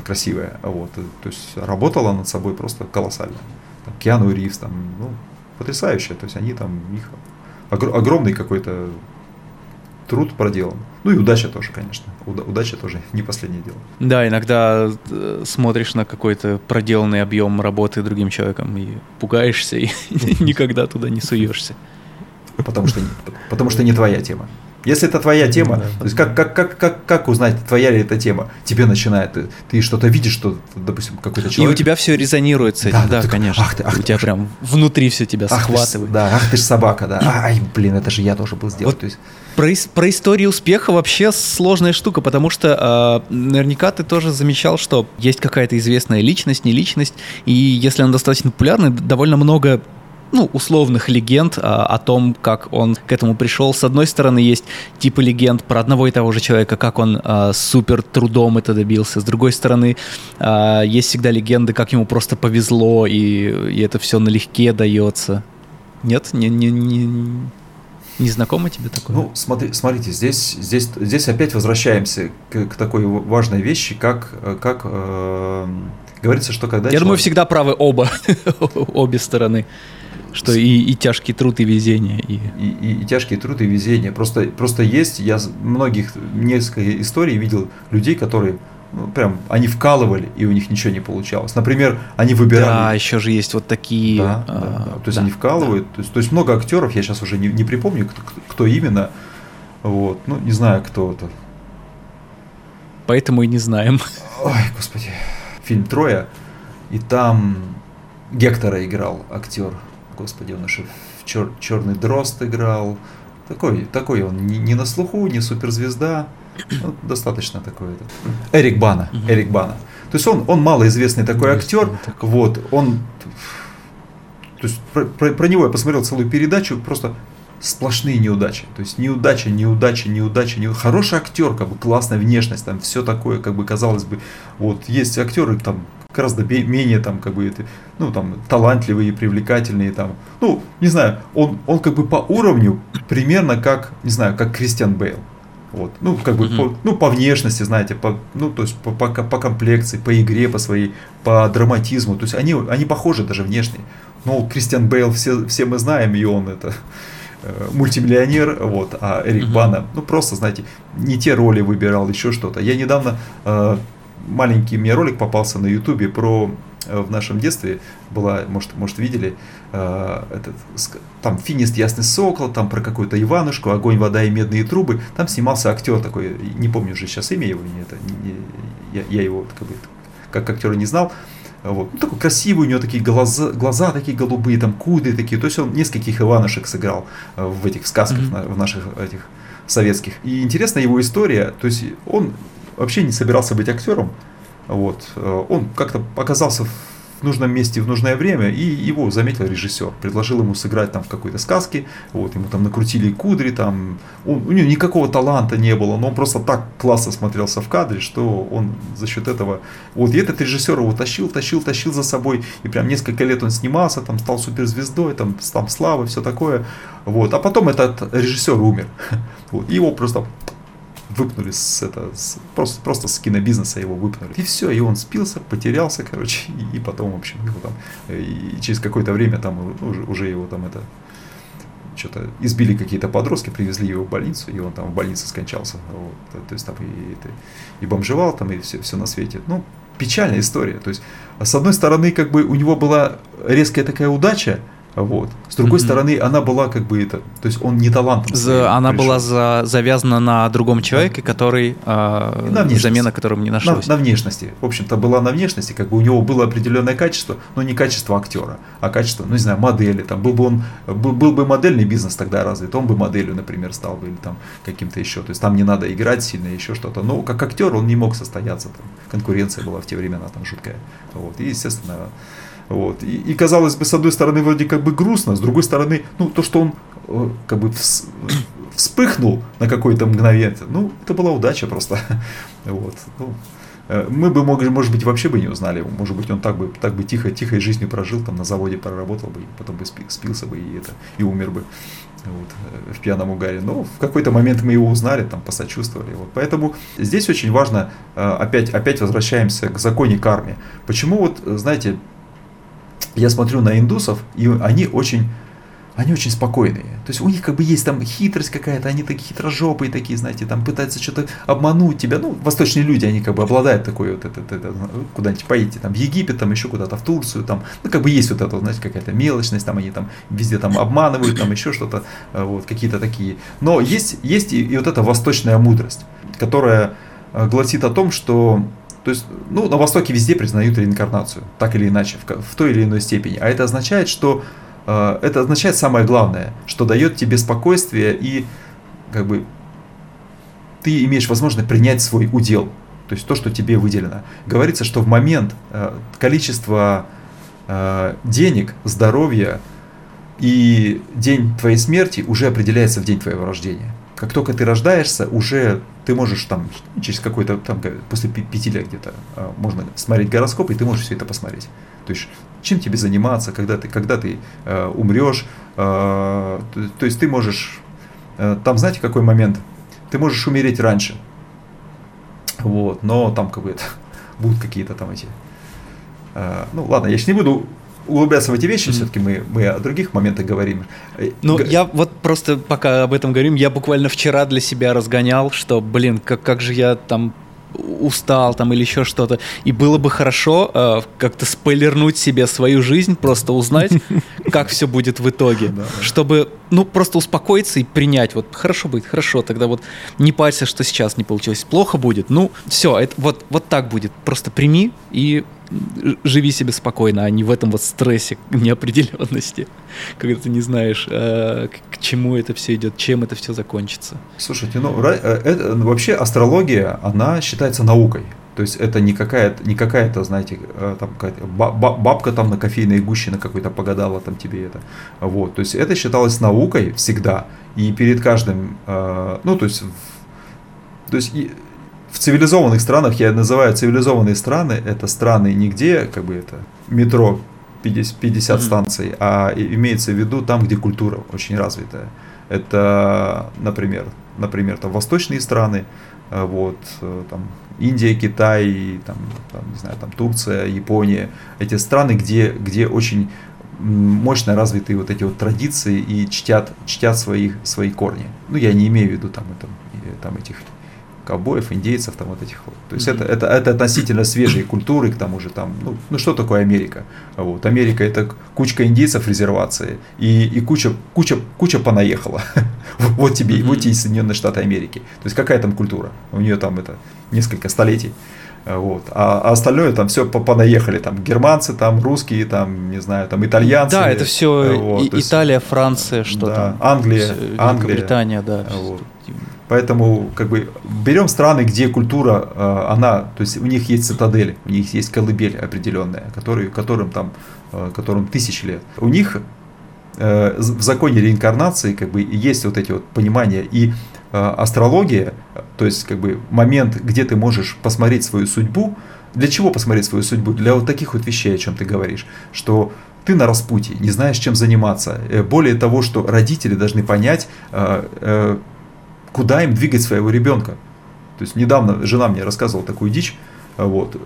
красивая. Вот. То есть работала над собой просто колоссально. Там, Киану Ривз, там, ну, потрясающе. То есть они там, у них огромный какой-то труд проделан. Ну и удача тоже, конечно. удача тоже <laughs> не последнее дело. Да, иногда э, смотришь на какой-то проделанный объем работы другим человеком и пугаешься, и <laughs> никогда туда не суешься. Потому что, потому что не твоя тема. Если это твоя тема, да, то есть как, как, как, как, как узнать, твоя ли эта тема? Тебе начинает, ты, ты что-то видишь, что, допустим, какой-то человек... И у тебя все резонирует с этим, да, да, да конечно. Ах ты, ах, у тебя ах, прям внутри все тебя ах схватывает. Ты, да, ах ты ж собака, да. Ай, блин, это же я тоже был сделать. Вот то есть... про, про историю успеха вообще сложная штука, потому что э, наверняка ты тоже замечал, что есть какая-то известная личность, не личность, и если она достаточно популярна, довольно много ну, условных легенд а, о том, как он к этому пришел. С одной стороны, есть типа легенд про одного и того же человека, как он а, супер трудом это добился. С другой стороны, а, есть всегда легенды, как ему просто повезло, и, и это все налегке дается. Нет? Не, не, не, не знакомо тебе такое? Ну, смотри, смотрите, здесь, здесь, здесь опять возвращаемся к, к такой важной вещи, как, как э, говорится, что когда... Я человек... думаю, всегда правы оба, <laughs> обе стороны. Что и, и тяжкий труд, и везение. И... И, и, и тяжкий труд, и везение. Просто, просто есть, я многих, несколько историй видел людей, которые ну, прям, они вкалывали, и у них ничего не получалось. Например, они выбирали... Да, еще же есть вот такие... Да, а, да, да. То есть да, они вкалывают. Да. То, есть, то есть много актеров, я сейчас уже не, не припомню, кто, кто именно. Вот, ну, не знаю, кто это. Поэтому и не знаем. Ой, господи. Фильм «Троя», и там Гектора играл актер господи, он еще в чер, черный дрозд играл. Такой, такой он не, не на слуху, не суперзвезда. Ну, достаточно такой. Это. Эрик Бана. Эрик Бана. То есть он, он малоизвестный такой актер. Вот, он. То есть про, про, про него я посмотрел целую передачу, просто сплошные неудачи. То есть неудача, неудача, неудача, неудача. Хороший актер, как бы классная внешность, там все такое, как бы казалось бы, вот есть актеры там гораздо менее там как бы это, ну там талантливые, привлекательные там, ну не знаю, он он как бы по уровню примерно как не знаю как Кристиан Бейл. Вот. Ну, как бы, mm-hmm. по, ну, по внешности, знаете, по, ну, то есть по, по, по комплекции, по игре, по своей, по драматизму. То есть они, они похожи даже внешне. Ну, Кристиан Бейл все, все мы знаем, и он это э, мультимиллионер, вот, а Эрик. Бана, ну, просто, знаете, не те роли выбирал, еще что-то. Я недавно э, маленький мне ролик попался на ютубе про э, в нашем детстве была, может, может видели, э, этот, там «Финист Ясный Сокол», там про какую-то Иванушку, «Огонь, вода и медные трубы». Там снимался актер такой, не помню уже сейчас имя его, не, это, не, я, я его как, бы, как актера не знал. Вот. Ну, такой красивый, у него такие глаза, глаза такие голубые, там кудри такие. То есть он нескольких Иванушек сыграл э, в этих сказках, mm-hmm. в наших этих советских. И интересна его история, то есть он вообще не собирался быть актером. Вот. Э, он как-то оказался в нужном месте в нужное время, и его заметил режиссер, предложил ему сыграть там в какой-то сказке, вот, ему там накрутили кудри, там, он, у него никакого таланта не было, но он просто так классно смотрелся в кадре, что он за счет этого, вот, и этот режиссер его тащил, тащил, тащил за собой, и прям несколько лет он снимался, там, стал суперзвездой, там, там слава, все такое, вот, а потом этот режиссер умер, <laughs> вот, и его просто выпнули с это, с, просто, просто с кинобизнеса его выпнули. И все, и он спился, потерялся, короче, <laughs> и, и потом, в общем, его там, и через какое-то время там уже, уже его там это что-то избили какие-то подростки, привезли его в больницу, и он там в больнице скончался. Вот. То есть там и, и, и бомжевал там, и все, все на свете. Ну, печальная история. То есть, с одной стороны, как бы у него была резкая такая удача, вот. С другой mm-hmm. стороны, она была как бы это, то есть он не талантом. За, она пришел. была за, завязана на другом человеке, да. который э, на замена которому не нашлась. На, на внешности. В общем-то, была на внешности, как бы у него было определенное качество, но не качество актера, а качество, ну не знаю, модели. Там был бы он, был, был бы модельный бизнес тогда развит, он бы моделью, например, стал бы или там каким-то еще. То есть там не надо играть сильно, еще что-то. Но как актер он не мог состояться. Там, конкуренция была в те времена там жуткая. Вот. И естественно вот. И, и казалось бы, с одной стороны, вроде как бы грустно, с другой стороны, ну, то, что он э, как бы вс, <clears throat> вспыхнул на какое-то мгновение, ну, это была удача просто. <laughs> Вот. Ну, э, мы бы, может быть, вообще бы не узнали его. Может быть, он так бы, так бы тихо, тихой жизнью прожил, там на заводе проработал бы, и потом бы спился бы и, это, и умер бы вот, э, в пьяном угаре. Но в какой-то момент мы его узнали, там, посочувствовали. Вот. Поэтому здесь очень важно, опять, опять возвращаемся к законе карме. Почему вот, знаете, я смотрю на индусов, и они очень они очень спокойные. То есть у них как бы есть там хитрость какая-то, они такие хитрожопые такие, знаете, там пытаются что-то обмануть тебя. Ну, восточные люди, они как бы обладают такой вот, это, это, это куда-нибудь поедете, там в Египет, там еще куда-то в Турцию, там, ну, как бы есть вот это, знаете, какая-то мелочность, там они там везде там обманывают, там еще что-то, э, вот, какие-то такие. Но есть, есть и, и вот эта восточная мудрость, которая э, гласит о том, что то есть, ну, на Востоке везде признают реинкарнацию, так или иначе, в, в той или иной степени. А это означает, что э, это означает самое главное, что дает тебе спокойствие и как бы ты имеешь возможность принять свой удел, то есть то, что тебе выделено. Говорится, что в момент э, количество э, денег, здоровья и день твоей смерти уже определяется в день твоего рождения как только ты рождаешься, уже ты можешь там через какой-то там после пяти лет где-то а, можно смотреть гороскоп, и ты можешь все это посмотреть. То есть чем тебе заниматься, когда ты, когда ты э, умрешь, э, то, то есть ты можешь, э, там знаете какой момент, ты можешь умереть раньше, вот, но там как бы это, <laughs> будут какие-то там эти, э, ну ладно, я сейчас не буду углубляться в эти вещи, mm-hmm. все-таки мы, мы о других моментах говорим. Ну, Г... я вот просто пока об этом говорим, я буквально вчера для себя разгонял, что, блин, как, как же я там устал там или еще что-то. И было бы хорошо э, как-то спойлернуть себе свою жизнь, просто узнать, <laughs> как все будет в итоге, чтобы, ну, просто успокоиться и принять, вот, хорошо будет, хорошо, тогда вот не парься, что сейчас не получилось, плохо будет, ну, все, это вот, вот так будет, просто прими и живи себе спокойно, а не в этом вот стрессе неопределенности, <laughs> когда ты не знаешь, э, к чему это все идет, чем это все закончится. Слушайте, ну э, это, ну, вообще астрология, она считается наукой. То есть это не какая-то, не какая-то, знаете, э, там какая-то бабка там на кофейной гуще на какой-то погадала там тебе это. Вот, то есть это считалось наукой всегда. И перед каждым, ну то есть, то есть в цивилизованных странах, я называю цивилизованные страны, это страны нигде, как бы это метро 50, 50 mm-hmm. станций, а имеется в виду там, где культура очень развитая. Это, например, например, там восточные страны, э, вот, э, там Индия, Китай, там, там, не знаю, там Турция, Япония, эти страны, где, где очень мощно развитые вот эти вот традиции и чтят, чтят свои, свои корни. Ну, я не имею в виду там, это, там этих ковбоев, индейцев, там вот этих вот. То есть mm-hmm. это, это, это относительно свежие культуры, к тому же там, ну, ну что такое Америка? Вот, Америка это кучка индейцев резервации и, и куча, куча, куча понаехала. <laughs> вот тебе, mm-hmm. вот тебе Соединенные Штаты Америки. То есть какая там культура? У нее там это несколько столетий. Вот. А, а остальное там все понаехали, там германцы, там русские, там, не знаю, там итальянцы. Да, это все вот, Италия, Франция, что да, там. Англия, Англия. Британия, да. Вот. Поэтому как бы берем страны, где культура, э, она, то есть у них есть цитадель, у них есть колыбель определенная, который, которым там, э, которым тысячи лет. У них э, в законе реинкарнации как бы есть вот эти вот понимания и астрология, то есть как бы момент, где ты можешь посмотреть свою судьбу. Для чего посмотреть свою судьбу? Для вот таких вот вещей, о чем ты говоришь, что ты на распутье, не знаешь, чем заниматься. Более того, что родители должны понять, куда им двигать своего ребенка. То есть недавно жена мне рассказывала такую дичь, вот,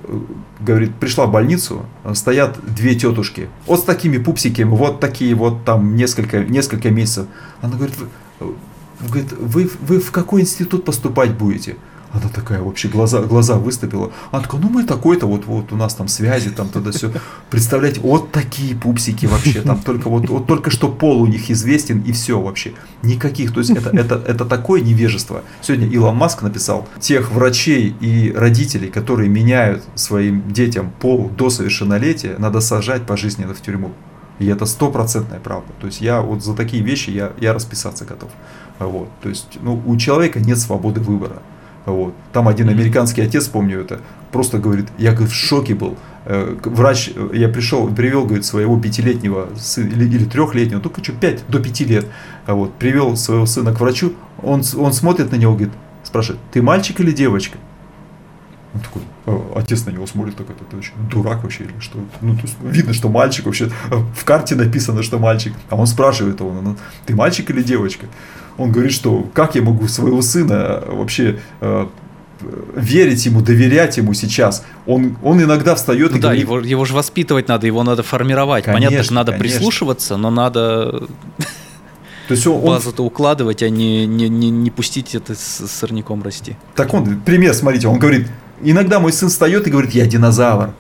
говорит, пришла в больницу, стоят две тетушки, вот с такими пупсиками, вот такие вот там несколько, несколько месяцев. Она говорит, вы, говорит, вы, вы в какой институт поступать будете? Она такая вообще глаза, глаза выступила. Она такая, ну мы такой-то, вот, вот у нас там связи, там тогда все. Представляете, вот такие пупсики вообще, там только вот, вот только что пол у них известен и все вообще. Никаких, то есть это, это, это такое невежество. Сегодня Илон Маск написал, тех врачей и родителей, которые меняют своим детям пол до совершеннолетия, надо сажать пожизненно в тюрьму. И это стопроцентная правда. То есть я вот за такие вещи я, я расписаться готов. Вот. То есть ну, у человека нет свободы выбора. Вот. Там один американский отец, помню это, просто говорит, я говорит, в шоке был. Э, врач, э, я пришел, привел, говорит, своего пятилетнего сына, или, или трехлетнего, только что пять, до пяти лет, вот, привел своего сына к врачу, он, он смотрит на него, говорит, спрашивает, ты мальчик или девочка? Он такой, «А, отец на него смотрит, такой, ты вообще дурак вообще или что? Ну, то есть, видно, что мальчик вообще, в карте написано, что мальчик, а он спрашивает его, ну, ты мальчик или девочка? Он говорит, что как я могу своего сына вообще э, верить ему, доверять ему сейчас. Он, он иногда встает ну и да, говорит... его, его же воспитывать надо, его надо формировать. Конечно, Понятно, что надо конечно. прислушиваться, но надо то есть он, базу-то укладывать, а не, не, не, не пустить это с сорняком расти. Так он, пример, смотрите, он говорит, иногда мой сын встает и говорит, я динозавр.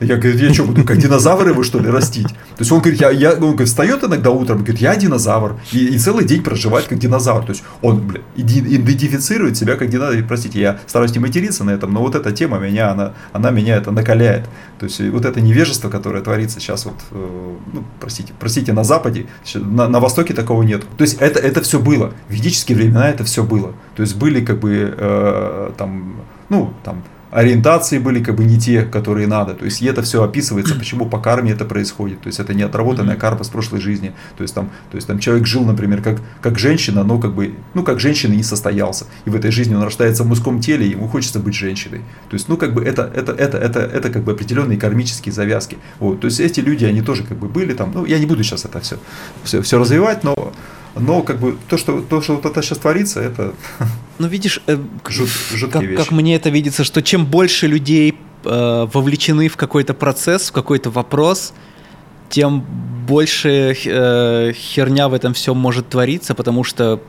Я говорю, я что, буду как динозавры его, что ли, растить? То есть он говорит, я, я, он говорит, встает иногда утром, говорит, я динозавр. И, и целый день проживает как динозавр. То есть он, бля, идентифицирует себя как динозавр. Простите, я стараюсь не материться на этом, но вот эта тема меня, она, она меня это накаляет. То есть вот это невежество, которое творится сейчас вот, э, ну, простите, простите, на Западе, на, на Востоке такого нет. То есть это, это все было. В ведические времена это все было. То есть были как бы э, там, ну, там, ориентации были как бы не те, которые надо. То есть и это все описывается, <clears throat> почему по карме это происходит. То есть это не отработанная карма с прошлой жизни. То есть там, то есть там человек жил, например, как, как женщина, но как бы, ну как женщина не состоялся. И в этой жизни он рождается в мужском теле, и ему хочется быть женщиной. То есть, ну как бы это, это, это, это, это как бы определенные кармические завязки. Вот. То есть эти люди, они тоже как бы были там, ну я не буду сейчас это все, все, все развивать, но но как бы то, что, то, что вот это сейчас творится, это <laughs> ну, видишь, э, жут, как, как мне это видится, что чем больше людей э, вовлечены в какой-то процесс, в какой-то вопрос, тем больше э, херня в этом всем может твориться, потому что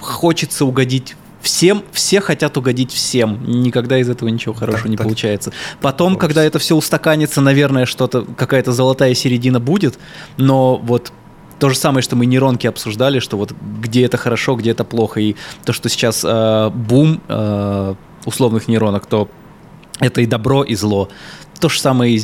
хочется угодить всем, все хотят угодить всем. Никогда из этого ничего хорошего так, не так. получается. Потом, Просто. когда это все устаканится, наверное, что-то, какая-то золотая середина будет, но вот то же самое, что мы нейронки обсуждали, что вот где это хорошо, где это плохо. И то, что сейчас э, бум э, условных нейронок, то это и добро, и зло. То же самое и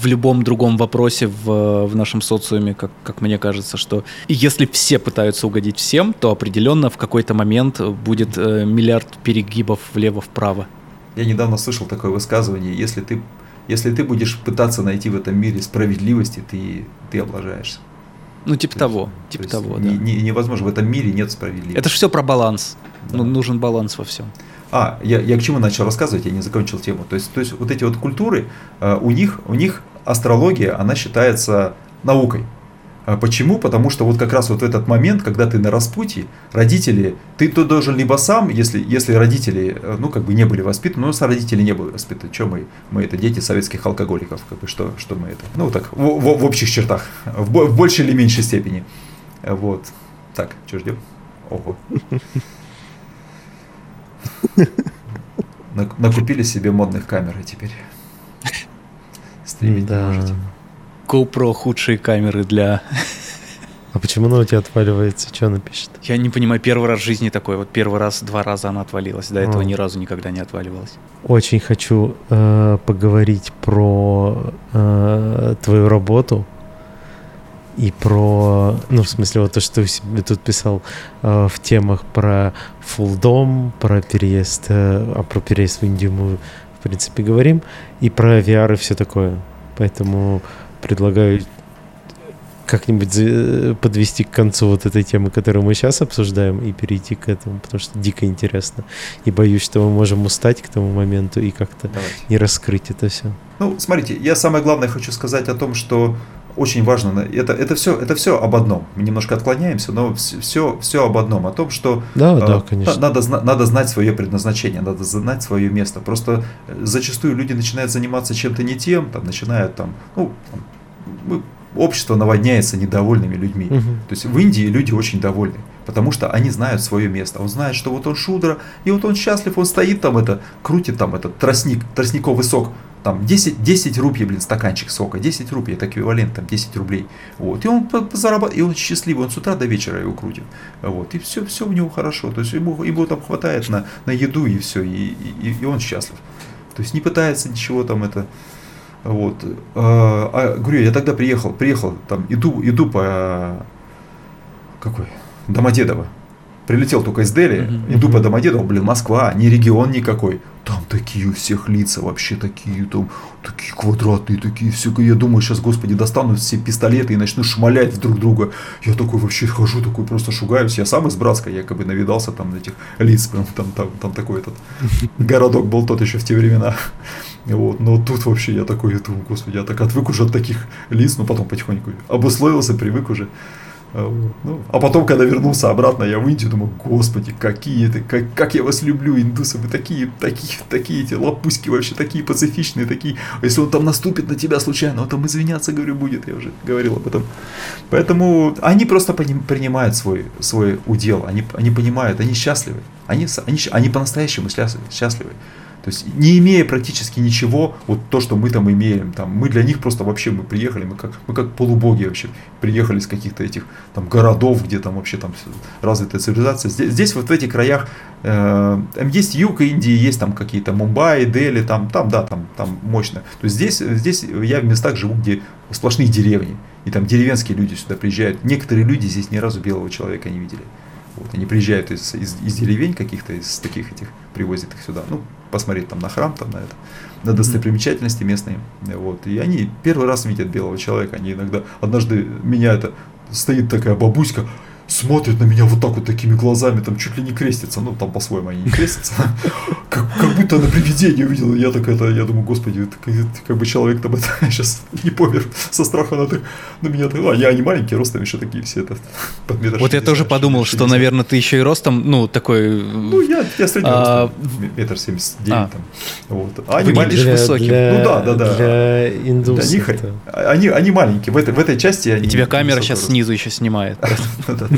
в любом другом вопросе в, в нашем социуме, как, как мне кажется, что если все пытаются угодить всем, то определенно в какой-то момент будет э, миллиард перегибов влево-вправо. Я недавно слышал такое высказывание, если ты, если ты будешь пытаться найти в этом мире справедливости, ты, ты облажаешься. Ну, типа то того. Есть, типа то того, да. Не, не, невозможно, в этом мире нет справедливости. Это же все про баланс. Да. Ну, нужен баланс во всем. А, я, я к чему начал рассказывать, я не закончил тему. То есть, то есть вот эти вот культуры, э, у них, у них астрология, она считается наукой. А почему? Потому что вот как раз вот в этот момент, когда ты на распутье, родители, ты то должен либо сам, если, если родители, э, ну, как бы не были воспитаны, ну, родители не были воспитаны, что мы, мы это дети советских алкоголиков, как бы, что, что мы это, ну, так, в, в, в общих чертах, в, в большей или меньшей степени. Вот. Так, что ждем? Ого. Накупили себе модных камер теперь. Стримить да. можете. GoPro худшие камеры для... А почему она у тебя отваливается? Что она пишет? Я не понимаю, первый раз в жизни такой. Вот первый раз, два раза она отвалилась. До этого а. ни разу никогда не отваливалась. Очень хочу э, поговорить про э, твою работу и про, ну, в смысле, вот то, что ты себе тут писал э, в темах про фулдом, про переезд, э, а про переезд в Индию мы, в принципе, говорим, и про VR и все такое. Поэтому предлагаю как-нибудь подвести к концу вот этой темы, которую мы сейчас обсуждаем, и перейти к этому, потому что дико интересно. И боюсь, что мы можем устать к тому моменту и как-то Давайте. не раскрыть это все. Ну, смотрите, я самое главное хочу сказать о том, что очень важно, это, это, все, это все об одном. Мы немножко отклоняемся, но все, все об одном. О том, что да, э, да, конечно. Надо, надо знать свое предназначение, надо знать свое место. Просто э, зачастую люди начинают заниматься чем-то не тем, там, начинают там, ну, там, общество наводняется недовольными людьми. Угу. То есть в Индии люди очень довольны, потому что они знают свое место. Он знает, что вот он шудра, и вот он счастлив, он стоит там, это, крутит там этот тростник, тростниковый сок, там 10, 10 рупий, блин, стаканчик сока, 10 рупий, это эквивалент, там 10 рублей. Вот, и он зарабатывает, и он счастливый, он с утра до вечера его крутит. Вот, и все, все у него хорошо, то есть ему, ему там хватает на, на еду и все, и, и, и он счастлив. То есть не пытается ничего там это... Вот. А, а, говорю, я тогда приехал, приехал, там, иду, иду по... Какой? Домодедово. Прилетел только из Дели, mm-hmm. иду по Домодедово, блин, Москва, не регион никакой. Там такие у всех лица вообще такие, там, такие квадратные, такие все. Я думаю, сейчас, господи, достану все пистолеты и начну шмалять друг друга. Я такой вообще хожу, такой просто шугаюсь. Я сам из Братска якобы навидался там этих лиц. Там, там, там, там такой этот <laughs> городок был тот еще в те времена. Вот, но тут вообще я такой, я думаю, господи, я так отвык уже от таких лиц, но потом потихоньку обусловился, привык уже. А, ну, а потом, когда вернулся обратно, я в Индию, думаю, господи, какие это, как, как я вас люблю, индусы, вы такие, такие, такие эти лапуськи вообще, такие пацифичные, такие, а если он там наступит на тебя случайно, он там извиняться, говорю, будет, я уже говорил об этом. Поэтому они просто принимают свой, свой удел, они, они понимают, они счастливы, они, они, они по-настоящему счастливы. счастливы. То есть не имея практически ничего, вот то, что мы там имеем, там, мы для них просто вообще, мы приехали, мы как, мы как полубоги вообще, приехали из каких-то этих там городов, где там вообще там развитая цивилизация. Здесь, здесь вот в этих краях э, есть юг Индии, есть там какие-то Мумбаи, Дели, там, там, да, там, там мощно. То есть здесь, здесь я в местах живу, где сплошные деревни, и там деревенские люди сюда приезжают. Некоторые люди здесь ни разу белого человека не видели. Вот, они приезжают из, из, из деревень каких-то, из таких этих, привозят их сюда. Ну, посмотреть там на храм, там на это, на достопримечательности местные. Вот. И они первый раз видят белого человека. Они иногда, однажды меня это, стоит такая бабуська, смотрит на меня вот так вот такими глазами, там чуть ли не крестится, ну там по-своему они не крестятся, <laughs> как, как будто она привидение увидела, я так это, я думаю, господи, это, как бы человек там это <laughs> сейчас не помер со страха на, на меня, а я не маленький, ростом еще такие все это под метр Вот я тоже подумал, что, наверное, ты еще и ростом, ну такой... Ну я, я средний а, метр семьдесят девять а. там, вот. А они маленькие. высоким. ну да, да, да. Для индусов. Они, они маленькие, в этой, в этой части они... И тебя камера сейчас снизу еще снимает. <laughs>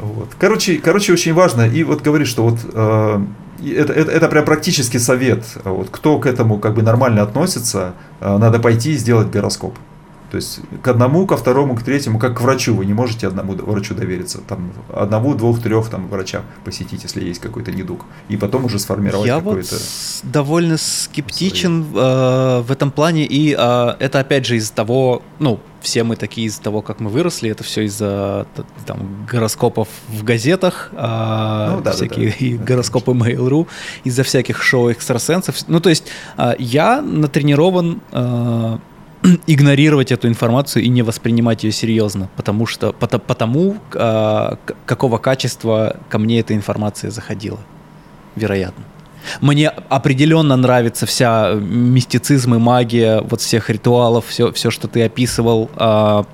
Вот. Короче, короче, очень важно. И вот говорит, что вот э, это, это, это прям практический совет. Вот, кто к этому как бы нормально относится, э, надо пойти и сделать гороскоп. То есть к одному, ко второму, к третьему, как к врачу. Вы не можете одному врачу довериться. Там, одному, двух, трех там, врачам посетить, если есть какой-то недуг. И потом уже сформировать Я какой-то... вот довольно скептичен э, в этом плане. И э, это опять же из-за того, ну, все мы такие из-за того, как мы выросли, это все из-за там, гороскопов в газетах, а, ну, да, всякие да, да. и гороскопы Mail.ru, из-за всяких шоу экстрасенсов. Ну, то есть а, я натренирован а, <clears throat> игнорировать эту информацию и не воспринимать ее серьезно, потому что потому а, какого качества ко мне эта информация заходила, вероятно. Мне определенно нравится вся мистицизм и магия вот всех ритуалов, все, все что ты описывал. А,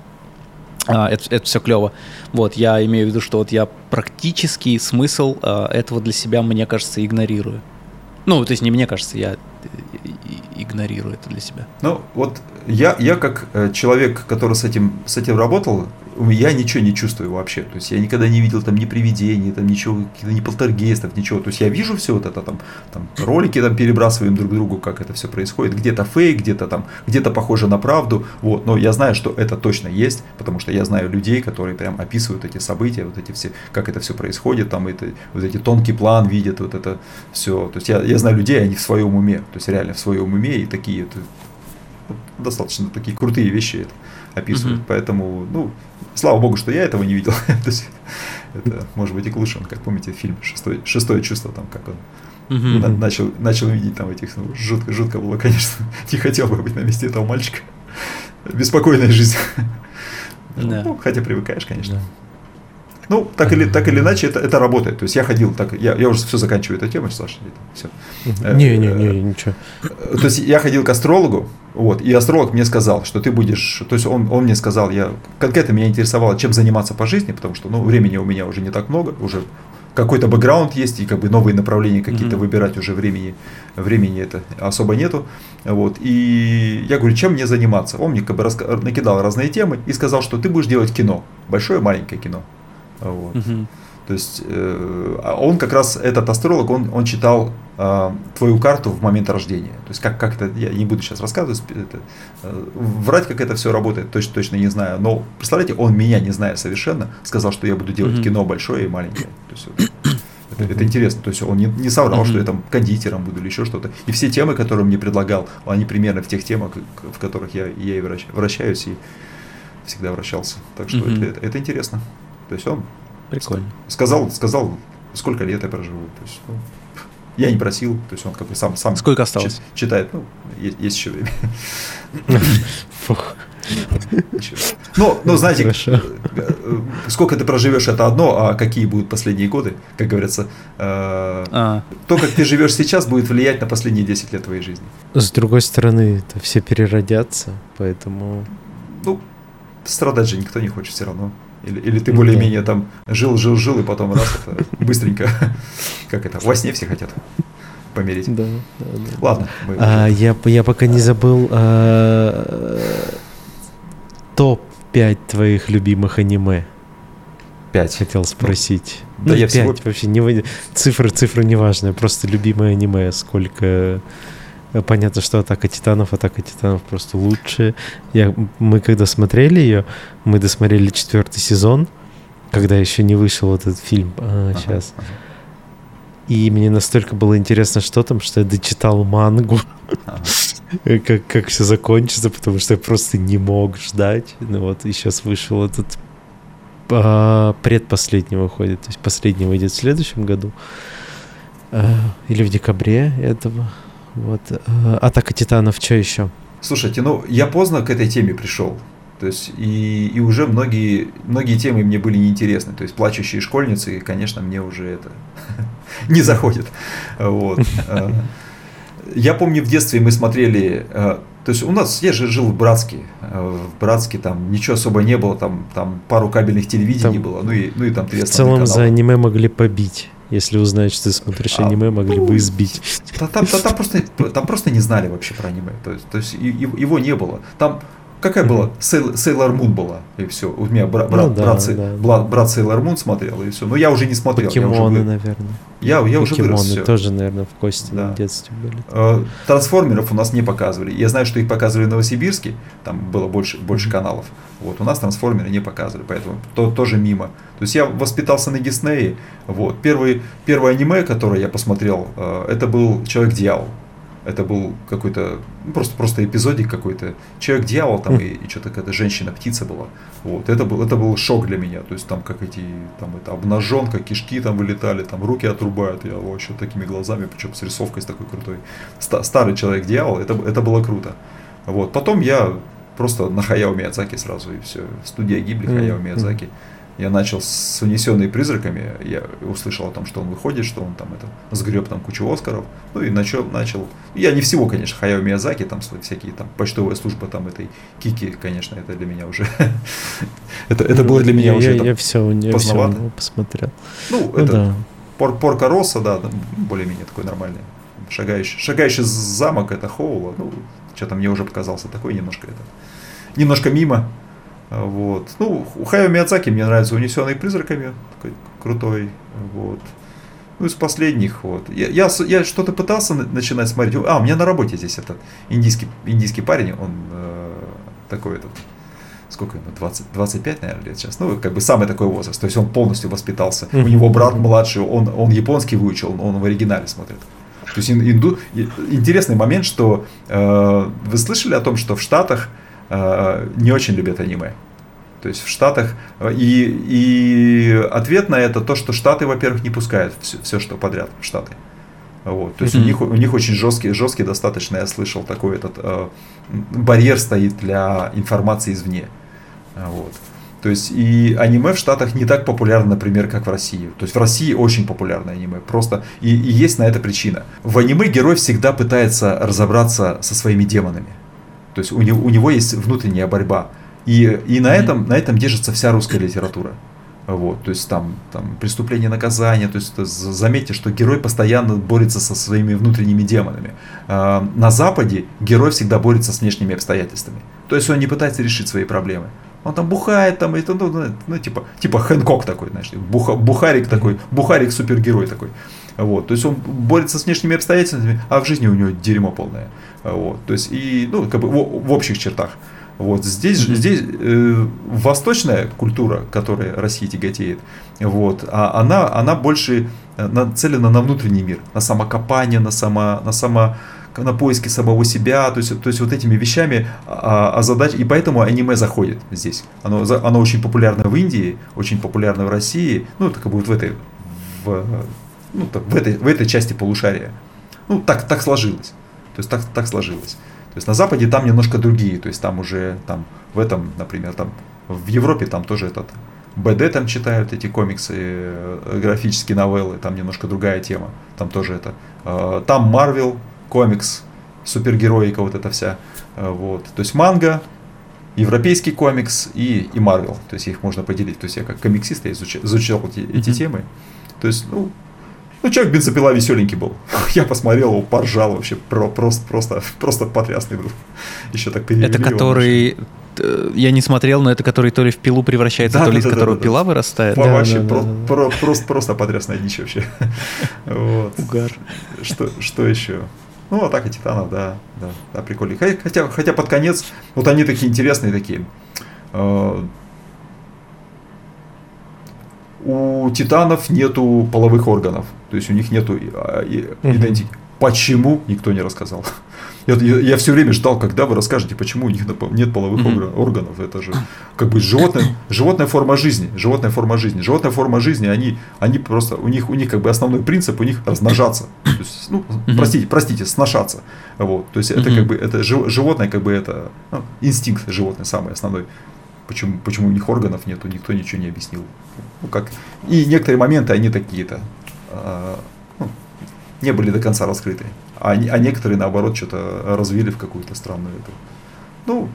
а, это, это все клево. Вот, я имею в виду, что вот я практический смысл а, этого для себя, мне кажется, игнорирую. Ну, то есть не мне кажется, я игнорирую это для себя. Ну, вот я, я как э, человек, который с этим, с этим работал, я ничего не чувствую вообще. То есть я никогда не видел там ни привидений, там ничего, каких-то ни полтергейстов, ничего. То есть я вижу все вот это там, там ролики там перебрасываем друг другу, как это все происходит. Где-то фейк, где-то там, где-то похоже на правду. Вот. Но я знаю, что это точно есть, потому что я знаю людей, которые прям описывают эти события, вот эти все, как это все происходит, там это, вот эти тонкий план видят, вот это все. То есть я, я знаю людей, они в своем уме, то есть реально в своем уме и такие, это, достаточно такие крутые вещи это описывают. Mm-hmm. Поэтому, ну, слава богу, что я этого не видел. <laughs> То есть, это может быть и к лучшему, как помните фильм «Шестое, шестое чувство», там как он на, начал, начал видеть там этих, ну, жутко, жутко было, <laughs> конечно, не хотел бы быть на месте этого мальчика. Беспокойная жизнь. Ну, хотя привыкаешь, конечно. Ну, так или, так или иначе, это, это работает. То есть я ходил, так, я, я уже все заканчиваю эту тему, Саша. Все. Не, не, не, ничего. То есть я ходил к астрологу, вот, и астролог мне сказал, что ты будешь, то есть он, он мне сказал, я конкретно меня интересовало, чем заниматься по жизни, потому что ну, времени у меня уже не так много, уже какой-то бэкграунд есть, и как бы новые направления какие-то mm-hmm. выбирать уже времени, времени это особо нету. Вот. И я говорю, чем мне заниматься? Он мне как бы раска- накидал разные темы и сказал, что ты будешь делать кино, большое маленькое кино. Вот. Угу. То есть э, а он как раз, этот астролог, он, он читал э, твою карту в момент рождения. То есть как, как это, я не буду сейчас рассказывать, это, э, врать, как это все работает, точно, точно не знаю. Но представляете, он меня, не зная совершенно, сказал, что я буду делать mm кино большое и маленькое. То есть, <coughs> это, это интересно. То есть он не, не соврал, mm-hmm. что я там кондитером буду или еще что-то. И все темы, которые мне предлагал, они примерно в тех темах, в которых я, я и вращаюсь, и всегда вращался. Так что mm-hmm. это, это интересно. То есть он Прикольно. сказал, сказал, сколько лет я проживу. То есть, ну, я не просил, то есть он как бы сам, сам Сколько осталось? читает, ну, есть, есть еще время. Ну, ну, знаете, Хорошо. Э, сколько ты проживешь, это одно, а какие будут последние годы, как говорится, э, а. то, как ты живешь сейчас, будет влиять на последние 10 лет твоей жизни. С другой стороны, это все переродятся, поэтому... Ну, страдать же никто не хочет все равно. Или, или ты более-менее там жил, жил, жил, и потом раз это быстренько, <laughs> как это, во сне все хотят помереть. Да, да, да. Ладно. Мы... А, я, я пока не забыл а, топ-5 твоих любимых аниме. Пять. Хотел спросить. Ну, да ну, я 5 всего... вообще не цифры, цифры не важны, просто любимое аниме, сколько понятно, что Атака Титанов, Атака Титанов просто лучше. Я, мы когда смотрели ее, мы досмотрели четвертый сезон, когда еще не вышел этот фильм. А, ага, сейчас. Ага. И мне настолько было интересно, что там, что я дочитал мангу. Ага. как, как все закончится, потому что я просто не мог ждать. Ну вот, и сейчас вышел этот а, предпоследний выходит. То есть последний выйдет в следующем году. А, или в декабре этого. Вот. Э, Атака титанов, что еще? Слушайте, ну я поздно к этой теме пришел. То есть и, и уже многие, многие темы мне были неинтересны. То есть плачущие школьницы, конечно, мне уже это <laughs> не заходит. Вот. Э, я помню, в детстве мы смотрели э, то есть у нас, я же жил в Братске, в Братске там ничего особо не было, там, там пару кабельных телевидений там, было, ну и, ну и там три В целом канала. за аниме могли побить. Если узнают, что ты смотришь а, аниме, могли ну, бы избить. Там, просто, там просто не знали вообще про аниме. То есть, то есть его не было. Там Какая была? Сейлор Мун была, и все. У меня брат, брат, ну, да, брат, да. брат, брат Сейлор Мун смотрел, и все. Но я уже не смотрел. Покемоны, я уже, наверное. Я, я уже вырос. Все. тоже, наверное, в кости да. в детстве были. Э, трансформеров у нас не показывали. Я знаю, что их показывали в Новосибирске, там было больше, больше каналов. Вот, у нас трансформеры не показывали, поэтому то, тоже мимо. То есть я воспитался на Диснее. Вот. Первый, первое аниме, которое я посмотрел, э, это был Человек-дьявол. Это был какой-то, ну, просто, просто эпизодик какой-то. Человек-дьявол там, и, и что-то какая-то женщина-птица была. Вот. Это был, это был шок для меня. То есть там как эти, там это обнаженка, кишки там вылетали, там руки отрубают. Я вообще такими глазами, причем с рисовкой с такой крутой. Старый Человек-дьявол, это, это было круто. Вот. Потом я просто на Хаяо Миядзаки сразу, и все. Студия Гибли, Хаяо Миядзаки. Mm-hmm я начал с унесенной призраками, я услышал о том, что он выходит, что он там это сгреб там кучу Оскаров, ну и начал, начал, я не всего, конечно, Хаяо Миязаки, там всякие там почтовая служба там этой Кики, конечно, это для меня уже, <laughs> это, это было для меня уже я, все, я поздновато. Все посмотрел. Ну, ну это да. пор, Порка Росса, да, более-менее такой нормальный, шагающий, шагающий замок, это Хоула, ну, что-то мне уже показался такой немножко это, немножко мимо, вот. Ну, у Хайо Миядзаки мне нравится «Унесенный призраками», крутой. Вот. Ну, из последних, вот. Я, я, я что-то пытался начинать смотреть. А, у меня на работе здесь этот индийский, индийский парень, он э, такой этот, сколько ему, 20, 25, наверное, лет сейчас. Ну, как бы самый такой возраст. То есть он полностью воспитался. У него брат младший, он, он японский выучил, он в оригинале смотрит. То есть инду... интересный момент, что э, вы слышали о том, что в Штатах Э, не очень любят аниме. То есть в Штатах э, и, и ответ на это то, что Штаты, во-первых, не пускают все, все что подряд в Штаты. Вот, то есть mm-hmm. у них у них очень жесткий, жесткий достаточно, я слышал, такой этот э, барьер стоит для информации извне. Вот. То есть и аниме в Штатах не так популярно, например, как в России. То есть в России очень популярно аниме. Просто и, и есть на это причина. В аниме герой всегда пытается разобраться со своими демонами. То есть у него, у него есть внутренняя борьба. И, и на, этом, на этом держится вся русская литература. Вот, то есть там, там преступление, наказание, то есть заметьте, что герой постоянно борется со своими внутренними демонами. А, на Западе герой всегда борется с внешними обстоятельствами. То есть он не пытается решить свои проблемы. Он там бухает, там, это, ну, ну, ну типа, типа Хэнкок такой, знаешь, буха, бухарик такой, бухарик супергерой такой. Вот, то есть он борется с внешними обстоятельствами, а в жизни у него дерьмо полное. Вот, то есть и, ну, как бы в, в общих чертах. Вот здесь, mm-hmm. здесь э, восточная культура, которая России тяготеет, вот, а она, она больше э, нацелена на внутренний мир, на самокопание, на, само, на, само, на поиски самого себя, то есть, то есть вот этими вещами а, а задач, и поэтому аниме заходит здесь. Оно, оно очень популярно в Индии, очень популярно в России, ну, бы вот в этой, в, ну, так, в, этой, в этой части полушария. Ну, так, так сложилось. То есть так, так сложилось. То есть на Западе там немножко другие, то есть там уже там в этом, например, там в Европе там тоже этот БД там читают эти комиксы, э, графические новеллы, там немножко другая тема, там тоже это. Э, там Марвел, комикс, супергероика вот эта вся, э, вот. То есть манга, европейский комикс и, и Marvel. То есть их можно поделить. То есть я как комиксист я изучал, изучал эти, mm-hmm. эти темы. То есть, ну, ну, человек бензопила веселенький был. <laughs> Я посмотрел его, поржал вообще. Про, просто, просто, просто потрясный был. Еще так перевели. Это который... Э, я не смотрел, но это который то ли в пилу превращается, да, то ли да, из да, которого да, пила да. вырастает. Да, вообще да, про, да, про, да. Просто, просто потрясная дичь вообще. <laughs> Вот. Угар. Что, что еще? Ну, атака титанов, да, да, да, прикольно. Хотя, хотя под конец, вот они такие интересные такие. Э, у титанов нету половых органов, то есть у них нету а, идентики. Почему никто не рассказал? <laughs> Я, я, я все время ждал, когда вы расскажете, почему у них нет половых mm-hmm. органов. Это же как бы животное, животная форма жизни. Животная форма жизни. Животная форма жизни, они, они просто, у них, у них как бы основной принцип у них размножаться. То есть, ну, mm-hmm. простите, простите, сношаться. Вот. То есть это mm-hmm. как бы это животное, как бы это ну, инстинкт животное самый основной. Почему, почему у них органов нету, никто ничего не объяснил. Ну, как... И некоторые моменты, они такие-то э, ну, не были до конца раскрыты. А, а некоторые, наоборот, что-то развили в какую-то странную эту. Ну,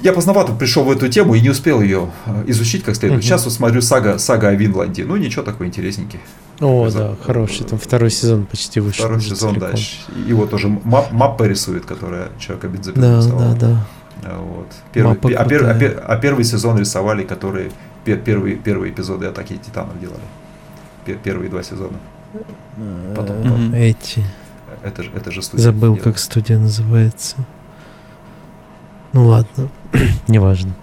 я поздновато пришел в эту тему и не успел ее э, изучить как следует. Угу. Сейчас вот смотрю сага, сага о Винланде. Ну, ничего такой интересненький. О, Это, да, хороший. Там второй сезон почти вышел. Второй сезон, целиком. да. Его тоже мап, маппа рисует, которая человека бензопилу Да, да, да. Вот. Первый, а, пер, а, пер, а первый сезон рисовали, которые пер, первые, первые эпизоды Атаки Титанов делали. Пер, первые два сезона. Потом, потом. Эти. Это, это же студия. Забыл, делает. как студия называется. Ну ладно, неважно.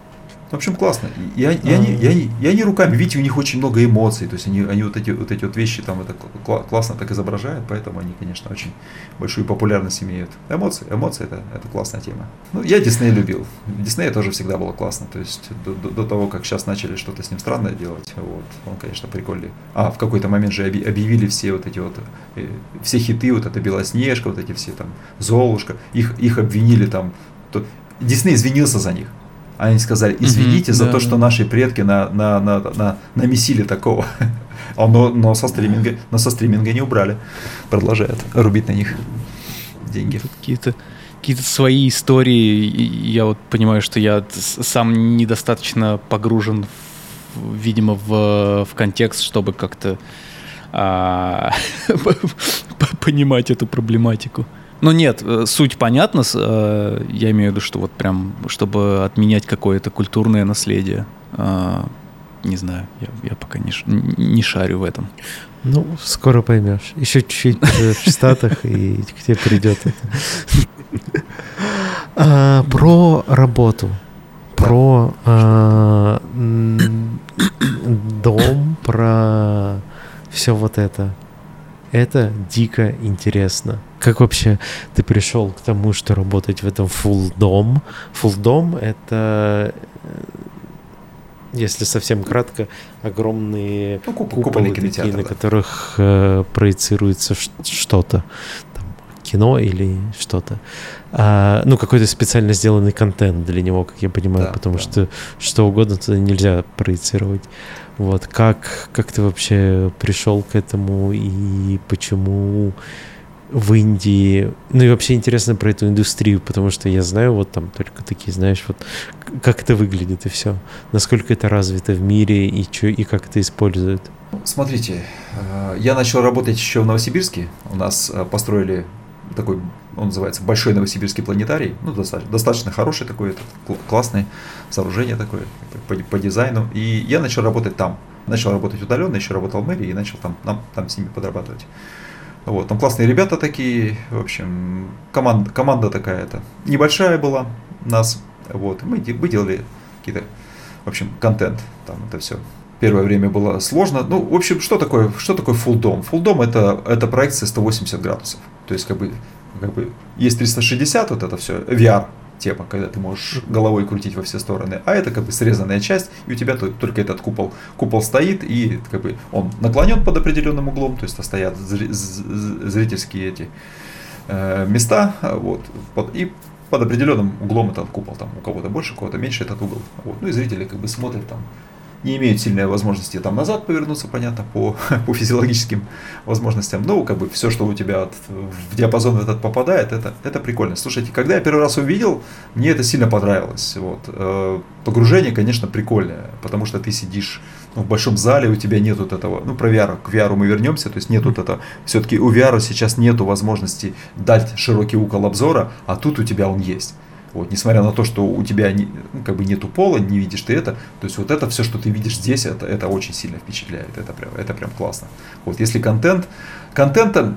В общем, классно. Я, я, не, я, не, я не руками, видите, у них очень много эмоций, то есть они, они вот, эти, вот эти вот вещи там это классно так изображают, поэтому они, конечно, очень большую популярность имеют. Эмоции, эмоции это, это классная тема. Ну, я Дисней любил. Дисней тоже всегда было классно, то есть до, до, до того, как сейчас начали что-то с ним странное делать, вот, он, конечно, прикольный. А в какой-то момент же объявили все вот эти вот, э, все хиты, вот это Белоснежка, вот эти все там, Золушка, их, их обвинили там, то, Дисней извинился за них. Они сказали, извините mm-hmm, за да, то, что наши предки на, на, на, на, намесили такого. <laughs> А, но, но, со стриминга, но со стриминга не убрали. Продолжают рубить на них деньги. Какие-то какие-то свои истории. Я вот понимаю, что я сам недостаточно погружен, в, видимо, в, в контекст, чтобы как-то а, <laughs> понимать эту проблематику. Ну нет, э, суть понятна. Э, я имею в виду, что вот прям, чтобы отменять какое-то культурное наследие. Э, не знаю, я, я пока не, не шарю в этом. Ну, скоро поймешь. Еще чуть-чуть в Штатах, и к тебе придет. А, про работу. Про а, дом, про все вот это. Это дико интересно. Как вообще ты пришел к тому, что работать в этом full дом? Full дом это, э, если совсем кратко, огромные ну, куполы такие, на которых э, проецируется что-то. Там, кино или что-то. А, ну, какой-то специально сделанный контент для него, как я понимаю, да, потому да. что что угодно туда нельзя проецировать. Вот как, как ты вообще пришел к этому и почему в Индии, ну и вообще интересно про эту индустрию, потому что я знаю вот там только такие, знаешь, вот как это выглядит и все, насколько это развито в мире и, чё, и как это используют. Смотрите, э, я начал работать еще в Новосибирске, у нас э, построили такой, он называется Большой Новосибирский планетарий, ну достаточно, достаточно хороший такой, классное сооружение такое по, по дизайну, и я начал работать там, начал работать удаленно, еще работал в мэрии и начал там, там, там с ними подрабатывать. Вот, там классные ребята такие, в общем, команда, команда такая-то. Небольшая была нас, вот, мы, мы делали какие-то, в общем, контент, там это все. Первое время было сложно. Ну, в общем, что такое, что такое full dom? Full dom это, это проекция 180 градусов. То есть, как бы, как бы, есть 360, вот это все, VR, тема, когда ты можешь головой крутить во все стороны, а это как бы срезанная часть, и у тебя только этот купол, купол стоит, и как бы он наклонен под определенным углом, то есть стоят зрительские эти э, места, вот, под, и под определенным углом этот купол, там у кого-то больше, у кого-то меньше этот угол, вот, ну и зрители как бы смотрят там не имеют сильной возможности там назад повернуться, понятно, по, <laughs> по физиологическим возможностям. Ну, как бы все, что у тебя от, в диапазон этот попадает, это, это прикольно. Слушайте, когда я первый раз увидел, мне это сильно понравилось. Вот. Э, погружение, конечно, прикольное, потому что ты сидишь ну, в большом зале, у тебя нет вот этого, ну, про VR, к VR мы вернемся, то есть нет вот этого, все-таки у VR сейчас нету возможности дать широкий угол обзора, а тут у тебя он есть. Вот, несмотря на то, что у тебя не, ну, как бы нету пола, не видишь ты это, то есть вот это все, что ты видишь здесь, это, это очень сильно впечатляет, это прям, это прям классно. Вот если контент, контента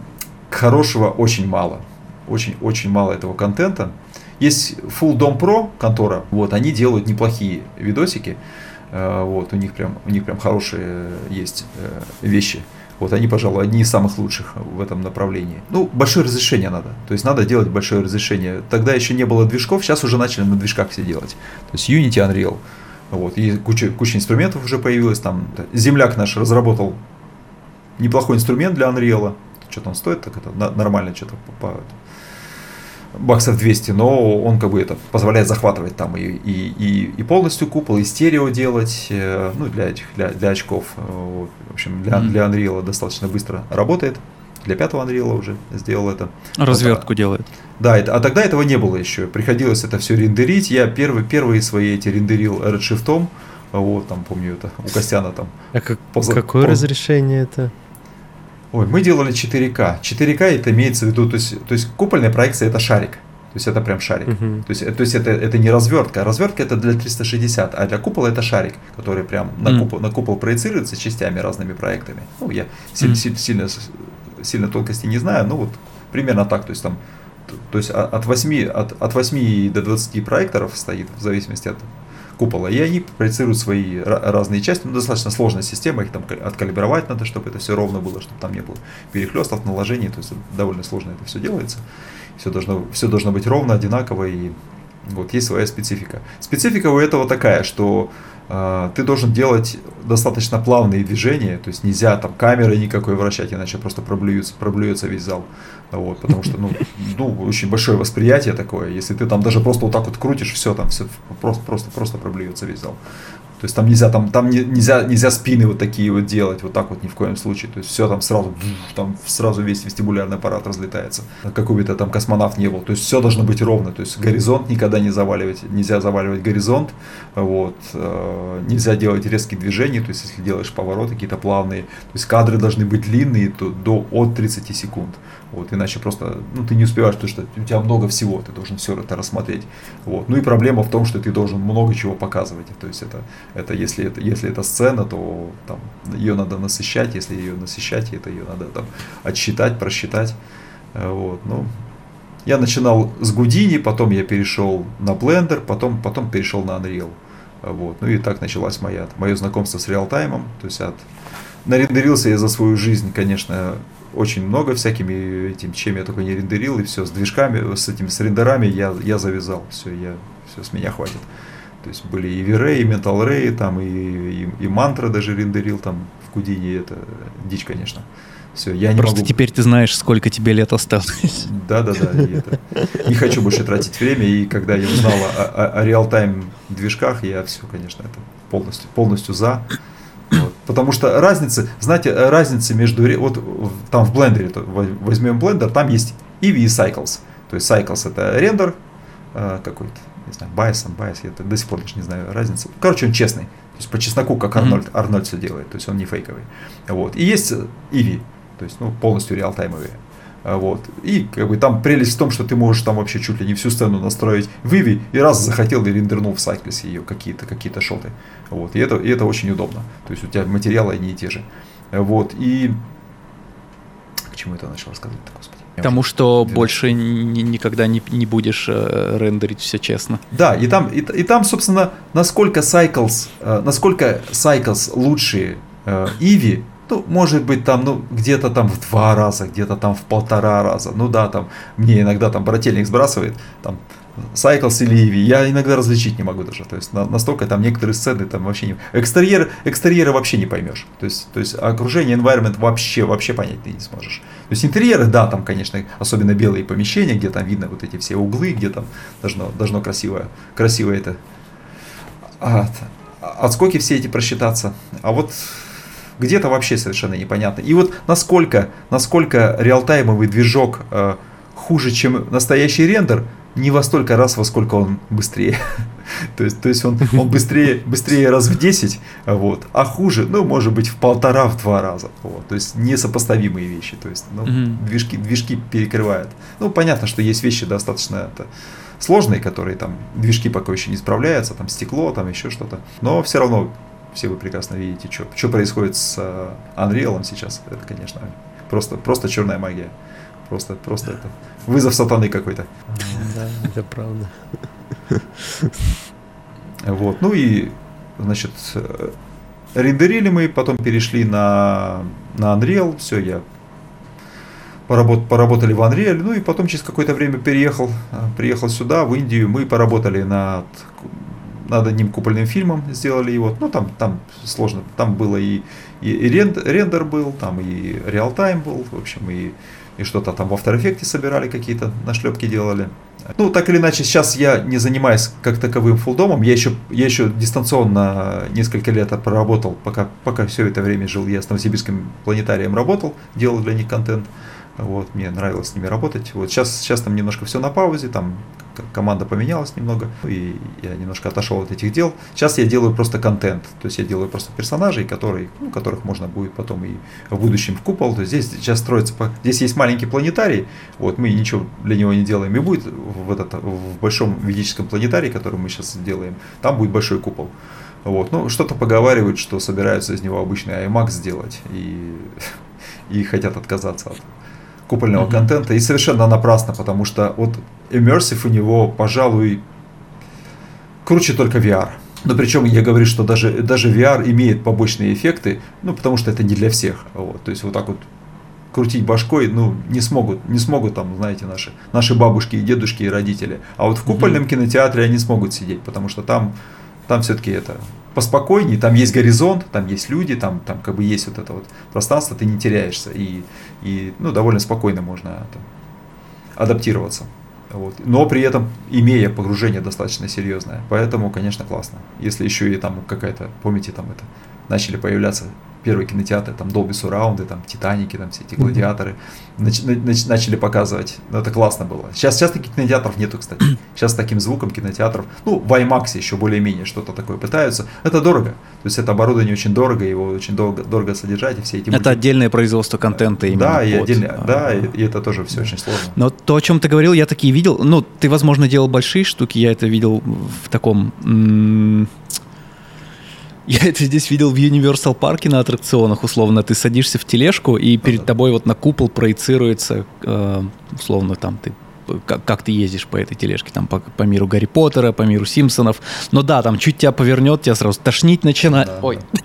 хорошего очень мало, очень, очень мало этого контента. Есть Full Dom Pro контора, вот, они делают неплохие видосики, э, вот, у них прям, у них прям хорошие есть э, вещи. Вот они, пожалуй, одни из самых лучших в этом направлении. Ну, большое разрешение надо. То есть надо делать большое разрешение. Тогда еще не было движков, сейчас уже начали на движках все делать. То есть Unity, Unreal. Вот. И куча, куча инструментов уже появилась. Там земляк наш разработал неплохой инструмент для Unreal. Что там стоит, так это нормально что-то по, баксов 200, но он как бы это позволяет захватывать там и, и, и, и полностью купол, и стерео делать, э, ну, для этих, для, для очков. Вот. В общем, для, mm-hmm. для Unreal достаточно быстро работает. Для пятого Unreal уже сделал это. Развертку вот, делает. Да, это, а тогда этого не было еще. Приходилось это все рендерить. Я первый, первые свои эти рендерил Redshift. Вот, там, помню, это у Костяна там. А как, поза, какое поз... разрешение это? Ой, мы делали 4К. 4К это имеется в виду, то есть, то есть купольная проекция это шарик. То есть это прям шарик. Uh-huh. То есть, то есть это, это не развертка. А развертка это для 360, а для купола это шарик, который прям на, uh-huh. купол, на купол проецируется частями разными проектами. Ну, я uh-huh. сильно, сильно, сильно тонкости не знаю, но вот примерно так. То есть там то есть от 8, от, от 8 до 20 проекторов стоит, в зависимости от купола, и они проецируют свои разные части. Ну, достаточно сложная система, их там откалибровать надо, чтобы это все ровно было, чтобы там не было перехлестов, наложений, то есть довольно сложно это все делается. Все должно, все должно быть ровно, одинаково, и вот есть своя специфика. Специфика у этого такая, что э, ты должен делать достаточно плавные движения, то есть нельзя там камеры никакой вращать, иначе просто проблюется, проблюется весь зал. Вот, потому что, ну, ну, очень большое восприятие такое. Если ты там даже просто вот так вот крутишь, все там, все просто, просто, просто проблюется весь зал. То есть там нельзя, там, там нельзя, нельзя спины вот такие вот делать, вот так вот ни в коем случае. То есть все там сразу, там сразу весь вестибулярный аппарат разлетается. Какой бы то там космонавт не был. То есть все должно быть ровно. То есть горизонт никогда не заваливать, нельзя заваливать горизонт. Вот. Э, нельзя делать резкие движения. То есть если делаешь повороты какие-то плавные. То есть кадры должны быть длинные, то до от 30 секунд. Вот, иначе просто ну, ты не успеваешь, потому что у тебя много всего, ты должен все это рассмотреть. Вот. Ну и проблема в том, что ты должен много чего показывать. То есть это, это, если, это если это сцена, то там, ее надо насыщать, если ее насыщать, это ее надо там, отсчитать, просчитать. Вот. Ну, я начинал с Гудини, потом я перешел на Blender, потом, потом перешел на Unreal. Вот. Ну и так началась моя, мое знакомство с реалтаймом. То есть от... нарендерился я за свою жизнь, конечно, очень много всякими этим, чем я только не рендерил, и все, с движками, с этими, с рендерами я, я завязал, все, я, все, с меня хватит. То есть были и V-Ray, и Mental Ray, там, и, и, и Мантра даже рендерил там в Кудине, это дичь, конечно. Все, я не Просто могу... теперь ты знаешь, сколько тебе лет осталось. Да, да, да. Это... Не хочу больше тратить время. И когда я узнал о, о, о реал-тайм движках, я все, конечно, это полностью, полностью за. Вот. Потому что разница, знаете, разница между, вот там в блендере, возьмем блендер, там есть EV и Cycles. То есть Cycles это рендер э, какой-то, не знаю, Bias, Bias, я до сих пор даже не знаю разницы. Короче, он честный. То есть по чесноку, как Арнольд, mm-hmm. Арнольд все делает, то есть он не фейковый. Вот. И есть EV, то есть ну, полностью реалтаймовые. А, вот. И как бы там прелесть в том, что ты можешь там вообще чуть ли не всю сцену настроить в Иви, и раз захотел и рендернул в Cycles ее какие-то какие шоты. Вот. И, это, и это очень удобно. То есть у тебя материалы одни и те же. Вот. И к чему это начал рассказывать господи? Потому что Две больше ни, никогда не, не будешь э, рендерить все честно. Да, и там, и, и там, собственно, насколько Cycles, э, насколько Cycles лучше э, Иви, ну, может быть, там, ну, где-то там в два раза, где-то там в полтора раза. Ну да, там, мне иногда там брательник сбрасывает, там, Cycles или Eevee, я иногда различить не могу даже. То есть настолько там некоторые сцены там вообще не... Экстерьер, экстерьеры вообще не поймешь. То есть, то есть окружение, environment вообще, вообще понять ты не сможешь. То есть интерьеры, да, там, конечно, особенно белые помещения, где там видно вот эти все углы, где там должно, должно красиво, красиво это... А, отскоки все эти просчитаться. А вот где-то вообще совершенно непонятно. И вот насколько, насколько реалтаймовый движок э, хуже, чем настоящий рендер, не во столько раз, во сколько он быстрее. <laughs> то есть, то есть он, он быстрее, <laughs> быстрее раз в 10, вот, а хуже, ну, может быть, в полтора, в два раза. Вот, то есть несопоставимые вещи. То есть ну, mm-hmm. движки, движки перекрывают. Ну, понятно, что есть вещи достаточно это, сложные, которые там движки пока еще не справляются, там стекло, там еще что-то. Но все равно все вы прекрасно видите, что, что происходит с uh, Unreal сейчас. Это, конечно, просто, просто черная магия. Просто, просто это вызов сатаны какой-то. Да, это правда. Вот, ну и, значит, рендерили мы, потом перешли на, на Unreal, все, я поработ, поработали в Unreal, ну и потом через какое-то время переехал, приехал сюда, в Индию, мы поработали над, над одним купольным фильмом, сделали его, ну там, там сложно, там было и, и, рендер был, там и реал-тайм был, в общем, и и что-то там в After Effects собирали какие-то нашлепки делали. Ну, так или иначе, сейчас я не занимаюсь как таковым фулдомом, я еще, я еще дистанционно несколько лет проработал, пока, пока все это время жил, я с Новосибирским планетарием работал, делал для них контент. Вот, мне нравилось с ними работать. Вот сейчас, сейчас там немножко все на паузе, там команда поменялась немного, и я немножко отошел от этих дел. Сейчас я делаю просто контент, то есть я делаю просто персонажей, которые, ну, которых можно будет потом и в будущем в купол. То есть здесь сейчас строится, здесь есть маленький планетарий, вот мы ничего для него не делаем, и будет в, этот, в большом ведическом планетарии, который мы сейчас делаем, там будет большой купол. Вот. Ну, что-то поговаривают, что собираются из него обычный IMAX сделать и, <laughs> и хотят отказаться от купольного mm-hmm. контента. И совершенно напрасно, потому что вот Immersive у него, пожалуй, круче только VR. Но причем я говорю, что даже, даже VR имеет побочные эффекты, ну, потому что это не для всех. Вот. То есть вот так вот крутить башкой, ну, не смогут, не смогут там, знаете, наши, наши бабушки и дедушки и родители. А вот в купольном mm-hmm. кинотеатре они смогут сидеть, потому что там, там все-таки это поспокойнее, там есть горизонт, там есть люди, там, там как бы есть вот это вот пространство, ты не теряешься, и, и ну, довольно спокойно можно там, адаптироваться. Вот. Но при этом имея погружение достаточно серьезное. Поэтому, конечно, классно. Если еще и там какая-то, помните, там это начали появляться первые кинотеатры, там Dolby Surround, там Титаники, там все эти гладиаторы нач, нач, начали показывать. Ну, это классно было. Сейчас, сейчас таких кинотеатров нету, кстати. <clears throat> Сейчас с таким звуком кинотеатров, ну, в IMAX еще более-менее что-то такое пытаются. Это дорого. То есть это оборудование очень дорого, его очень долго, дорого содержать, и все эти... Это отдельное производство контента именно. Да, и, отдельное, а, да, и, и это тоже все очень сложно. Но то, о чем ты говорил, я такие видел. Ну, ты, возможно, делал большие штуки, я это видел в таком я <laughs> это здесь видел в Universal парке на аттракционах, условно. Ты садишься в тележку, и перед тобой вот на купол проецируется, э, условно, там ты как, как ты ездишь по этой тележке, там по, по миру Гарри Поттера, по миру Симпсонов. Но да, там чуть тебя повернет, тебя сразу тошнить начинает. Да, Ой, <laughs>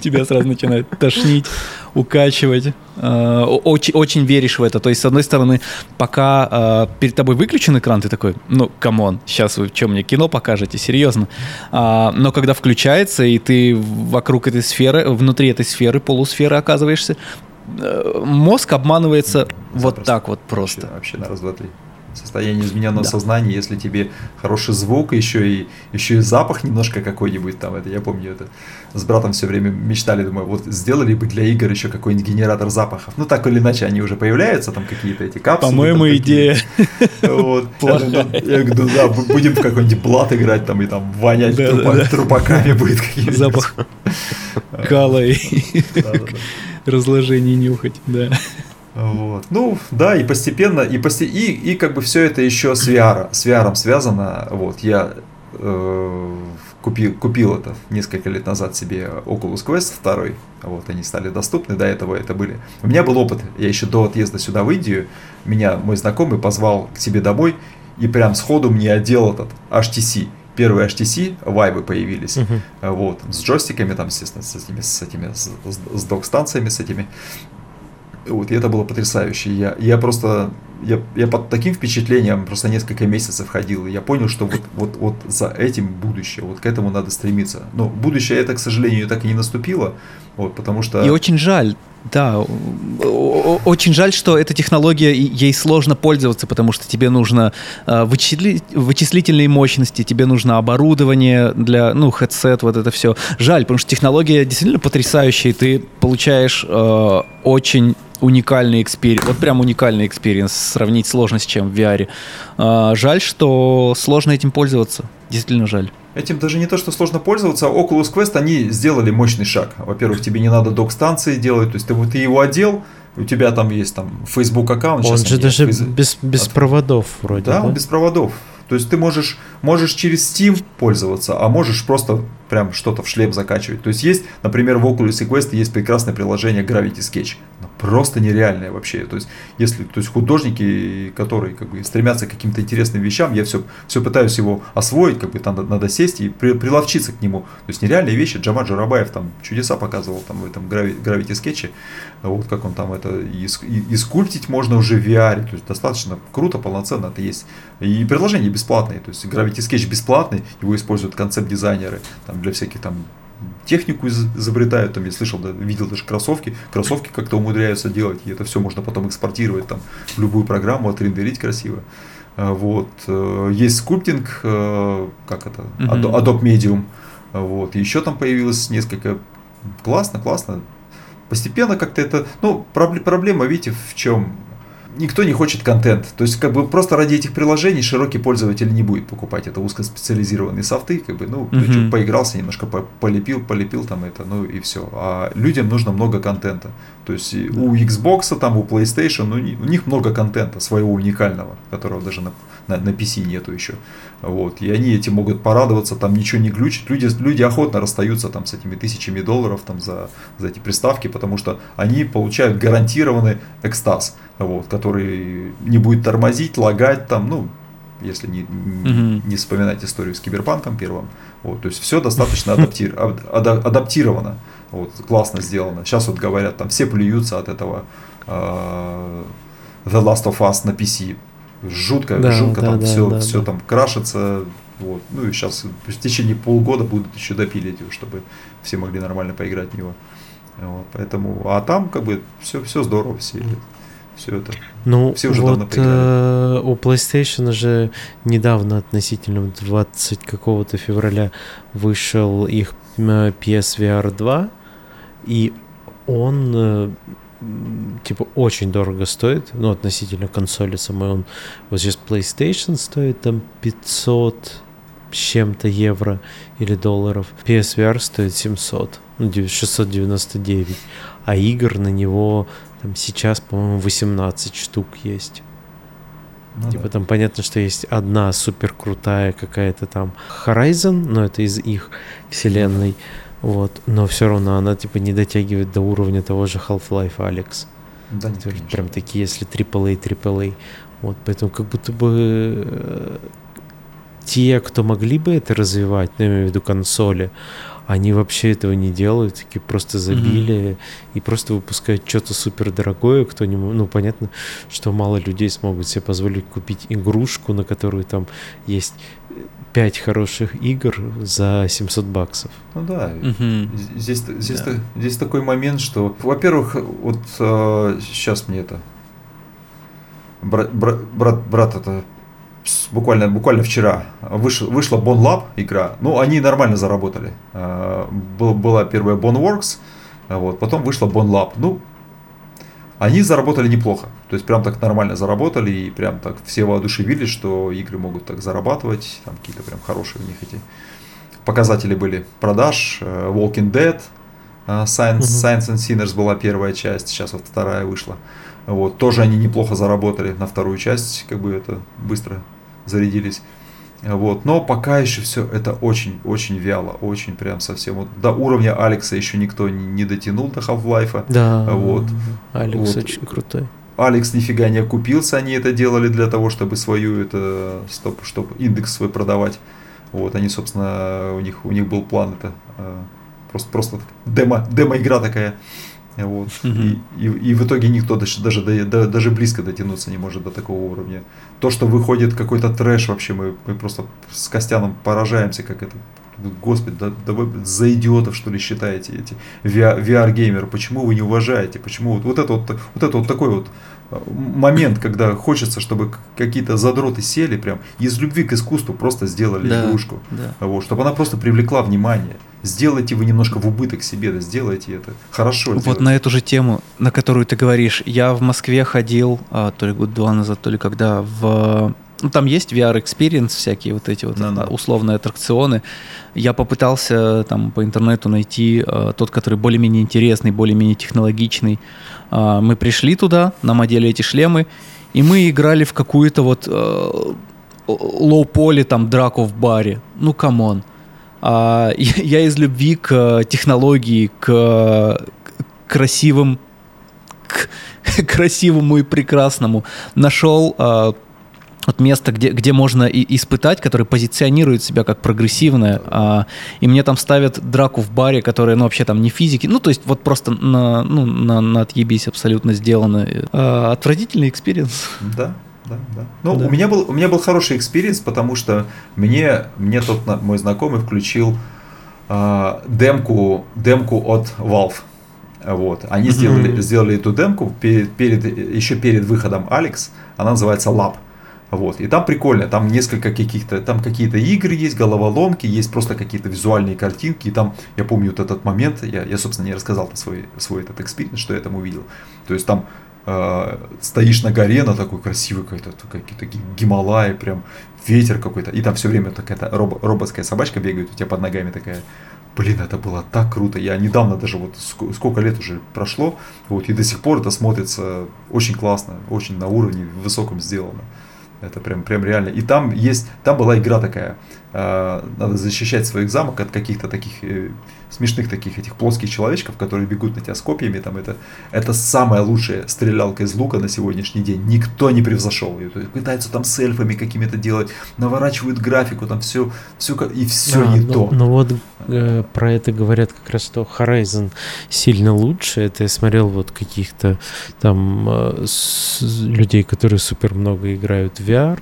тебя сразу начинает тошнить, укачивать. Э, очень, очень веришь в это. То есть, с одной стороны, пока э, перед тобой выключен экран, ты такой, ну, come on, сейчас вы что мне кино покажете, серьезно. А, но когда включается, и ты вокруг этой сферы, внутри этой сферы, полусферы оказываешься, мозг обманывается Запросто. вот так вот просто. Вообще, вообще на раз, два, три. Состояние измененного да. сознания, если тебе хороший звук, еще и, еще и запах немножко какой-нибудь там. Это я помню, это с братом все время мечтали, думаю, вот сделали бы для игр еще какой-нибудь генератор запахов. Ну, так или иначе, они уже появляются, там какие-то эти капсулы. По-моему, идея. Вот. <laughs> Я говорю, да, будем в какой-нибудь блат играть там и там вонять трупаками будет какие-то. Запах кала и <laughs> разложение нюхать, да. Вот. Ну, да, и постепенно, и, посте... и, и как бы все это еще с VR, с VR связано. Вот, я э, купил, купил это несколько лет назад себе Oculus Quest 2, вот, они стали доступны, до этого это были. У меня был опыт, я еще до отъезда сюда в Индию, меня мой знакомый позвал к себе домой и прям сходу мне одел этот HTC первые HTC вайбы появились, uh-huh. вот, с джойстиками там, естественно, с этими, с этими, с, с док-станциями, с этими. Вот, и это было потрясающе. Я, я просто, я, я под таким впечатлением просто несколько месяцев ходил, и я понял, что вот, вот, вот за этим будущее, вот к этому надо стремиться. Но будущее это, к сожалению, так и не наступило, вот, потому что... И очень жаль, Да, очень жаль, что эта технология, ей сложно пользоваться, потому что тебе нужно вычисли, вычислительные мощности, тебе нужно оборудование для, ну, headset, вот это все. Жаль, потому что технология действительно потрясающая, и ты получаешь э, очень уникальный experience, вот прям уникальный experience, сравнить сложно с чем в VR. Э, жаль, что сложно этим пользоваться, действительно жаль. Этим даже не то, что сложно пользоваться, а Oculus Quest, они сделали мощный шаг. Во-первых, тебе не надо док-станции делать, то есть ты, ты его одел, у тебя там есть там Facebook аккаунт. Он же даже без, без проводов вроде. Да, да, он без проводов. То есть ты можешь, можешь через Steam пользоваться, а можешь просто прям что-то в шлем закачивать. То есть есть, например, в Oculus Quest есть прекрасное приложение Gravity Sketch. Ну, просто нереальное вообще. То есть, если, то есть художники, которые как бы стремятся к каким-то интересным вещам, я все, все пытаюсь его освоить, как бы там надо, надо сесть и при, приловчиться к нему. То есть нереальные вещи. Джамат Джарабаев там чудеса показывал там в этом Gravity Sketch. Вот как он там это и, и, и скульптить можно уже в VR. То есть достаточно круто, полноценно это есть. И приложение бесплатное. То есть Gravity Sketch бесплатный, его используют концепт-дизайнеры там, для всяких там технику изобретают, там я слышал, да, видел даже кроссовки, кроссовки как-то умудряются делать, и это все можно потом экспортировать там в любую программу, отрендерить красиво. А, вот. Э, есть скульптинг, э, как это, Adobe Medium, вот. Еще там появилось несколько, классно, классно. Постепенно как-то это, ну, проблема, видите, в чем? никто не хочет контент. То есть, как бы просто ради этих приложений широкий пользователь не будет покупать это узкоспециализированные софты, как бы, ну, uh-huh. поигрался немножко, полепил, полепил там это, ну и все. А людям нужно много контента. То есть да. у Xbox, там, у PlayStation, ну, у них много контента своего уникального, которого даже на, на, на PC нету еще. Вот. И они этим могут порадоваться, там ничего не глючит. Люди, люди охотно расстаются там с этими тысячами долларов там, за, за эти приставки, потому что они получают гарантированный экстаз, вот, который не будет тормозить, лагать там, ну, если не, не, не вспоминать историю с киберпанком первым. Вот, то есть все достаточно адаптир, <laughs> адаптировано. Вот, классно сделано. Сейчас вот говорят, там все плюются от этого uh, The Last of Us на PC жутко, да, жутко да, там да, все, да, все да. там крашится. Вот. Ну и сейчас в течение полгода будут еще допилить его, чтобы все могли нормально поиграть в него. Вот, поэтому, а там как бы все, все здорово, все, все это. Ну, все уже вот э, у PlayStation же недавно, относительно 20 какого-то февраля, вышел их PSVR 2, и он э, типа очень дорого стоит, ну, относительно консоли самой. Он вот сейчас PlayStation стоит там 500 с чем-то евро или долларов. PSVR стоит 700, ну, 699. А игр на него там сейчас, по-моему, 18 штук есть. Ну, типа да. там понятно, что есть одна супер крутая какая-то там Horizon, но это из их вселенной. Mm-hmm вот, но все равно она типа не дотягивает до уровня того же Half-Life Alex. Да, нет, есть, прям такие, если AAA, AAA. Вот, поэтому как будто бы э, те, кто могли бы это развивать, ну, я имею в виду консоли, они вообще этого не делают, такие просто забили mm-hmm. и просто выпускают что-то супер дорогое, кто не, ну понятно, что мало людей смогут себе позволить купить игрушку, на которую там есть 5 хороших игр за 700 баксов. Ну да, угу. здесь, здесь, да. здесь такой момент, что, во-первых, вот э, сейчас мне это брат, брат, брат, брат это буквально, буквально вчера выш, вышла Bon Lab игра, ну они нормально заработали. Был, была первая Boneworks, вот, потом вышла Bon Lab, ну они заработали неплохо. То есть прям так нормально заработали и прям так все воодушевились, что игры могут так зарабатывать, там какие-то прям хорошие у них эти показатели были продаж. Э, Walking Dead, э, Science, Science and Sinners была первая часть, сейчас вот вторая вышла. Вот, тоже они неплохо заработали на вторую часть, как бы это быстро зарядились. Вот. Но пока еще все это очень-очень вяло, очень прям совсем. Вот до уровня Алекса еще никто не, не дотянул до Half-Life. Да, вот. Алекс вот. очень крутой. Алекс нифига не окупился, они это делали для того, чтобы свою это стоп, чтобы индекс свой продавать. Вот, они, собственно, у них, у них был план это э, просто, просто демо, демо игра такая. Вот. Угу. И, и, и в итоге никто даже, даже, даже близко дотянуться не может до такого уровня. То, что выходит какой-то трэш, вообще мы, мы просто с Костяном поражаемся, как это господи, да, да вы за идиотов, что ли, считаете эти VR-геймеры, почему вы не уважаете, почему вот, вот это вот, вот это вот такой вот момент, когда хочется, чтобы какие-то задроты сели прям из любви к искусству просто сделали да, игрушку, да. Вот, чтобы она просто привлекла внимание. Сделайте вы немножко в убыток себе, да, сделайте это хорошо. Вот сделайте. на эту же тему, на которую ты говоришь, я в Москве ходил, а, то ли год два назад, то ли когда в ну, там есть VR-experience, всякие вот эти вот no. условные аттракционы. Я попытался там по интернету найти э, тот, который более-менее интересный, более-менее технологичный. Э, мы пришли туда, нам одели эти шлемы, и мы играли в какую-то вот э, low-poly, там, драку в баре. Ну, come on. А, <laughs> я, я из любви к технологии, к красивым, <laughs> к красивому и прекрасному нашел э, вот место, где, где можно и испытать, которое позиционирует себя как прогрессивное, а, и мне там ставят драку в баре, которая, ну, вообще там не физики, ну, то есть вот просто на, ну, на, на отъебись абсолютно сделано. А, отвратительный experience. Да, да, да. Ну, да. у меня был у меня был хороший experience, потому что мне мне тот мой знакомый включил э, демку демку от Valve. Вот, они mm-hmm. сделали сделали эту демку перед, перед еще перед выходом Alyx. Она называется Lab. Вот. И там прикольно, там несколько каких-то, там какие-то игры есть, головоломки, есть просто какие-то визуальные картинки. И там, я помню вот этот момент, я, я собственно, не рассказал свой, свой этот experience, что я там увидел. То есть там э, стоишь на горе, на такой красивый какой-то, какие-то Гималаи, прям ветер какой-то. И там все время какая-то роб, роботская собачка бегает у тебя под ногами такая. Блин, это было так круто. Я недавно даже вот сколько лет уже прошло, вот, и до сих пор это смотрится очень классно, очень на уровне высоком сделано. Это прям, прям реально. И там есть, там была игра такая. Э, надо защищать свой замок от каких-то таких э, смешных таких этих плоских человечков, которые бегут на тебя с копьями. Там это, это самая лучшая стрелялка из лука на сегодняшний день. Никто не превзошел ее. То есть пытаются там с эльфами какими-то делать, наворачивают графику, там все, все и все а, не ну, то. Ну вот э, про это говорят как раз, что Horizon сильно лучше. Это я смотрел вот каких-то там э, с, людей, которые супер много играют в VR,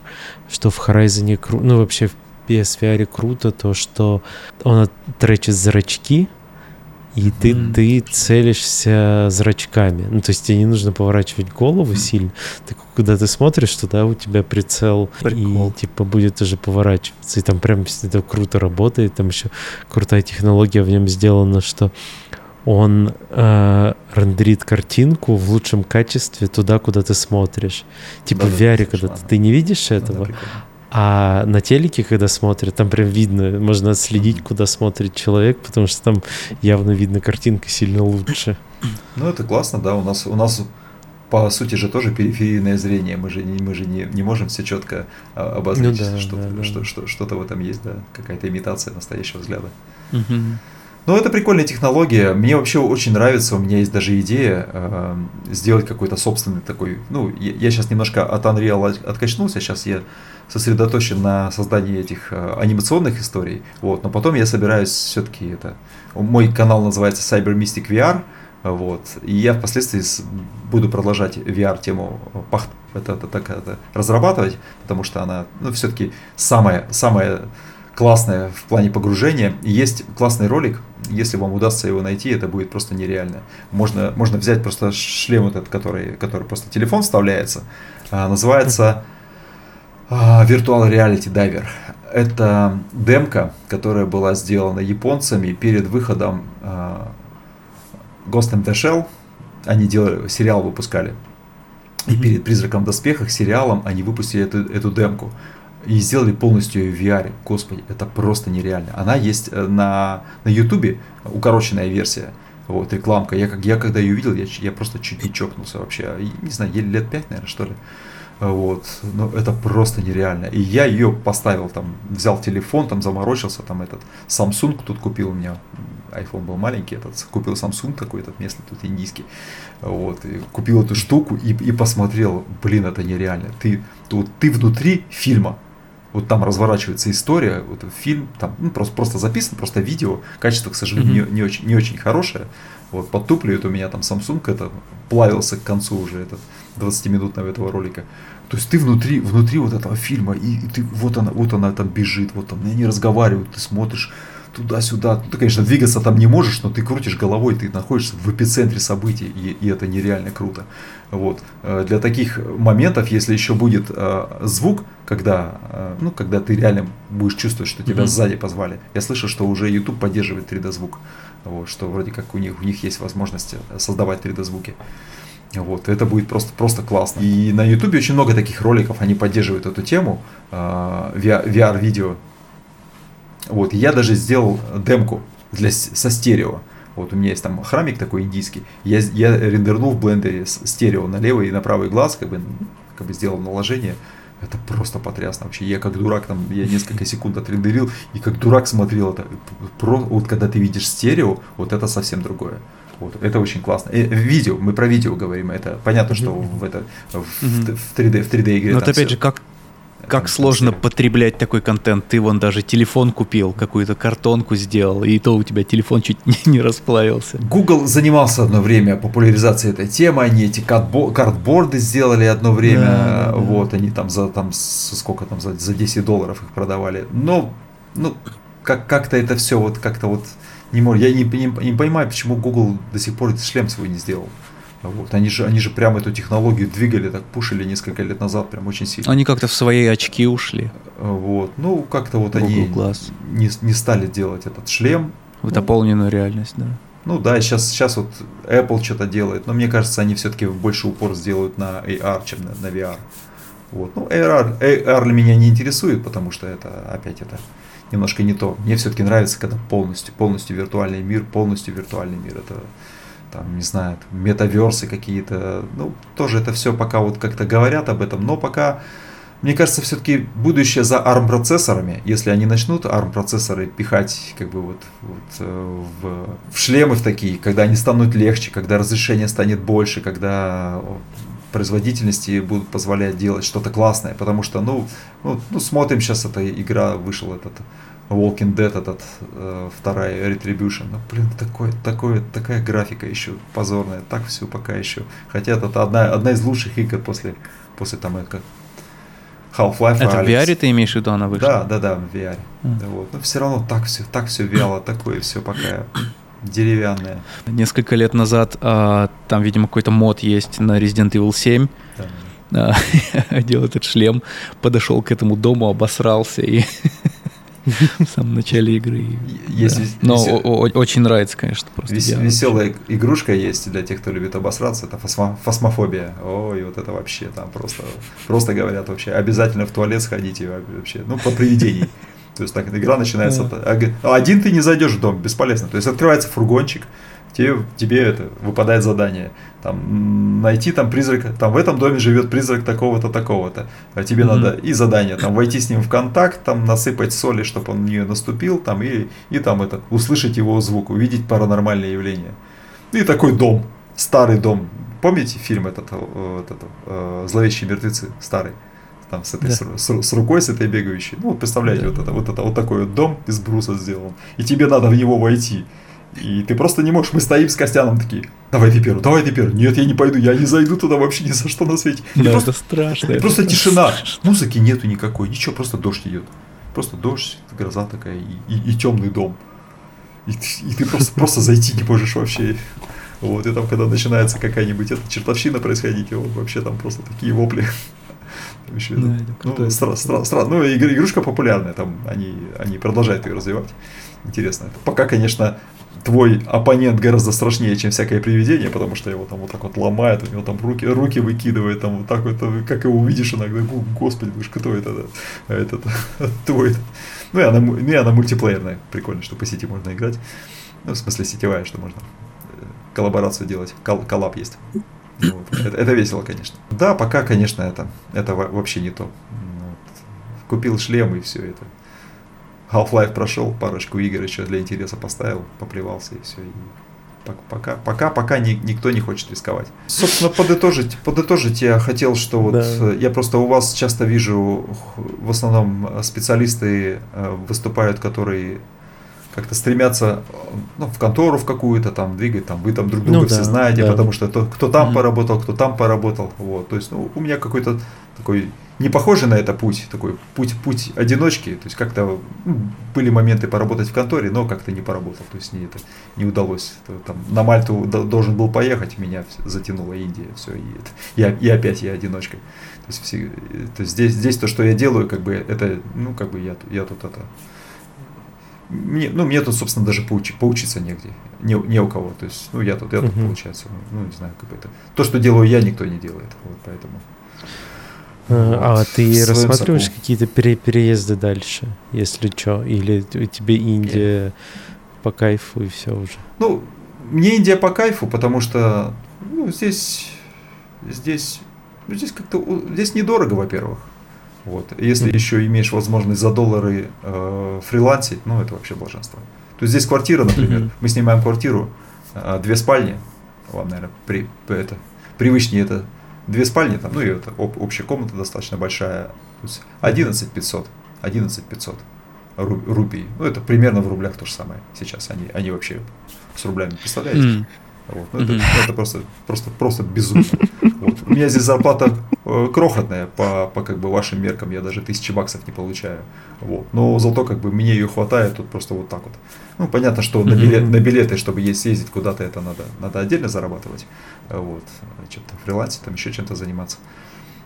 что в Horizon, ну вообще в PSVR круто то, что он тречит зрачки, и ты, mm. ты целишься зрачками. Ну, то есть тебе не нужно поворачивать голову mm. сильно. Ты, когда ты смотришь, туда у тебя прицел Прикол. и типа будет уже поворачиваться. И там прям это круто работает. Там еще крутая технология в нем сделана, что он э, рендерит картинку в лучшем качестве туда, куда ты смотришь. Типа да, в VR, когда ты, ты не видишь этого, да, а на телеке, когда смотрят, там прям видно, можно отследить, куда смотрит человек, потому что там явно видно картинка сильно лучше. Ну, это классно, да. У нас, у нас по сути же тоже периферийное зрение. Мы же не, мы же не, не можем все четко а, обозначить, ну, да, что, да, да. Что, что, что-то в этом есть, да, какая-то имитация настоящего взгляда. Угу. Ну, это прикольная технология. Мне вообще очень нравится. У меня есть даже идея э, сделать какой-то собственный такой. Ну, я, я сейчас немножко от Unreal откачнулся. Сейчас я сосредоточен на создании этих э, анимационных историй. Вот, но потом я собираюсь все-таки это. Мой канал называется Cyber Mystic VR. Вот, и я впоследствии буду продолжать VR-тему это, это, это, это, разрабатывать, потому что она ну, все-таки самая, самая классная в плане погружения. И есть классный ролик, если вам удастся его найти, это будет просто нереально. Можно, можно взять просто шлем этот, который, который просто телефон вставляется. А, называется а, Virtual Reality Diver. Это демка, которая была сделана японцами перед выходом uh, Ghost in the Shell. Они делали, сериал выпускали. И перед «Призраком в доспехах» сериалом они выпустили эту, эту демку. И сделали полностью ее в VR. Господи, это просто нереально. Она есть э, на, на YouTube, укороченная версия. Вот, рекламка. Я, я когда ее увидел, я, я просто чуть не чокнулся вообще. Не знаю, лет пять, наверное, что ли. Вот, но это просто нереально. И я ее поставил там, взял телефон, там заморочился, там этот Samsung тут купил у меня, iPhone был маленький, этот купил Samsung такой, этот местный тут индийский. Вот, и купил эту штуку и, и посмотрел, блин, это нереально. Ты, вот, ты внутри фильма, вот там разворачивается история, вот фильм, там ну, просто, просто записан, просто видео, качество, к сожалению, mm-hmm. не, не, очень, не очень хорошее. Вот подтупливает у меня там Samsung, это плавился к концу уже этот 20-минутного этого ролика. То есть ты внутри, внутри вот этого фильма, и, и ты, вот она, вот она там бежит, вот там, они разговаривают, ты смотришь, туда-сюда. Ты, конечно, двигаться там не можешь, но ты крутишь головой, ты находишься в эпицентре событий, и, и это нереально круто. Вот. Э, для таких моментов, если еще будет э, звук, когда, э, ну, когда ты реально будешь чувствовать, что тебя mm-hmm. сзади позвали. Я слышал, что уже YouTube поддерживает 3D звук, вот, что вроде как у них, у них есть возможность создавать 3D звуки. Вот, это будет просто, просто классно. И на YouTube очень много таких роликов, они поддерживают эту тему, VR-видео. Вот, я даже сделал демку для, со стерео. Вот у меня есть там храмик такой индийский. Я, я рендернул в блендере стерео на левый и на правый глаз, как бы, как бы сделал наложение. Это просто потрясно вообще. Я как дурак там, я несколько секунд отрендерил, и как дурак смотрел это. Про, вот когда ты видишь стерео, вот это совсем другое. Вот, это очень классно. Э, видео, мы про видео говорим, это понятно, что в, это, в, в 3D, в 3D игре. Но это опять все. же, как как сложно потреблять такой контент. Ты вон даже телефон купил, какую-то картонку сделал, и то у тебя телефон чуть <laughs> не, не расплавился. Google занимался одно время популяризацией этой темы. Они эти картборды сделали одно время. Да, да, вот, они там за там сколько там за, за 10 долларов их продавали. Но, ну, как, как-то это все вот как-то вот не может. Я не, не, не понимаю, почему Google до сих пор шлем свой не сделал. Вот. Они, же, они же прямо эту технологию двигали, так пушили несколько лет назад, прям очень сильно. Они как-то в свои очки ушли. Вот. Ну, как-то вот Google они Glass. Не, не стали делать этот шлем. В дополненную ну, реальность, да. Ну да, сейчас, сейчас вот Apple что-то делает, но мне кажется, они все-таки больше упор сделают на AR, чем на, на VR. Вот. Ну, AR, AR меня не интересует, потому что это опять это немножко не то. Мне все-таки нравится, когда полностью, полностью виртуальный мир, полностью виртуальный мир. Это там, не знаю, метаверсы какие-то, ну, тоже это все пока вот как-то говорят об этом, но пока, мне кажется, все-таки будущее за ARM процессорами, если они начнут ARM процессоры пихать как бы вот, вот э, в, в шлемы в такие, когда они станут легче, когда разрешение станет больше, когда производительности будут позволять делать что-то классное, потому что, ну, ну, ну смотрим сейчас, эта игра, вышел этот Walking Dead этот, э, вторая Retribution. Ну, блин, такой, такой, такая графика еще позорная, так все пока еще. Хотя это одна, одна из лучших игр после, после там как Half-Life. Это в VR ты имеешь в виду, она вышла? Да, да, да, в VR. Mm. Да, вот. Но все равно так все, так все вяло, такое все пока деревянное. Несколько лет назад а, там, видимо, какой-то мод есть на Resident Evil 7. Да. <laughs> Одел этот шлем, подошел к этому дому, обосрался и <laughs> в самом начале игры. Есть, да. Но весел... очень нравится, конечно, просто. Вес... Веселая игрушка есть для тех, кто любит обосраться, это фосмо... фосмофобия. Ой, вот это вообще там просто, просто говорят вообще, обязательно в туалет сходите вообще, ну, по привидений. То есть так игра начинается, а один ты не зайдешь в дом, бесполезно. То есть открывается фургончик, тебе, тебе это выпадает задание. Там, найти там призрак, там в этом доме живет призрак такого-то, такого-то. А тебе mm-hmm. надо и задание, там войти с ним в контакт, там насыпать соли, чтобы он в нее наступил, там и, и там это, услышать его звук, увидеть паранормальные явления. И такой дом, старый дом. Помните фильм этот, э, этот э, «Зловещие мертвецы» старый? Там с, этой, да. с, с, рукой, с этой бегающей. Ну, вот представляете, да. вот, это, вот это вот такой вот дом из бруса сделан. И тебе надо в него войти. И ты просто не можешь. Мы стоим с Костяном такие, давай ты первый, давай ты первый. Нет, я не пойду, я не зайду туда вообще ни за что на свете. Да, просто, это страшно. Это просто тишина. Страшно. Музыки нету никакой, ничего, просто дождь идет. Просто дождь, гроза такая и, и, и темный дом. И, и ты просто, просто зайти не можешь вообще. Вот, и там, когда начинается какая-нибудь эта чертовщина происходить, вот, вообще там просто такие вопли. Еще, да, ну, стра- стра- стра- ну, игрушка популярная, там они, они продолжают ее развивать. Интересно. Пока, конечно, твой оппонент гораздо страшнее, чем всякое привидение, потому что его там вот так вот ломает, у него там руки, руки выкидывает, там вот так вот, как его увидишь иногда, господи, думаешь, кто это, да? этот, <laughs> твой. Ну и она, ну и она мультиплеерная, прикольно, что по сети можно играть. Ну, в смысле сетевая, что можно э, коллаборацию делать, кол коллаб есть. Вот. Это, это весело, конечно. Да, пока, конечно, это, это вообще не то. Вот. Купил шлем и все это Half-Life прошел, парочку игр еще для интереса поставил, поплевался и все. И пока, пока, пока ни, никто не хочет рисковать. Собственно, подытожить, подытожить я хотел, что вот да. я просто у вас часто вижу, в основном специалисты э, выступают, которые как-то стремятся ну, в контору в какую-то там двигать, там вы там друг друга ну, все да, знаете, да. потому что то, кто там mm-hmm. поработал, кто там поработал, вот, то есть ну, у меня какой-то такой не похоже на это путь, такой путь, путь одиночки. То есть как-то ну, были моменты поработать в конторе, но как-то не поработал. То есть не, это не удалось. Там, на Мальту должен был поехать, меня затянула Индия, все, и, это, я, и опять я одиночкой. То есть, все, то есть здесь, здесь то, что я делаю, как бы это, ну, как бы я, я тут это. Мне, ну, мне тут, собственно, даже поуч, поучиться негде, не, не у кого. То есть, ну, я тут, я тут, uh-huh. получается, ну, не знаю, как бы это. То, что делаю я, никто не делает. Вот, поэтому. А, а ты рассматриваешь какие-то пере переезды дальше, если что? Или тебе Индия по кайфу и все уже? Ну, мне Индия по кайфу, потому что ну, здесь, здесь, ну, здесь как-то здесь недорого, во-первых. Вот. Если mm-hmm. еще имеешь возможность за доллары э, фрилансить, ну это вообще блаженство. То есть здесь квартира, например, mm-hmm. мы снимаем квартиру, э, две спальни, вам, наверное, при, это, привычнее это две спальни, там, ну и это об, общая комната достаточно большая, 11 500, 11 500 рупий. Ну, это примерно в рублях то же самое сейчас. Они, они вообще с рублями, представляете? Mm. Вот. Ну, mm-hmm. это, это просто, просто, просто безумно. Вот. У меня здесь зарплата э, крохотная по, по как бы вашим меркам, я даже тысячи баксов не получаю. Вот. Но зато как бы мне ее хватает тут просто вот так вот. Ну, понятно, что на, билет, на билеты, чтобы есть съездить куда-то, это надо, надо отдельно зарабатывать. Вот. Чем-то фрилансе, там еще чем-то заниматься.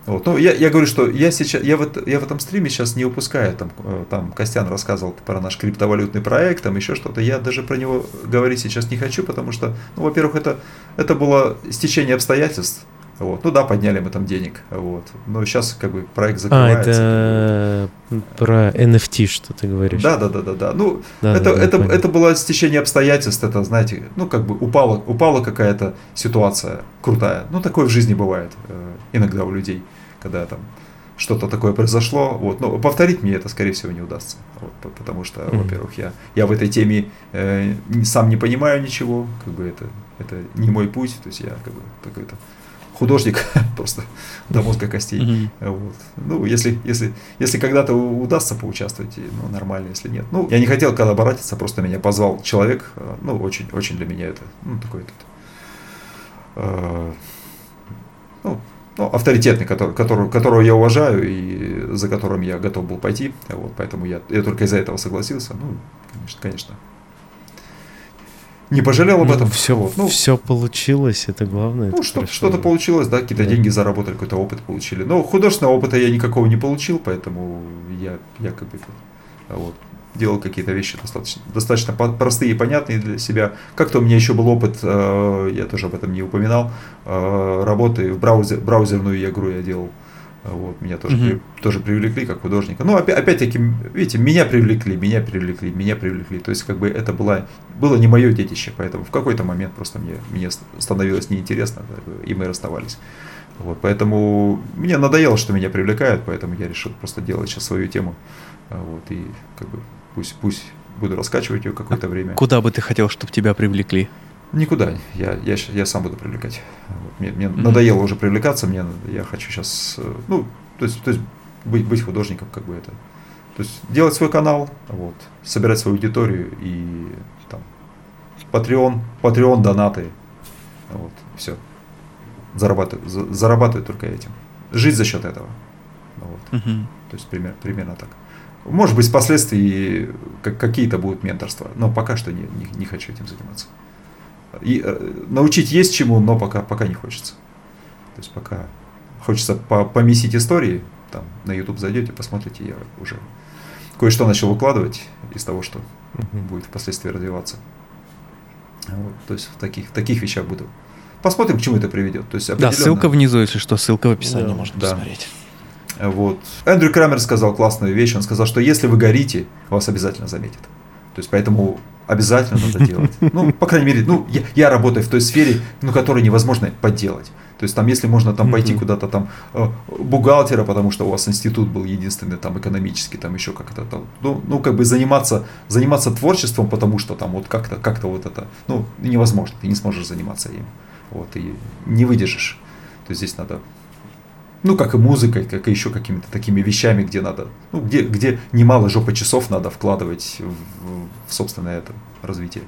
Вот. Ну, я, я говорю, что я сейчас, я в, я в этом стриме сейчас не упускаю, там, э, там Костян рассказывал про наш криптовалютный проект, там еще что-то, я даже про него говорить сейчас не хочу, потому что, ну, во-первых, это, это было стечение обстоятельств, вот. Ну да, подняли мы там денег. Вот. Но сейчас как бы проект закрывается. А, это про NFT, что ты говоришь. Да, да, да, да, да. Ну, да, это, да, это, это было стечение обстоятельств, это, знаете, ну, как бы упала, упала какая-то ситуация крутая. Ну, такое в жизни бывает э, иногда у людей, когда там что-то такое произошло. Вот. Но повторить мне это, скорее всего, не удастся. Вот, потому что, mm-hmm. во-первых, я, я в этой теме э, сам не понимаю ничего, как бы это, это не мой путь, то есть я как бы какой-то художник <laughs> просто до мозга костей. Вот. Ну, если, если, если когда-то удастся поучаствовать, ну, нормально, если нет. Ну, я не хотел когда обратиться, просто меня позвал человек, э, ну, очень, очень для меня это, ну, такой этот, э, ну, ну, авторитетный, который, который, которого я уважаю и за которым я готов был пойти. Вот, поэтому я, я только из-за этого согласился. Ну, конечно, конечно, не пожалел об ну, этом. Все, ну, все получилось, это главное. Ну, что, что-то получилось, да, какие-то да. деньги заработали, какой-то опыт получили. Но художественного опыта я никакого не получил, поэтому я, я как бы вот, делал какие-то вещи достаточно, достаточно простые и понятные для себя. Как-то у меня еще был опыт, э, я тоже об этом не упоминал, э, работы в браузер, браузерную игру я делал. Вот, меня тоже, угу. при, тоже привлекли как художника. Ну, опять, опять-таки, видите, меня привлекли, меня привлекли, меня привлекли. То есть, как бы это было, было не мое детище, поэтому в какой-то момент просто мне, мне становилось неинтересно, и мы расставались. Вот, поэтому мне надоело, что меня привлекают, поэтому я решил просто делать сейчас свою тему. Вот, и как бы пусть, пусть буду раскачивать ее какое-то а время. Куда бы ты хотел, чтобы тебя привлекли? Никуда. Я, я, я сам буду привлекать. Мне, мне mm-hmm. надоело уже привлекаться, мне, я хочу сейчас, э, ну, то есть, то есть быть, быть художником, как бы это. То есть делать свой канал, вот, собирать свою аудиторию и там Patreon, Patreon донаты, вот, все. Зарабатывать, за, зарабатывать только этим. Жить за счет этого. Вот. Mm-hmm. То есть пример, примерно так. Может быть, впоследствии какие-то будут менторства, но пока что не, не, не хочу этим заниматься. И, э, научить есть чему, но пока, пока не хочется. То есть пока хочется по помесить истории, там на YouTube зайдете, посмотрите, я уже кое-что начал выкладывать из того, что будет впоследствии развиваться. Вот, то есть в таких, в таких вещах буду. Посмотрим, к чему это приведет. То есть Да, ссылка внизу, если что, ссылка в описании, да, можно да. посмотреть. Вот. Эндрю Крамер сказал классную вещь. Он сказал, что если вы горите, вас обязательно заметят. То есть поэтому обязательно надо делать. Ну, по крайней мере, ну, я, я работаю в той сфере, ну, которую невозможно подделать. То есть там, если можно там пойти mm-hmm. куда-то там э, бухгалтера, потому что у вас институт был единственный там экономический, там еще как-то там, ну, ну как бы заниматься заниматься творчеством, потому что там вот как-то как-то вот это, ну невозможно, ты не сможешь заниматься им, вот и не выдержишь. То есть здесь надо ну, как и музыкой, как и еще какими-то такими вещами, где надо, ну, где, где немало жопа часов надо вкладывать в, в собственное это развитие.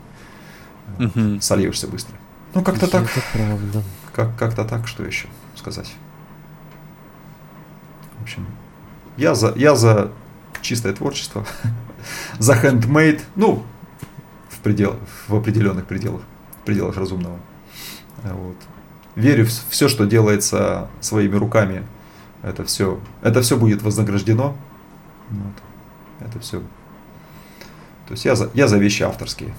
Угу. Сольешься быстро. Ну, как-то так. Это правда. Как, как-то так, что еще сказать. В общем, я за, я за чистое творчество, <laughs> за handmade, ну, в, предел, в определенных пределах, в пределах разумного. Вот. Верю в все, что делается своими руками, это все, это все будет вознаграждено. Вот. Это все. То есть я за, я за вещи авторские.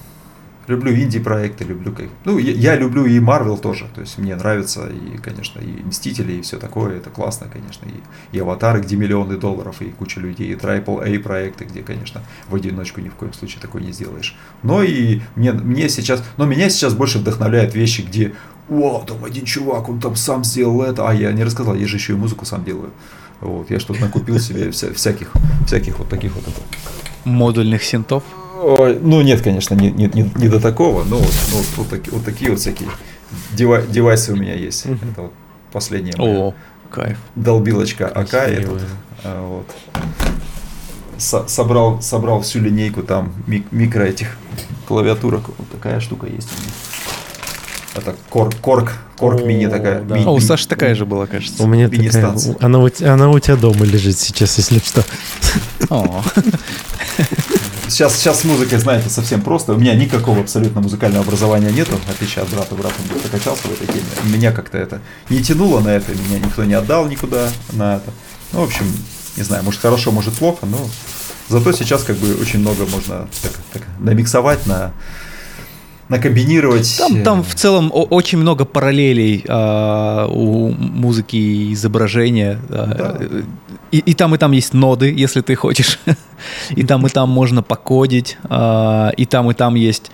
Люблю инди-проекты, люблю как... Ну, я, я люблю и Марвел тоже. То есть мне нравится и, конечно, и Мстители, и все такое. Это классно, конечно. И, и Аватары, где миллионы долларов, и куча людей, и Triple A проекты, где, конечно, в одиночку ни в коем случае такой не сделаешь. Но и мне, мне сейчас... Но меня сейчас больше вдохновляют вещи, где Вау, там один чувак, он там сам сделал это. А я не рассказал, я же еще и музыку сам делаю. Вот, я что-то накупил себе вся, всяких, всяких вот таких вот. Модульных синтов? Ну нет, конечно, не, не, не, не до такого, но вот, ну, вот, вот, такие, вот такие вот всякие девай, девайсы у меня есть. Mm-hmm. Это вот последняя О, кайф. долбилочка АК. Этот, а, вот. Со, собрал, собрал всю линейку там мик, микро этих клавиатурок. Вот такая штука есть у меня. Это корк, корк, корк мини такая. Да. Ми, О, у Саши такая же была, кажется. У меня такая, она, у, она у тебя дома лежит сейчас, если что. Сейчас, сейчас с музыкой, знаете, совсем просто. У меня никакого абсолютно музыкального образования нету, в отличие от брата. Брат он прокачался в этой теме. Меня как-то это не тянуло на это, меня никто не отдал никуда на это. Ну, в общем, не знаю, может хорошо, может плохо, но зато сейчас как бы очень много можно так, так намиксовать на накомбинировать. Там, там в целом очень много параллелей э, у музыки и изображения. Да. И, и там, и там есть ноды, если ты хочешь. <laughs> и там, и там можно покодить. Э, и там, и там есть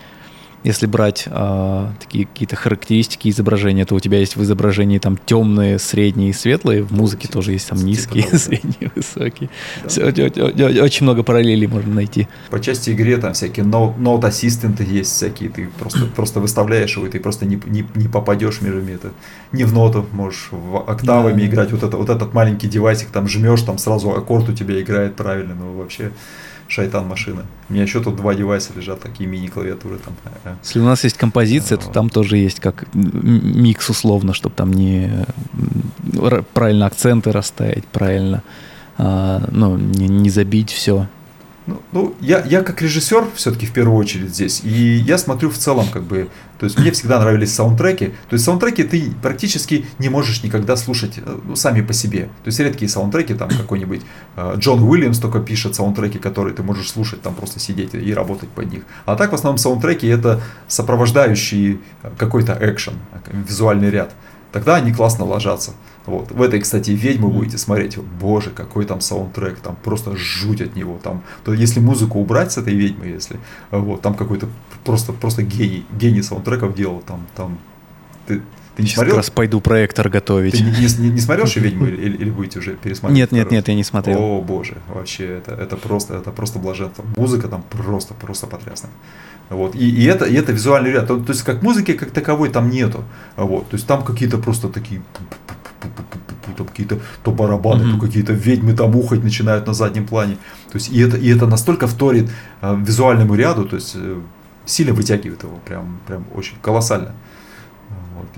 если брать э, такие какие-то характеристики изображения, то у тебя есть в изображении там темные, средние, светлые, в музыке тоже есть там низкие, типа средние, <laughs> высокие. Да. Все, очень много параллелей можно найти. По части игры там всякие ноут ассистенты есть всякие, ты просто, <clears throat> просто выставляешь его, и ты просто не, не, не попадешь между это. Не в ноту, можешь в октавами да, играть, Вот, это, вот этот маленький девайсик там жмешь, там сразу аккорд у тебя играет правильно, ну вообще шайтан машина. У меня еще тут два девайса лежат, такие мини-клавиатуры там. Если у нас есть композиция, то там тоже есть как микс условно, чтобы там не правильно акценты расставить, правильно а, ну, не, не забить все. Ну, ну я, я как режиссер все-таки в первую очередь здесь, и я смотрю в целом как бы, то есть мне всегда нравились саундтреки, то есть саундтреки ты практически не можешь никогда слушать э, ну, сами по себе, то есть редкие саундтреки, там какой-нибудь э, Джон Уильямс только пишет саундтреки, которые ты можешь слушать, там просто сидеть и работать под них, а так в основном саундтреки это сопровождающий э, какой-то экшен, визуальный ряд, тогда они классно ложатся. Вот. В этой, кстати, ведьму будете смотреть, боже, какой там саундтрек, там просто жуть от него. Там, то если музыку убрать с этой ведьмы, если вот, там какой-то просто, просто гений, гений саундтреков делал, там, там ты, ты не Сейчас смотрел? как раз пойду проектор готовить. Ты не, не, не смотрел еще «Ведьму» или, или будете уже пересмотреть? Нет, нет, нет, я не смотрел. О, боже, вообще, это, это просто, это просто блаженство. Музыка там просто, просто потрясная. Вот. И, и, это, и это визуальный ряд. То, то есть как музыки как таковой там нету. Вот. То есть там какие-то просто такие там какие-то то барабаны, mm-hmm. то какие-то ведьмы там ухать начинают на заднем плане. То есть и это, и это настолько вторит э, визуальному ряду, то есть э, сильно вытягивает его, прям, прям очень колоссально. Вот.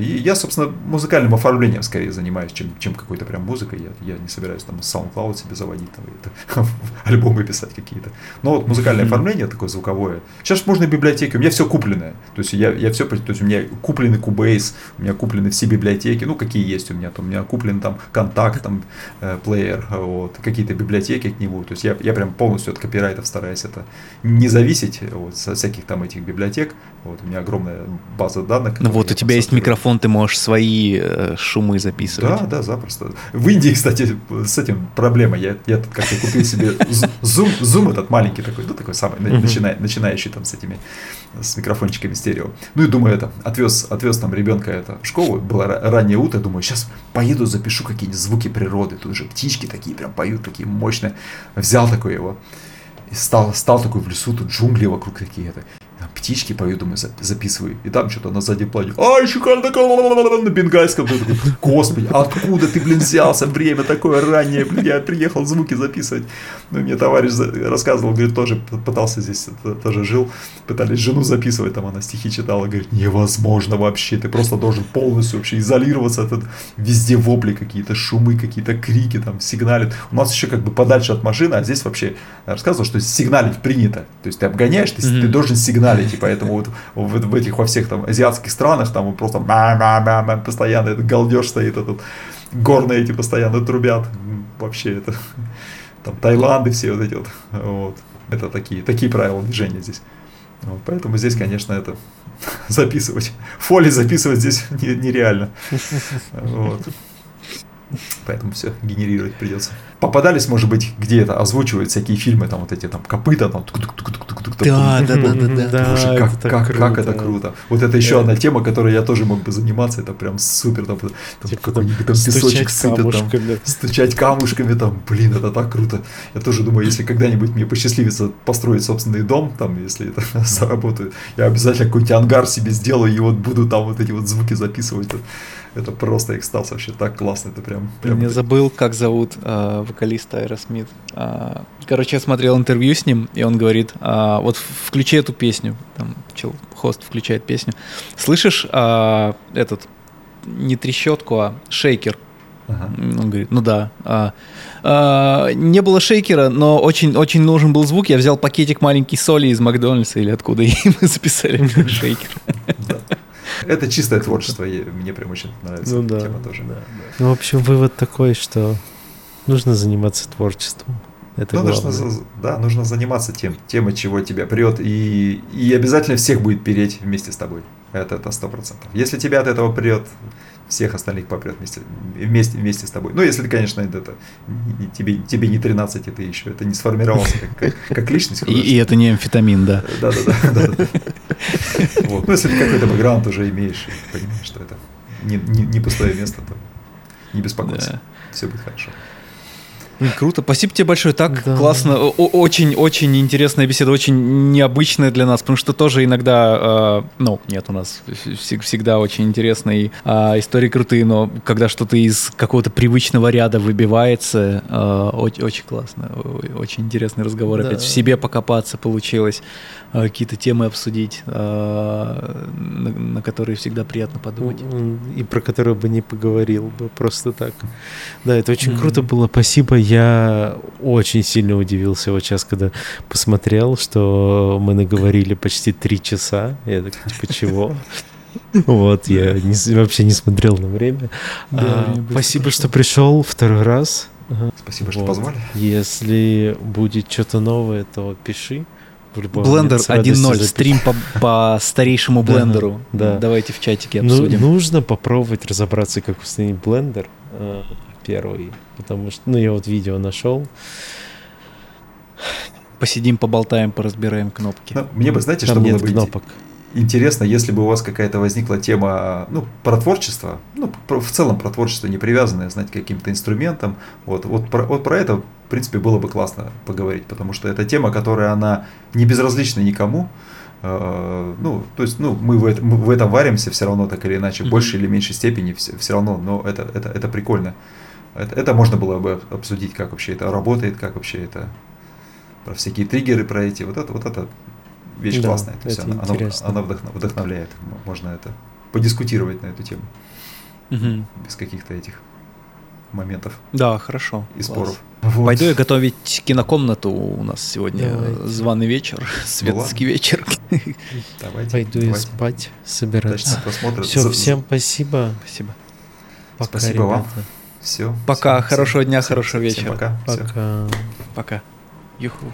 И я, собственно, музыкальным оформлением скорее занимаюсь, чем, чем какой-то прям музыкой. Я, я не собираюсь там SoundCloud себе заводить, там, это, <laughs> альбомы писать какие-то. Но вот музыкальное оформление такое звуковое. Сейчас можно и библиотеки, у меня все купленное. То есть я, я все, то есть у меня куплены Cubase, у меня куплены все библиотеки, ну какие есть у меня, то у меня куплен там контакт, там э, плеер, вот, какие-то библиотеки к нему. То есть я, я прям полностью от копирайтов стараюсь это не зависеть вот, со всяких там этих библиотек. Вот, у меня огромная база данных. Ну вот у тебя есть микрофон, ты можешь свои э, шумы записывать. Да, да, запросто. В Индии, кстати, с этим проблема. Я, я тут как-то купил себе зум, зум этот маленький такой, ну такой самый, начиная, начинающий там с этими, с микрофончиками стерео. Ну и думаю, это, отвез, отвез там ребенка это, в школу, было раннее утро, думаю, сейчас поеду, запишу какие-нибудь звуки природы, тут же птички такие прям поют, такие мощные. Взял такой его, и стал, стал такой в лесу, тут джунгли вокруг какие-то птички поют, думаю, записываю. И там что-то на заднем плане. Ай, чукан <laughs> на бенгальском. Господи, откуда ты, блин, взялся? Время такое раннее, блин, я приехал звуки записывать. Ну, мне товарищ рассказывал, говорит, тоже пытался здесь, тоже жил, пытались жену записывать, там она стихи читала, говорит, невозможно вообще, ты просто должен полностью вообще изолироваться, этот, везде вопли какие-то, шумы какие-то, крики там, сигналит. У нас еще как бы подальше от машины, а здесь вообще рассказывал, что сигналить принято. То есть ты обгоняешь, ты, mm-hmm. ты должен сигналить, и поэтому вот в, в этих во всех там азиатских странах там просто постоянно этот галдеж стоит, этот горные эти постоянно трубят. Вообще это <laughs> там Таиланд и все вот эти вот. вот. Это такие, такие правила движения здесь. Вот, поэтому здесь, конечно, это <laughs> записывать. Фоли записывать здесь <laughs> нереально. Вот. <laughs> Поэтому все генерировать придется. Попадались, может быть, где это озвучивают всякие фильмы, там вот эти там копыта, там да, да, да, да, да. Боже, как, это как, круто. как это круто. Вот это еще одна тема, которой я тоже мог бы заниматься. Это прям супер. Там, там типа, какой-нибудь там песочек сыпет, там, стучать камушками, там, блин, это так круто. Я тоже думаю, если когда-нибудь мне посчастливится построить собственный дом, там, если это <laughs> заработаю, я обязательно какой-нибудь ангар себе сделаю, и вот буду там вот эти вот звуки записывать это просто экстаз вообще так классно, это прям... прям я забыл, как зовут э, вокалиста Аэросмит. Э, короче, я смотрел интервью с ним, и он говорит, э, вот включи эту песню, там, чел, host включает песню. Слышишь э, этот, не трещотку, а шейкер? Ага. Он говорит, ну да. А, а, не было шейкера, но очень, очень нужен был звук. Я взял пакетик маленький соли из Макдональдса или откуда, и мы записали шейкер. Это чистое творчество, мне прям очень нравится ну, да, тема тоже. Да, да. Ну, в общем, вывод такой, что нужно заниматься творчеством. Это ну, нужно, да, нужно заниматься тем, тем, от чего тебя прет, и, и обязательно всех будет переть вместе с тобой. Это это сто процентов. Если тебя от этого прет, всех остальных попрет вместе, вместе, вместе с тобой. Ну, если, конечно, это, тебе, тебе не 13, и ты еще это не сформировался как, как, как личность. И, и это не амфетамин, да. Да, да, да. да, Вот. Ну, если ты какой-то бэкграунд уже имеешь, и понимаешь, что это не, не, не пустое место, то не беспокойся. Да. Все будет хорошо. Круто, спасибо тебе большое, так да. классно, очень-очень интересная беседа, очень необычная для нас, потому что тоже иногда, э, ну, нет, у нас всегда очень интересные э, истории крутые, но когда что-то из какого-то привычного ряда выбивается, э, очень, очень классно, очень интересный разговор, да. опять в себе покопаться получилось, э, какие-то темы обсудить, э, на, на которые всегда приятно подумать. И про которые бы не поговорил бы просто так. Да, это очень mm-hmm. круто было, спасибо я очень сильно удивился вот сейчас, когда посмотрел, что мы наговорили почти три часа. Я так, типа, чего? Вот, я не, вообще не смотрел на время. Да, а, спасибо, что пришел второй раз. Спасибо, что позвали. Если будет что-то новое, то пиши. Блендер 1.0, стрим по, по старейшему <laughs> блендеру. Да, да. Давайте в чатике ну, обсудим. Ну, нужно попробовать разобраться, как установить блендер. Первый, потому что, ну, я вот видео нашел. Посидим, поболтаем, поразбираем кнопки. Ну, мне бы, знаете, Там что было бы кнопок. интересно, если бы у вас какая-то возникла тема, ну, про творчество, ну, про, в целом про творчество не привязанное, знать, каким-то инструментом, вот, вот, про, вот про это, в принципе, было бы классно поговорить, потому что это тема, которая, она не безразлична никому, Uh, ну, то есть, ну, мы в, это, мы в этом варимся все равно так или иначе, в большей или меньшей степени все, все равно, но это, это, это прикольно. Это, это можно было бы обсудить, как вообще это работает, как вообще это про всякие триггеры, про эти. Вот это, вот это вещь да, классная. То есть она, она, она вдохновляет. Можно это подискутировать на эту тему. Угу. Без каких-то этих моментов. Да, хорошо. И класс. споров. Вот. Пойду я готовить кинокомнату. У нас сегодня Давайте. званый вечер, светский ну, вечер. Давайте. Пойду давайте. я спать, собираться. Все, всем спасибо. Спасибо. Пока, спасибо ребята. вам. Все. Пока. Всем, хорошего всем, дня, всем, хорошего вечера. Всем пока. Пока. Все. Пока. Юху.